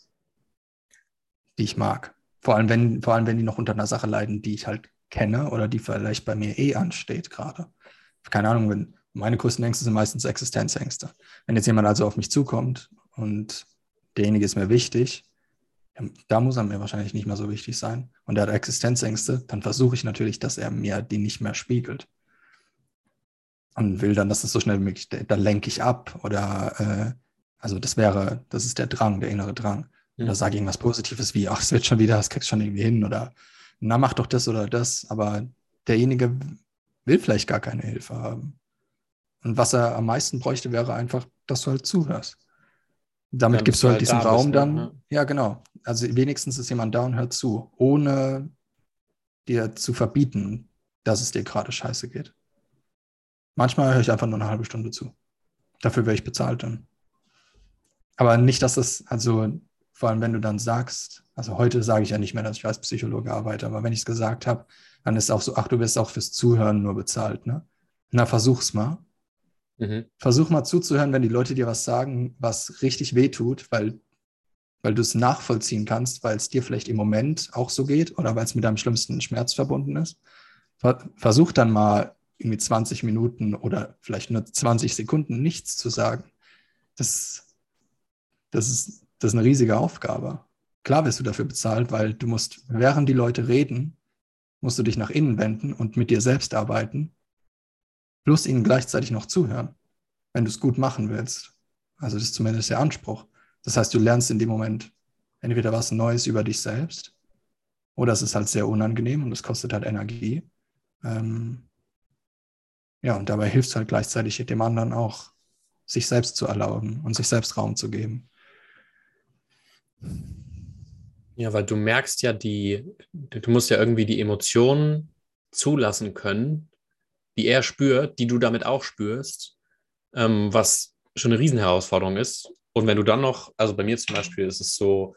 die ich mag. Vor allem, wenn, vor allem, wenn die noch unter einer Sache leiden, die ich halt kenne oder die vielleicht bei mir eh ansteht gerade. Keine Ahnung, wenn meine größten Ängste sind meistens Existenzängste. Wenn jetzt jemand also auf mich zukommt und derjenige ist mir wichtig, da muss er mir wahrscheinlich nicht mehr so wichtig sein und er hat Existenzängste, dann versuche ich natürlich, dass er mir die nicht mehr spiegelt. Und will dann, dass das so schnell wie möglich, dann lenke ich ab oder, äh, also das wäre, das ist der Drang, der innere Drang. Oder sage irgendwas Positives wie, ach, es wird schon wieder, das kriegst schon irgendwie hin oder na, mach doch das oder das. Aber derjenige will vielleicht gar keine Hilfe haben. Und was er am meisten bräuchte, wäre einfach, dass du halt zuhörst. Damit Ja, gibst du halt halt diesen Raum bist, ne? dann. Ja. Ja, genau. Also wenigstens ist jemand da und hört zu, ohne dir zu verbieten, dass es dir gerade scheiße geht. Manchmal höre ich einfach nur eine halbe Stunde zu. Dafür wäre ich bezahlt dann. Aber nicht, dass das, also vor allem wenn du dann sagst, also heute sage ich ja nicht mehr, dass ich als Psychologe arbeite, aber wenn ich es gesagt habe, dann ist auch so, ach, du wirst auch fürs Zuhören nur bezahlt, ne? Na, versuch's mal. Mhm. Versuch mal zuzuhören, wenn die Leute dir was sagen, was richtig weh tut, weil, weil du es nachvollziehen kannst, weil es dir vielleicht im Moment auch so geht oder weil es mit deinem schlimmsten Schmerz verbunden ist. Ver- Versuch dann mal irgendwie 20 Minuten oder vielleicht nur 20 Sekunden nichts zu sagen. Das, das, ist, das ist eine riesige Aufgabe. Klar wirst du dafür bezahlt, weil du musst, während die Leute reden, musst du dich nach innen wenden und mit dir selbst arbeiten, plus ihnen gleichzeitig noch zuhören, wenn du es gut machen willst. Also das ist zumindest der Anspruch. Das heißt, du lernst in dem Moment entweder was Neues über dich selbst oder es ist halt sehr unangenehm und es kostet halt Energie. Ähm, ja, und dabei hilfst du halt gleichzeitig dem anderen auch, sich selbst zu erlauben und sich selbst Raum zu geben. Ja, weil du merkst ja die, du musst ja irgendwie die Emotionen zulassen können, die er spürt, die du damit auch spürst, ähm, was schon eine Riesenherausforderung ist. Und wenn du dann noch, also bei mir zum Beispiel ist es so,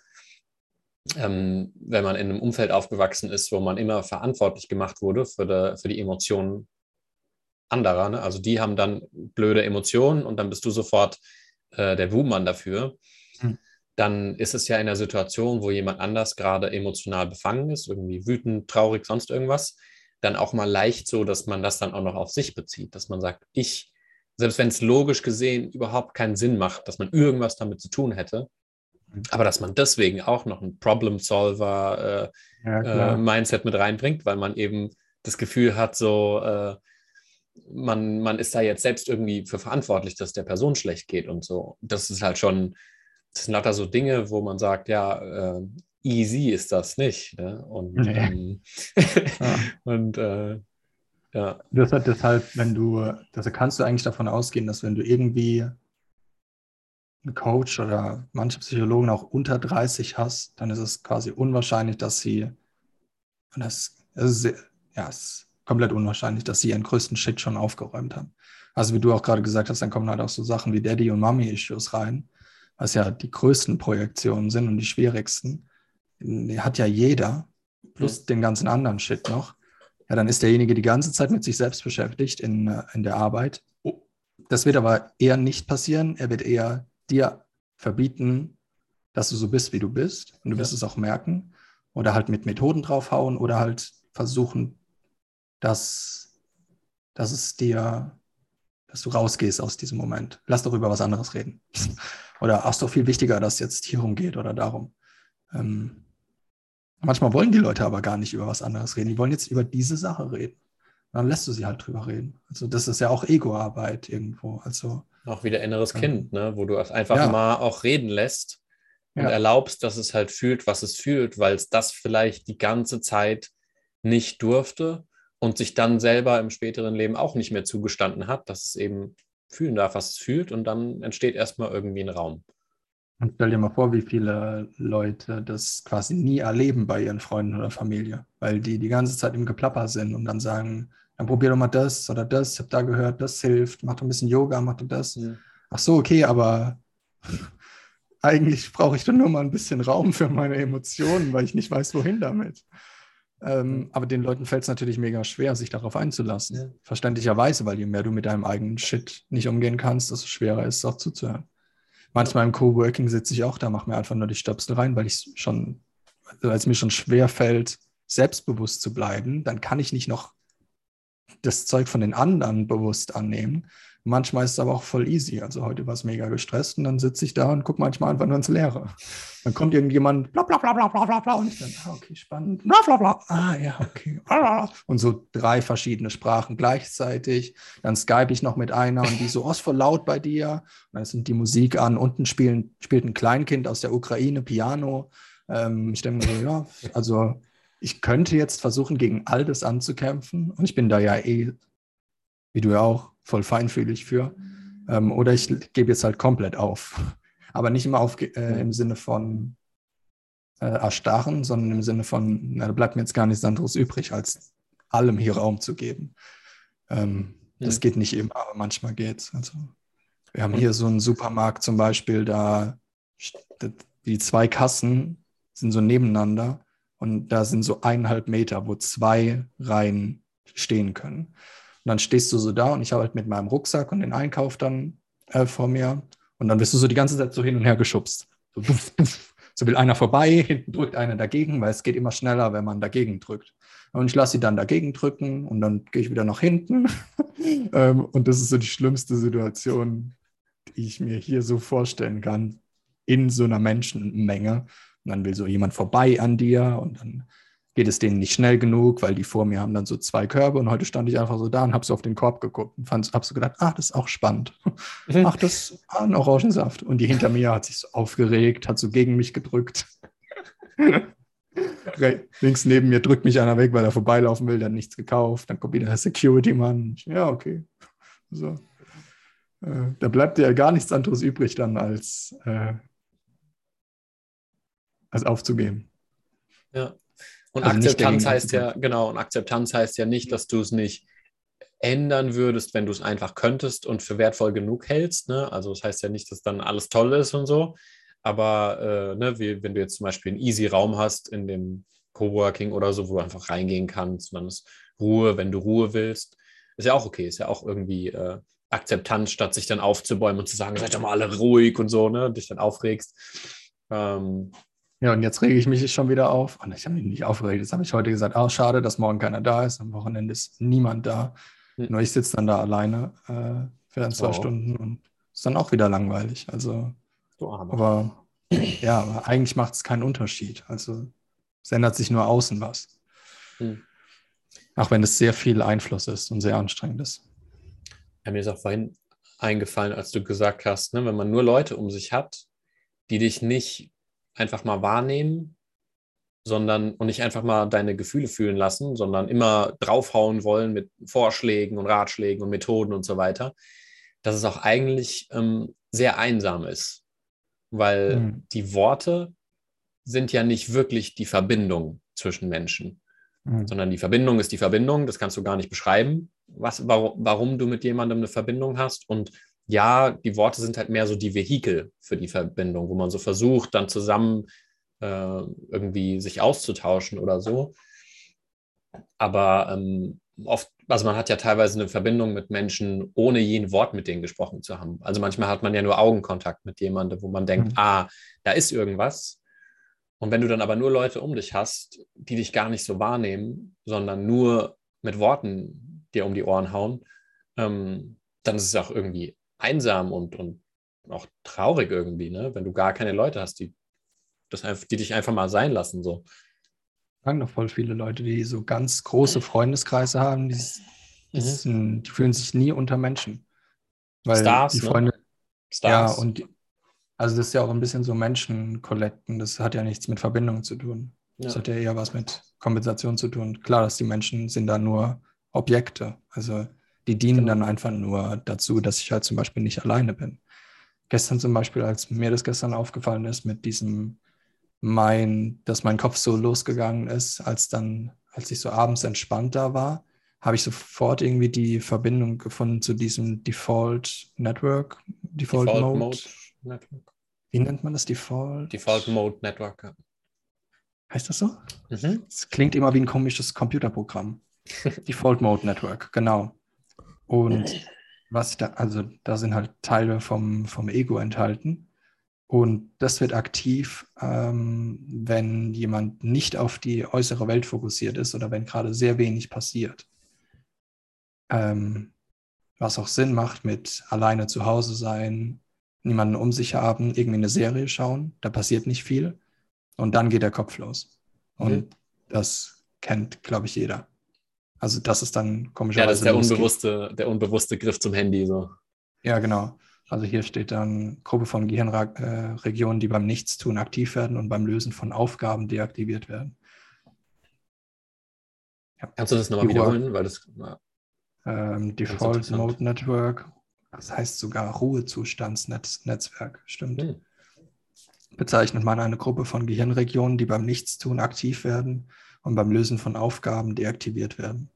ähm, wenn man in einem Umfeld aufgewachsen ist, wo man immer verantwortlich gemacht wurde für, de, für die Emotionen anderer. Ne? Also die haben dann blöde Emotionen und dann bist du sofort äh, der Wuhmann dafür. Hm. Dann ist es ja in der Situation, wo jemand anders gerade emotional befangen ist, irgendwie wütend, traurig, sonst irgendwas, dann auch mal leicht so, dass man das dann auch noch auf sich bezieht, dass man sagt, ich, selbst wenn es logisch gesehen überhaupt keinen Sinn macht, dass man irgendwas damit zu tun hätte, mhm. aber dass man deswegen auch noch ein Problem-Solver-Mindset äh, ja, äh, mit reinbringt, weil man eben das Gefühl hat, so, äh, man, man ist da jetzt selbst irgendwie für verantwortlich, dass der Person schlecht geht und so. Das ist halt schon, das sind lauter so Dinge, wo man sagt, ja, äh, easy ist das nicht. Ne? Und, nee. ähm, ja. *laughs* und äh, ja. Das hat deshalb, wenn du, also kannst du eigentlich davon ausgehen, dass wenn du irgendwie einen Coach oder manche Psychologen auch unter 30 hast, dann ist es quasi unwahrscheinlich, dass sie, und das, ist, ja, es ist komplett unwahrscheinlich, dass sie ihren größten Shit schon aufgeräumt haben. Also wie du auch gerade gesagt hast, dann kommen halt auch so Sachen wie Daddy- und Mommy-Issues rein, was ja die größten Projektionen sind und die schwierigsten hat ja jeder, plus ja. den ganzen anderen Shit noch, ja, dann ist derjenige die ganze Zeit mit sich selbst beschäftigt in, äh, in der Arbeit. Das wird aber eher nicht passieren. Er wird eher dir verbieten, dass du so bist, wie du bist. Und du ja. wirst es auch merken. Oder halt mit Methoden draufhauen oder halt versuchen, dass, dass es dir, dass du rausgehst aus diesem Moment. Lass doch über was anderes reden. *laughs* oder ach, ist doch viel wichtiger, dass es jetzt hierum geht oder darum. Ähm, Manchmal wollen die Leute aber gar nicht über was anderes reden. Die wollen jetzt über diese Sache reden. dann lässt du sie halt drüber reden. Also das ist ja auch Ego-Arbeit irgendwo. Also auch wieder inneres ähm, Kind, ne? wo du es einfach ja. mal auch reden lässt und ja. erlaubst, dass es halt fühlt, was es fühlt, weil es das vielleicht die ganze Zeit nicht durfte und sich dann selber im späteren Leben auch nicht mehr zugestanden hat, dass es eben fühlen darf, was es fühlt und dann entsteht erstmal irgendwie ein Raum. Und stell dir mal vor, wie viele Leute das quasi nie erleben bei ihren Freunden oder Familie, weil die die ganze Zeit im Geplapper sind und dann sagen, dann probier doch mal das oder das, ich habe da gehört, das hilft, mach doch ein bisschen Yoga, mach doch das. Ja. Ach so, okay, aber *laughs* eigentlich brauche ich doch nur mal ein bisschen Raum für meine Emotionen, weil ich nicht weiß, wohin damit. Ähm, aber den Leuten fällt es natürlich mega schwer, sich darauf einzulassen. Ja. Verständlicherweise, weil je mehr du mit deinem eigenen Shit nicht umgehen kannst, desto schwerer ist es auch zuzuhören. Manchmal im Coworking sitze ich auch da, mache mir einfach nur die Stöpsel rein, weil ich schon, weil es mir schon schwer fällt, selbstbewusst zu bleiben. Dann kann ich nicht noch das Zeug von den anderen bewusst annehmen. Manchmal ist es aber auch voll easy. Also heute war es mega gestresst und dann sitze ich da und gucke manchmal einfach nur ins Leere. Dann kommt irgendjemand, bla bla bla bla bla bla bla und ich dann, ah, okay, spannend, bla bla bla, ah ja, okay. Und so drei verschiedene Sprachen gleichzeitig. Dann skype ich noch mit einer und die so, oh, ist voll laut bei dir. Und dann sind die Musik an. Unten spielen, spielt ein Kleinkind aus der Ukraine Piano. Ähm, ich denke mir so, ja, also ich könnte jetzt versuchen, gegen all das anzukämpfen. Und ich bin da ja eh, wie du ja auch, voll feinfühlig für. Ähm, oder ich gebe jetzt halt komplett auf. Aber nicht immer auf, äh, im Sinne von äh, erstarren, sondern im Sinne von, na, da bleibt mir jetzt gar nichts anderes übrig, als allem hier Raum zu geben. Ähm, ja. Das geht nicht immer, aber manchmal geht es. Also, wir haben hier so einen Supermarkt zum Beispiel, da die zwei Kassen sind so nebeneinander und da sind so eineinhalb Meter, wo zwei Reihen stehen können. Und dann stehst du so da und ich habe halt mit meinem Rucksack und den Einkauf dann äh, vor mir. Und dann wirst du so die ganze Zeit so hin und her geschubst. So, duff, duff. so will einer vorbei, *laughs* hinten drückt einer dagegen, weil es geht immer schneller, wenn man dagegen drückt. Und ich lasse sie dann dagegen drücken und dann gehe ich wieder nach hinten. *laughs* ähm, und das ist so die schlimmste Situation, die ich mir hier so vorstellen kann, in so einer Menschenmenge. Und dann will so jemand vorbei an dir und dann geht es denen nicht schnell genug, weil die vor mir haben dann so zwei Körbe und heute stand ich einfach so da und habe so auf den Korb geguckt und habe so gedacht, ach, das ist auch spannend. *laughs* Ach, das ist ein Orangensaft. Und die hinter mir hat sich so aufgeregt, hat so gegen mich gedrückt. *laughs* Links neben mir drückt mich einer weg, weil er vorbeilaufen will, dann nichts gekauft. Dann kommt wieder der Security-Mann. Ja, okay. So. Äh, da bleibt ja gar nichts anderes übrig dann, als, äh, als aufzugeben. Ja, Und Akzeptanz heißt ja, genau, und Akzeptanz heißt ja nicht, dass du es nicht ändern würdest, wenn du es einfach könntest und für wertvoll genug hältst. Ne? Also das heißt ja nicht, dass dann alles toll ist und so. Aber äh, ne, wie, wenn du jetzt zum Beispiel einen easy Raum hast in dem Coworking oder so, wo du einfach reingehen kannst, und dann ist Ruhe, wenn du Ruhe willst, ist ja auch okay, ist ja auch irgendwie äh, Akzeptanz, statt sich dann aufzubäumen und zu sagen, seid doch mal alle ruhig und so, ne, und dich dann aufregst. Ähm, Ja, und jetzt rege ich mich schon wieder auf. Und ich habe mich nicht aufgeregt. Jetzt habe ich heute gesagt, oh, schade, dass morgen keiner da ist. Am Wochenende ist niemand da. Hm. Nur ich sitze dann da alleine äh, für ein, zwei Oh. Stunden und ist dann auch wieder langweilig. Also, so armer. aber ja, aber eigentlich macht es keinen Unterschied. Also es ändert sich nur außen was. Hm. Auch wenn es sehr viel Einfluss ist und sehr anstrengend ist. Ja, mir ist auch vorhin eingefallen, als du gesagt hast, ne, wenn man nur Leute um sich hat, die dich nicht einfach mal wahrnehmen, sondern und nicht einfach mal deine Gefühle fühlen lassen, sondern immer draufhauen wollen mit Vorschlägen und Ratschlägen und Methoden und so weiter, dass es auch eigentlich ähm, sehr einsam ist, weil Mhm. die Worte sind ja nicht wirklich die Verbindung zwischen Menschen Mhm. sondern die Verbindung ist die Verbindung. Das kannst du gar nicht beschreiben, was, warum, warum du mit jemandem eine Verbindung hast. Und ja, die Worte sind halt mehr so die Vehikel für die Verbindung, wo man so versucht, dann zusammen äh, irgendwie sich auszutauschen oder so. Aber ähm, oft, also man hat ja teilweise eine Verbindung mit Menschen, ohne je ein Wort mit denen gesprochen zu haben. Also manchmal hat man ja nur Augenkontakt mit jemandem, wo man denkt, Mhm. ah, da ist irgendwas. Und wenn du dann aber nur Leute um dich hast, die dich gar nicht so wahrnehmen, sondern nur mit Worten dir um die Ohren hauen, ähm, dann ist es auch irgendwie einsam und, und auch traurig irgendwie, ne? wenn du gar keine Leute hast, die, das die dich einfach mal sein lassen. So. sagen doch voll viele Leute, die so ganz große Freundeskreise haben, die, die, Mhm. sind, die fühlen sich nie unter Menschen. Weil Stars, die ne? Freunde, Stars. ja, und die, also das ist ja auch ein bisschen so Menschen-Collecten, das hat ja nichts mit Verbindung zu tun. Das ja. hat ja eher was mit Kompensation zu tun. Klar, dass die Menschen sind da nur Objekte. Also die dienen Genau. dann einfach nur dazu, dass ich halt zum Beispiel nicht alleine bin. Gestern zum Beispiel, als mir das gestern aufgefallen ist, mit diesem mein, dass mein Kopf so losgegangen ist, als dann, als ich so abends entspannt da war, habe ich sofort irgendwie die Verbindung gefunden zu diesem Default Network, Default, Default Mode. Mode Network. Wie nennt man das? Default? Default Mode Network. ja. Heißt das so? Mhm. Es klingt immer wie ein komisches Computerprogramm. *laughs* Default Mode Network, genau. Und was da, also da sind halt Teile vom, vom Ego enthalten. Und das wird aktiv, ähm, wenn jemand nicht auf die äußere Welt fokussiert ist oder wenn gerade sehr wenig passiert. Ähm, was auch Sinn macht mit alleine zu Hause sein, niemanden um sich haben, irgendwie eine Serie schauen, da passiert nicht viel. Und dann geht der Kopf los. Und Mhm. das kennt, glaube ich, jeder. Also das ist dann Ja, komischerweise das ist der losgeht. unbewusste, der unbewusste Griff zum Handy. So. Ja, genau. Also hier steht dann Gruppe von Gehirnregionen, die beim Nichtstun aktiv werden und beim Lösen von Aufgaben deaktiviert werden. Kannst du das nochmal wiederholen? Weil das, ja. Ähm, Default. Mode Network, das heißt sogar Ruhezustandsnetzwerk, stimmt. Hm. Bezeichnet man eine Gruppe von Gehirnregionen, die beim Nichtstun aktiv werden und beim Lösen von Aufgaben deaktiviert werden.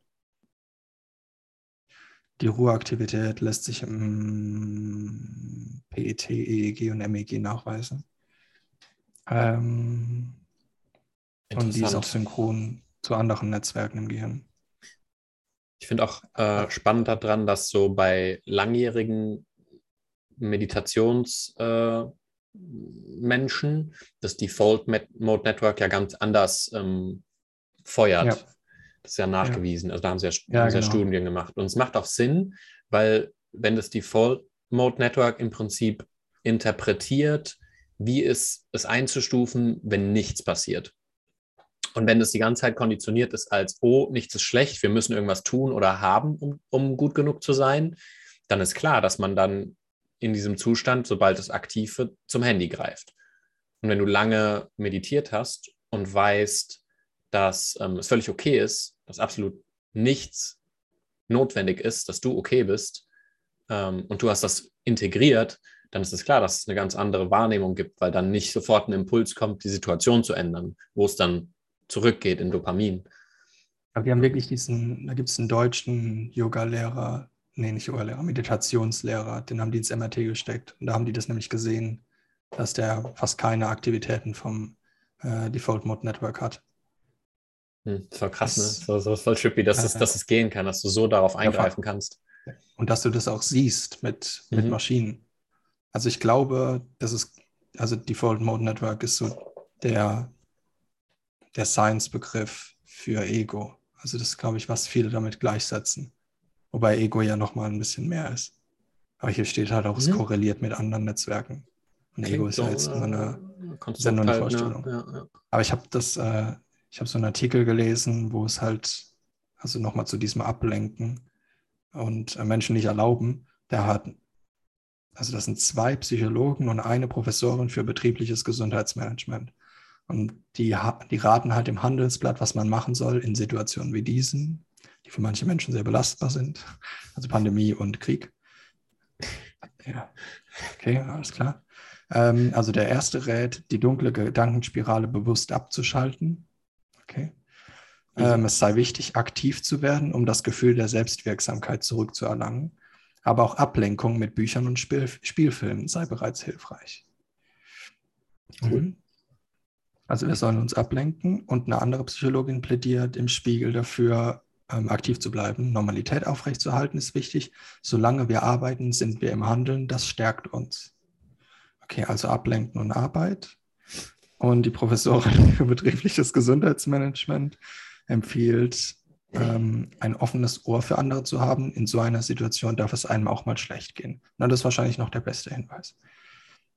Die Ruheaktivität lässt sich im PET, EEG und MEG nachweisen. Ähm, und die ist auch synchron zu anderen Netzwerken im Gehirn. Ich finde auch äh, spannend daran, dass so bei langjährigen Meditationsmenschen äh, das Default Mode Network ja ganz anders ähm, feuert. Ja. Das ist ja nachgewiesen. Also da haben sie ja, Ja, haben sie ja genau. Studien gemacht. Und es macht auch Sinn, weil wenn das Default Mode Network im Prinzip interpretiert, wie ist es einzustufen, wenn nichts passiert. Und wenn das die ganze Zeit konditioniert ist als, oh, nichts ist schlecht, wir müssen irgendwas tun oder haben, um, um gut genug zu sein, dann ist klar, dass man dann in diesem Zustand, sobald es aktiv wird, zum Handy greift. Und wenn du lange meditiert hast und weißt, dass ähm, es völlig okay ist, dass absolut nichts notwendig ist, dass du okay bist ähm, und du hast das integriert, dann ist es klar, dass es eine ganz andere Wahrnehmung gibt, weil dann nicht sofort ein Impuls kommt, die Situation zu ändern, wo es dann zurückgeht in Dopamin. Aber die haben wirklich diesen, da gibt es einen deutschen Yoga-Lehrer, nee, nicht Yoga-Lehrer, Meditationslehrer, den haben die ins MRT gesteckt. Und da haben die das nämlich gesehen, dass der fast keine Aktivitäten vom äh, Default Mode Network hat. Hm, das war krass, das, ne? So, so voll trippy, dass, äh, es, dass es gehen kann, dass du so darauf eingreifen kannst. Und dass du das auch siehst mit, mhm. mit Maschinen. Also ich glaube, das ist, also Default Mode Network ist so der, der Science-Begriff für Ego. Also das ist, glaube ich, was viele damit gleichsetzen. Wobei Ego ja nochmal ein bisschen mehr ist. Aber hier steht halt auch, es mhm. korreliert mit anderen Netzwerken. Und Klingt Ego ist so, ja jetzt so eine, ja nur eine Vorstellung. Ja, ja. Aber ich habe das, äh, ich habe so einen Artikel gelesen, wo es halt, also nochmal zu diesem Ablenken und äh, Menschen nicht erlauben, der hat, also das sind zwei Psychologen und eine Professorin für betriebliches Gesundheitsmanagement. Und die, die raten halt im Handelsblatt, was man machen soll in Situationen wie diesen, die für manche Menschen sehr belastbar sind, also Pandemie und Krieg. Ja, okay, alles klar. Ähm, also der erste rät, die dunkle Gedankenspirale bewusst abzuschalten. Ähm, es sei wichtig, aktiv zu werden, um das Gefühl der Selbstwirksamkeit zurückzuerlangen. Aber auch Ablenkung mit Büchern und Spiel Spielfilmen sei bereits hilfreich. Cool. Also wir sollen uns ablenken und eine andere Psychologin plädiert im Spiegel dafür, ähm, aktiv zu bleiben. Normalität aufrechtzuerhalten ist wichtig. Solange wir arbeiten, sind wir im Handeln. Das stärkt uns. Okay, also ablenken und Arbeit. Und die Professorin *laughs* für betriebliches Gesundheitsmanagement empfiehlt, ähm, ein offenes Ohr für andere zu haben. In so einer Situation darf es einem auch mal schlecht gehen. Na, das ist wahrscheinlich noch der beste Hinweis.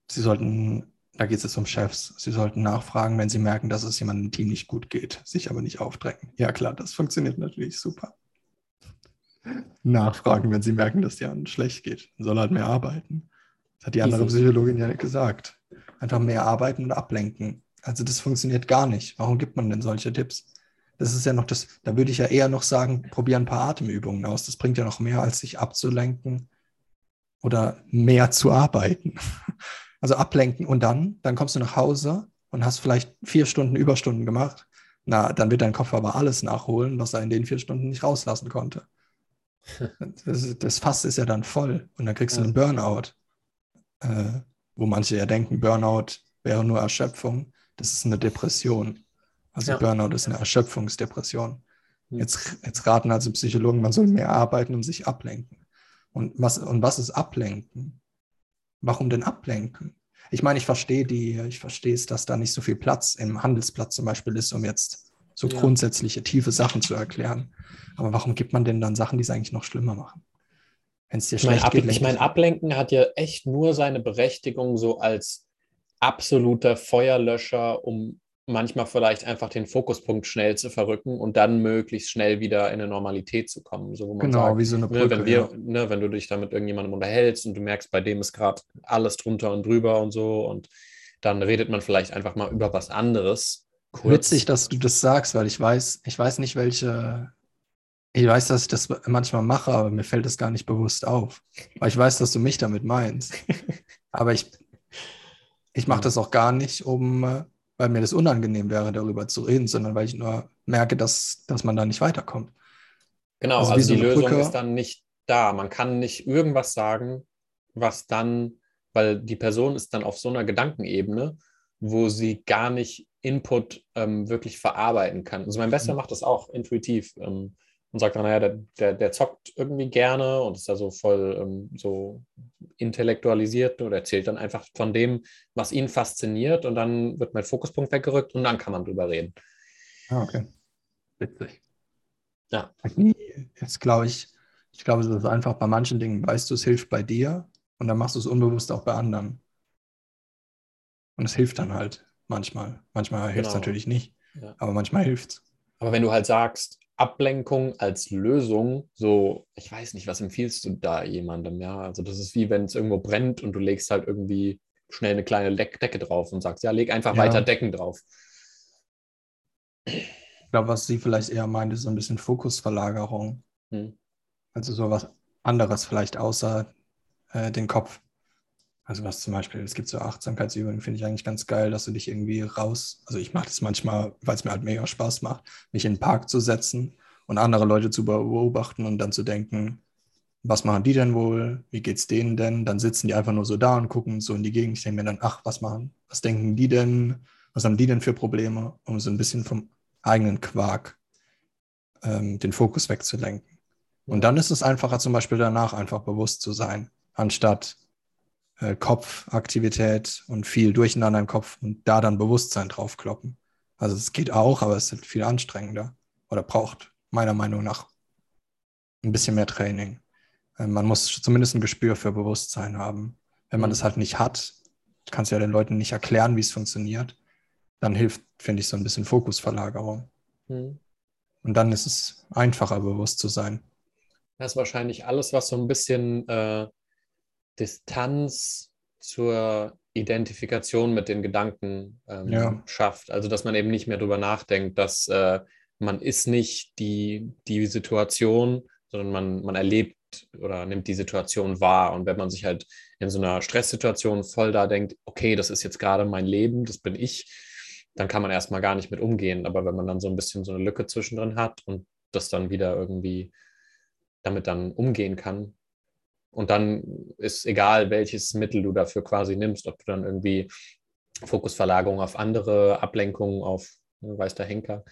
Sie sollten da geht es jetzt um Chefs. Sie sollten nachfragen, wenn sie merken, dass es jemandem im Team nicht gut geht, sich aber nicht aufdrängen. Ja klar, das funktioniert natürlich super. Nachfragen, wenn sie merken, dass es jemandem schlecht geht. Man soll halt mehr arbeiten. Das hat die andere Psychologin ja nicht gesagt. Einfach mehr arbeiten und ablenken. Also das funktioniert gar nicht. Warum gibt man denn solche Tipps? Das ist ja noch das, da würde ich ja eher noch sagen, probier ein paar Atemübungen aus. Das bringt ja noch mehr, als sich abzulenken oder mehr zu arbeiten. *laughs* Also ablenken und dann, dann kommst du nach Hause und hast vielleicht vier Stunden Überstunden gemacht. Na, dann wird dein Kopf aber alles nachholen, was er in den vier Stunden nicht rauslassen konnte. *laughs* Das, das Fass ist ja dann voll und dann kriegst du einen Burnout, äh, wo manche ja denken, Burnout wäre nur Erschöpfung. Das ist eine Depression. Also ja. Burnout ist eine Erschöpfungsdepression. Hm. Jetzt, jetzt raten also Psychologen, man soll mehr arbeiten und sich ablenken. Und was, und was ist Ablenken? Warum denn ablenken? Ich meine, ich verstehe die, ich verstehe es, dass da nicht so viel Platz im Handelsplatz zum Beispiel ist, um jetzt so ja. grundsätzliche, tiefe Sachen zu erklären. Aber warum gibt man denn dann Sachen, die es eigentlich noch schlimmer machen? Wenn es dir ich schlecht mein, geht. Ich meine, Ablenken hat ja echt nur seine Berechtigung so als absoluter Feuerlöscher, um manchmal vielleicht einfach den Fokuspunkt schnell zu verrücken und dann möglichst schnell wieder in eine Normalität zu kommen. So, genau, sagt, wie so eine Brücke. Ne, wenn, wir, ja. ne, wenn du dich da mit irgendjemandem unterhältst und du merkst, bei dem ist gerade alles drunter und drüber und so und dann redet man vielleicht einfach mal über was anderes. Kurz. Witzig, dass du das sagst, weil ich weiß, ich weiß nicht, welche. Ich weiß, dass ich das manchmal mache, aber mir fällt das gar nicht bewusst auf. Weil ich weiß, dass du mich damit meinst. *laughs* aber ich, ich mache das auch gar nicht, um äh, weil mir das unangenehm wäre, darüber zu reden, sondern weil ich nur merke, dass, dass man da nicht weiterkommt. Genau, also, also so die Lösung Brücke. ist dann nicht da. Man kann nicht irgendwas sagen, was dann, weil die Person ist dann auf so einer Gedankenebene, wo sie gar nicht Input ähm, wirklich verarbeiten kann. Also mein Bester mhm. macht das auch intuitiv. Ähm, und sagt dann, naja, der, der, der zockt irgendwie gerne und ist da so voll ähm, so intellektualisiert oder erzählt dann einfach von dem, was ihn fasziniert und dann wird mein Fokuspunkt weggerückt und dann kann man drüber reden. Ah, okay. Witzig. Ja. Jetzt glaube ich, ich glaube, es ist einfach bei manchen Dingen, weißt du, es hilft bei dir und dann machst du es unbewusst auch bei anderen. Und es hilft dann halt manchmal. Manchmal hilft es genau. natürlich nicht, ja. aber manchmal hilft es. Aber wenn du halt sagst, Ablenkung als Lösung, so, ich weiß nicht, was empfiehlst du da jemandem, ja? Also das ist wie wenn es irgendwo brennt und du legst halt irgendwie schnell eine kleine Decke drauf und sagst, ja, leg einfach ja. weiter Decken drauf. Ich glaube, was sie vielleicht eher meint, ist so ein bisschen Fokusverlagerung. Hm. Also so was anderes vielleicht außer äh, den Kopf. Also was zum Beispiel, es gibt so Achtsamkeitsübungen, finde ich eigentlich ganz geil, dass du dich irgendwie raus, also ich mache das manchmal, weil es mir halt mega Spaß macht, mich in den Park zu setzen und andere Leute zu beobachten und dann zu denken, was machen die denn wohl? Wie geht's denen denn? Dann sitzen die einfach nur so da und gucken so in die Gegend. Ich denke mir dann, ach, was machen, was denken die denn? Was haben die denn für Probleme? Um so ein bisschen vom eigenen Quark ähm, den Fokus wegzulenken. Und dann ist es einfacher, zum Beispiel danach einfach bewusst zu sein, anstatt äh, Kopfaktivität und viel Durcheinander im Kopf und da dann Bewusstsein draufkloppen. Also es geht auch, aber es ist viel anstrengender oder braucht meiner Meinung nach ein bisschen mehr Training. Äh, man muss zumindest ein Gespür für Bewusstsein haben. Wenn man mhm. das halt nicht hat, kannst du ja den Leuten nicht erklären, wie es funktioniert, dann hilft, finde ich, so ein bisschen Fokusverlagerung. Mhm. Und dann ist es einfacher, bewusst zu sein. Das ist wahrscheinlich alles, was so ein bisschen äh, Distanz zur Identifikation mit den Gedanken ähm, ja. schafft. Also dass man eben nicht mehr darüber nachdenkt, dass äh, man ist nicht die, die Situation, sondern man, man erlebt oder nimmt die Situation wahr. Und wenn man sich halt in so einer Stresssituation voll da denkt, okay, das ist jetzt gerade mein Leben, das bin ich, dann kann man erstmal gar nicht mit umgehen. Aber wenn man dann so ein bisschen so eine Lücke zwischendrin hat und das dann wieder irgendwie damit dann umgehen kann, und dann ist egal, welches Mittel du dafür quasi nimmst, ob du dann irgendwie Fokusverlagerung auf andere Ablenkungen, auf ne, weiß der Henker,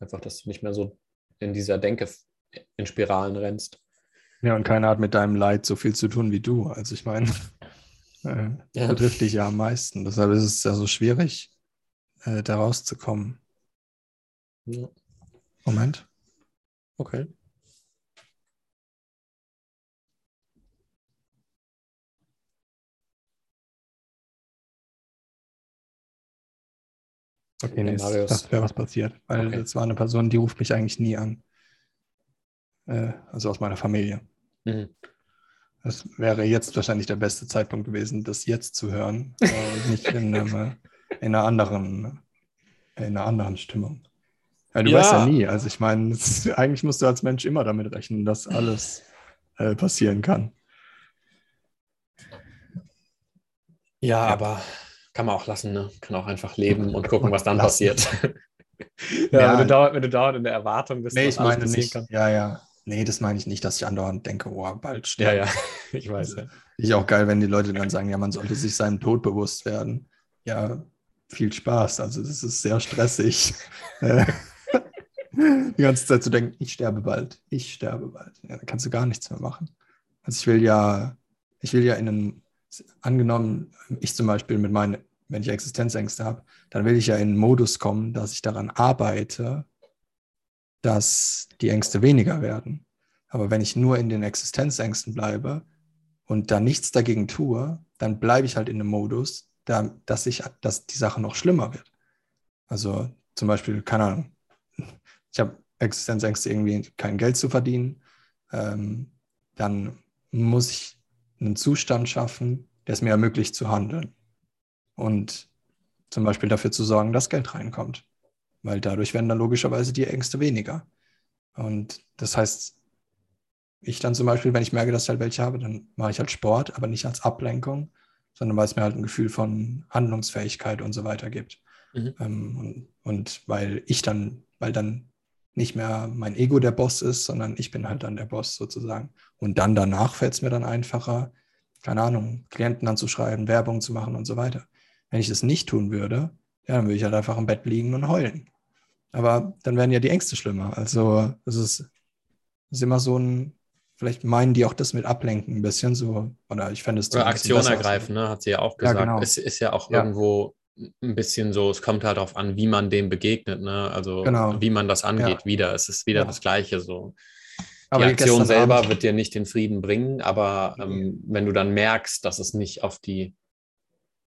einfach, dass du nicht mehr so in dieser Denke in Spiralen rennst. Ja, und keiner hat mit deinem Leid so viel zu tun wie du. Also ich meine, *laughs* äh, ja. betrifft dich ja am meisten. Deshalb ist es ja so schwierig, äh, da rauszukommen. Ja. Moment. Okay. Okay, nee, das wäre was passiert, weil okay. das war eine Person, die ruft mich eigentlich nie an. Äh, also aus meiner Familie. Mhm. Das wäre jetzt wahrscheinlich der beste Zeitpunkt gewesen, das jetzt zu hören und nicht in, *laughs* einem, in, einer anderen, in einer anderen Stimmung. Ja, du ja. weißt ja nie. Also ich meine, eigentlich musst du als Mensch immer damit rechnen, dass alles äh, passieren kann. Ja, ja, aber kann man auch lassen, ne? Kann auch einfach leben und gucken, was dann lassen. passiert. *laughs* ja, ja, wenn, du dauernd, wenn du dauernd in der Erwartung bist, nee, ich meine nicht, kann. Ja, ja. Nee, das meine ich nicht, dass ich andauernd denke, oh, bald sterben. Ja, ja, *laughs* ich weiß. Ja. Ich auch geil, wenn die Leute dann sagen, ja, man sollte sich seinem Tod bewusst werden. Ja, viel Spaß. Also das ist sehr stressig. *laughs* die ganze Zeit zu denken, ich sterbe bald, ich sterbe bald. Ja, da kannst du gar nichts mehr machen. Also ich will ja, ich will ja in einem, angenommen, ich zum Beispiel mit meinen wenn ich Existenzängste habe, dann will ich ja in einen Modus kommen, dass ich daran arbeite, dass die Ängste weniger werden. Aber wenn ich nur in den Existenzängsten bleibe und da nichts dagegen tue, dann bleibe ich halt in einem Modus, da, dass, ich, dass die Sache noch schlimmer wird. Also zum Beispiel, keine Ahnung, *laughs* ich habe Existenzängste, irgendwie kein Geld zu verdienen. Ähm, dann muss ich einen Zustand schaffen, der es mir ermöglicht zu handeln und zum Beispiel dafür zu sorgen, dass Geld reinkommt. Weil dadurch werden dann logischerweise die Ängste weniger. Und das heißt, ich dann zum Beispiel, wenn ich merke, dass ich halt welche habe, dann mache ich halt Sport, aber nicht als Ablenkung, sondern weil es mir halt ein Gefühl von Handlungsfähigkeit und so weiter gibt. Mhm. Ähm, und, und weil ich dann, weil dann nicht mehr mein Ego der Boss ist, sondern ich bin halt dann der Boss sozusagen. Und dann danach fällt es mir dann einfacher, keine Ahnung, Klienten anzuschreiben, Werbung zu machen und so weiter. Wenn ich das nicht tun würde, ja, dann würde ich halt einfach im Bett liegen und heulen. Aber dann werden ja die Ängste schlimmer. Also es ist, ist immer so ein, vielleicht meinen die auch das mit ablenken ein bisschen so, oder ich fände es Oder Aktion ergreifen, ne, hat sie ja auch gesagt. Ja, genau. Es ist ja auch ja. irgendwo ein bisschen so, es kommt halt darauf an, wie man dem begegnet, ne? Also genau. wie man das angeht, ja. wieder. Es ist wieder das Gleiche so. Aber die Aktion selber Abend. wird dir nicht den Frieden bringen, aber ähm, wenn du dann merkst, dass es nicht auf die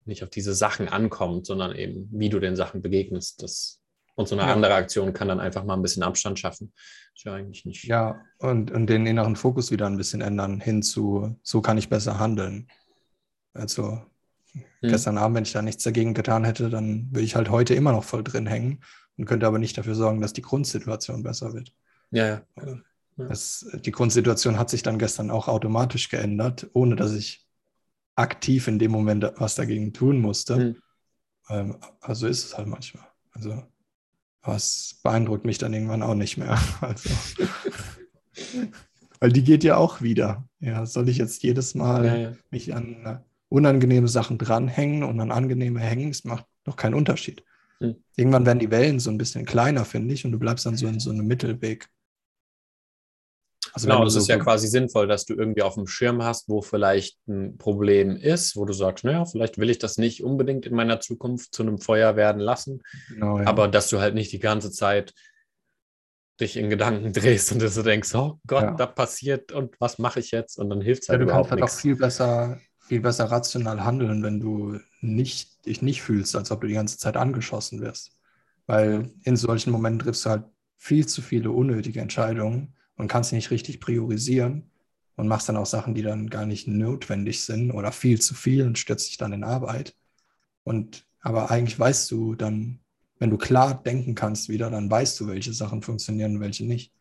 nicht auf diese Sachen ankommt, sondern eben, wie du den Sachen begegnest. Das, und so eine ja. andere Aktion kann dann einfach mal ein bisschen Abstand schaffen. Ist ja eigentlich nicht. Ja, und, und den inneren Fokus wieder ein bisschen ändern, hin zu, so kann ich besser handeln. Also hm. gestern Abend, wenn ich da nichts dagegen getan hätte, dann würde ich halt heute immer noch voll drin hängen und könnte aber nicht dafür sorgen, dass die Grundsituation besser wird. Ja, ja. Das, die Grundsituation hat sich dann gestern auch automatisch geändert, ohne dass ich aktiv in dem Moment was dagegen tun musste. Mhm. Ähm, also ist es halt manchmal. Also was beeindruckt mich dann irgendwann auch nicht mehr. *laughs* Also, weil die geht ja auch wieder. Ja, soll ich jetzt jedes Mal Ja, ja. mich an äh, unangenehme Sachen dranhängen und an angenehme hängen? Es macht doch keinen Unterschied. Hm. Irgendwann werden die Wellen so ein bisschen kleiner, finde ich, und du bleibst dann so in so einem Mittelweg. Also Genau, es so ist ja quasi sinnvoll, dass du irgendwie auf dem Schirm hast, wo vielleicht ein Problem ist, wo du sagst, naja, vielleicht will ich das nicht unbedingt in meiner Zukunft zu einem Feuer werden lassen, genau, ja. aber dass du halt nicht die ganze Zeit dich in Gedanken *laughs* drehst und dass du denkst, oh Gott, Ja. da passiert und was mache ich jetzt? Und dann hilft es Ja, halt du kannst halt auch viel besser, viel besser rational handeln, wenn du nicht, dich nicht fühlst, als ob du die ganze Zeit angeschossen wirst. Weil in solchen Momenten triffst du halt viel zu viele unnötige Entscheidungen und kannst nicht richtig priorisieren und machst dann auch Sachen, die dann gar nicht notwendig sind oder viel zu viel und stürzt dich dann in Arbeit. Und aber eigentlich weißt du dann, wenn du klar denken kannst wieder, dann weißt du, welche Sachen funktionieren und welche nicht.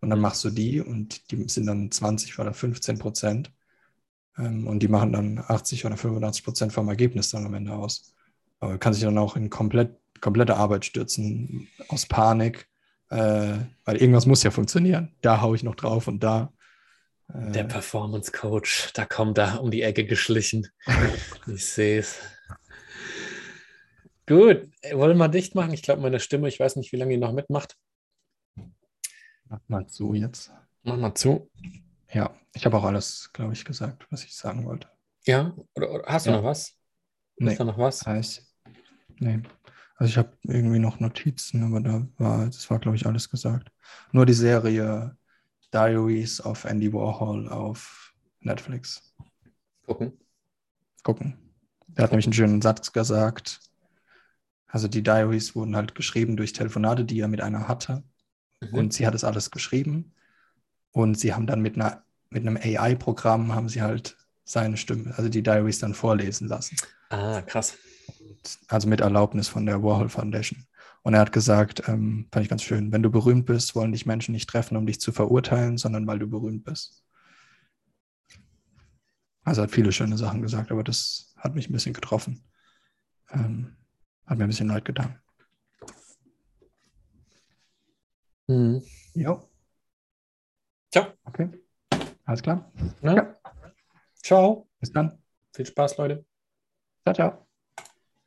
Und dann machst du die und die sind dann 20 oder 15 Prozent. Ähm, und die machen dann 80 oder 85 Prozent vom Ergebnis dann am Ende aus. Aber du kannst dich dann auch in komplett, komplette Arbeit stürzen, aus Panik, äh, weil irgendwas muss ja funktionieren. Da haue ich noch drauf und da. Äh, Der Performance Coach, da kommt er um die Ecke geschlichen. *laughs* ich sehe es. Gut, wollen wir dicht machen? Ich glaube, meine Stimme, ich weiß nicht, wie lange die noch mitmacht. mach mal zu jetzt. Mach mal zu. Ja, ich habe auch alles, glaube ich, gesagt, was ich sagen wollte. Ja, oder, oder hast du Ja. noch was? Nee. Ist da noch was? Heißt, nee. Also ich habe irgendwie noch Notizen, aber da war, das war, glaube ich, alles gesagt. Nur die Serie Diaries of Andy Warhol auf Netflix. Gucken. Gucken. Der hat nämlich einen schönen Satz gesagt. Also die Diaries wurden halt geschrieben durch Telefonate, die er mit einer hatte. Mhm. Und sie hat es alles geschrieben. Und sie haben dann mit einer mit einem AI-Programm haben sie halt seine Stimme, also die Diaries dann vorlesen lassen. Ah, krass. Also mit Erlaubnis von der Warhol Foundation. Und er hat gesagt, ähm, fand ich ganz schön, wenn du berühmt bist, wollen dich Menschen nicht treffen, um dich zu verurteilen, sondern weil du berühmt bist. Also er hat viele schöne Sachen gesagt, aber das hat mich ein bisschen getroffen. Ähm, hat mir ein bisschen leid getan. Mhm. Jo, Ciao. okay. Alles klar. Ja. Ciao. Bis dann. Viel Spaß, Leute. Ciao, ciao.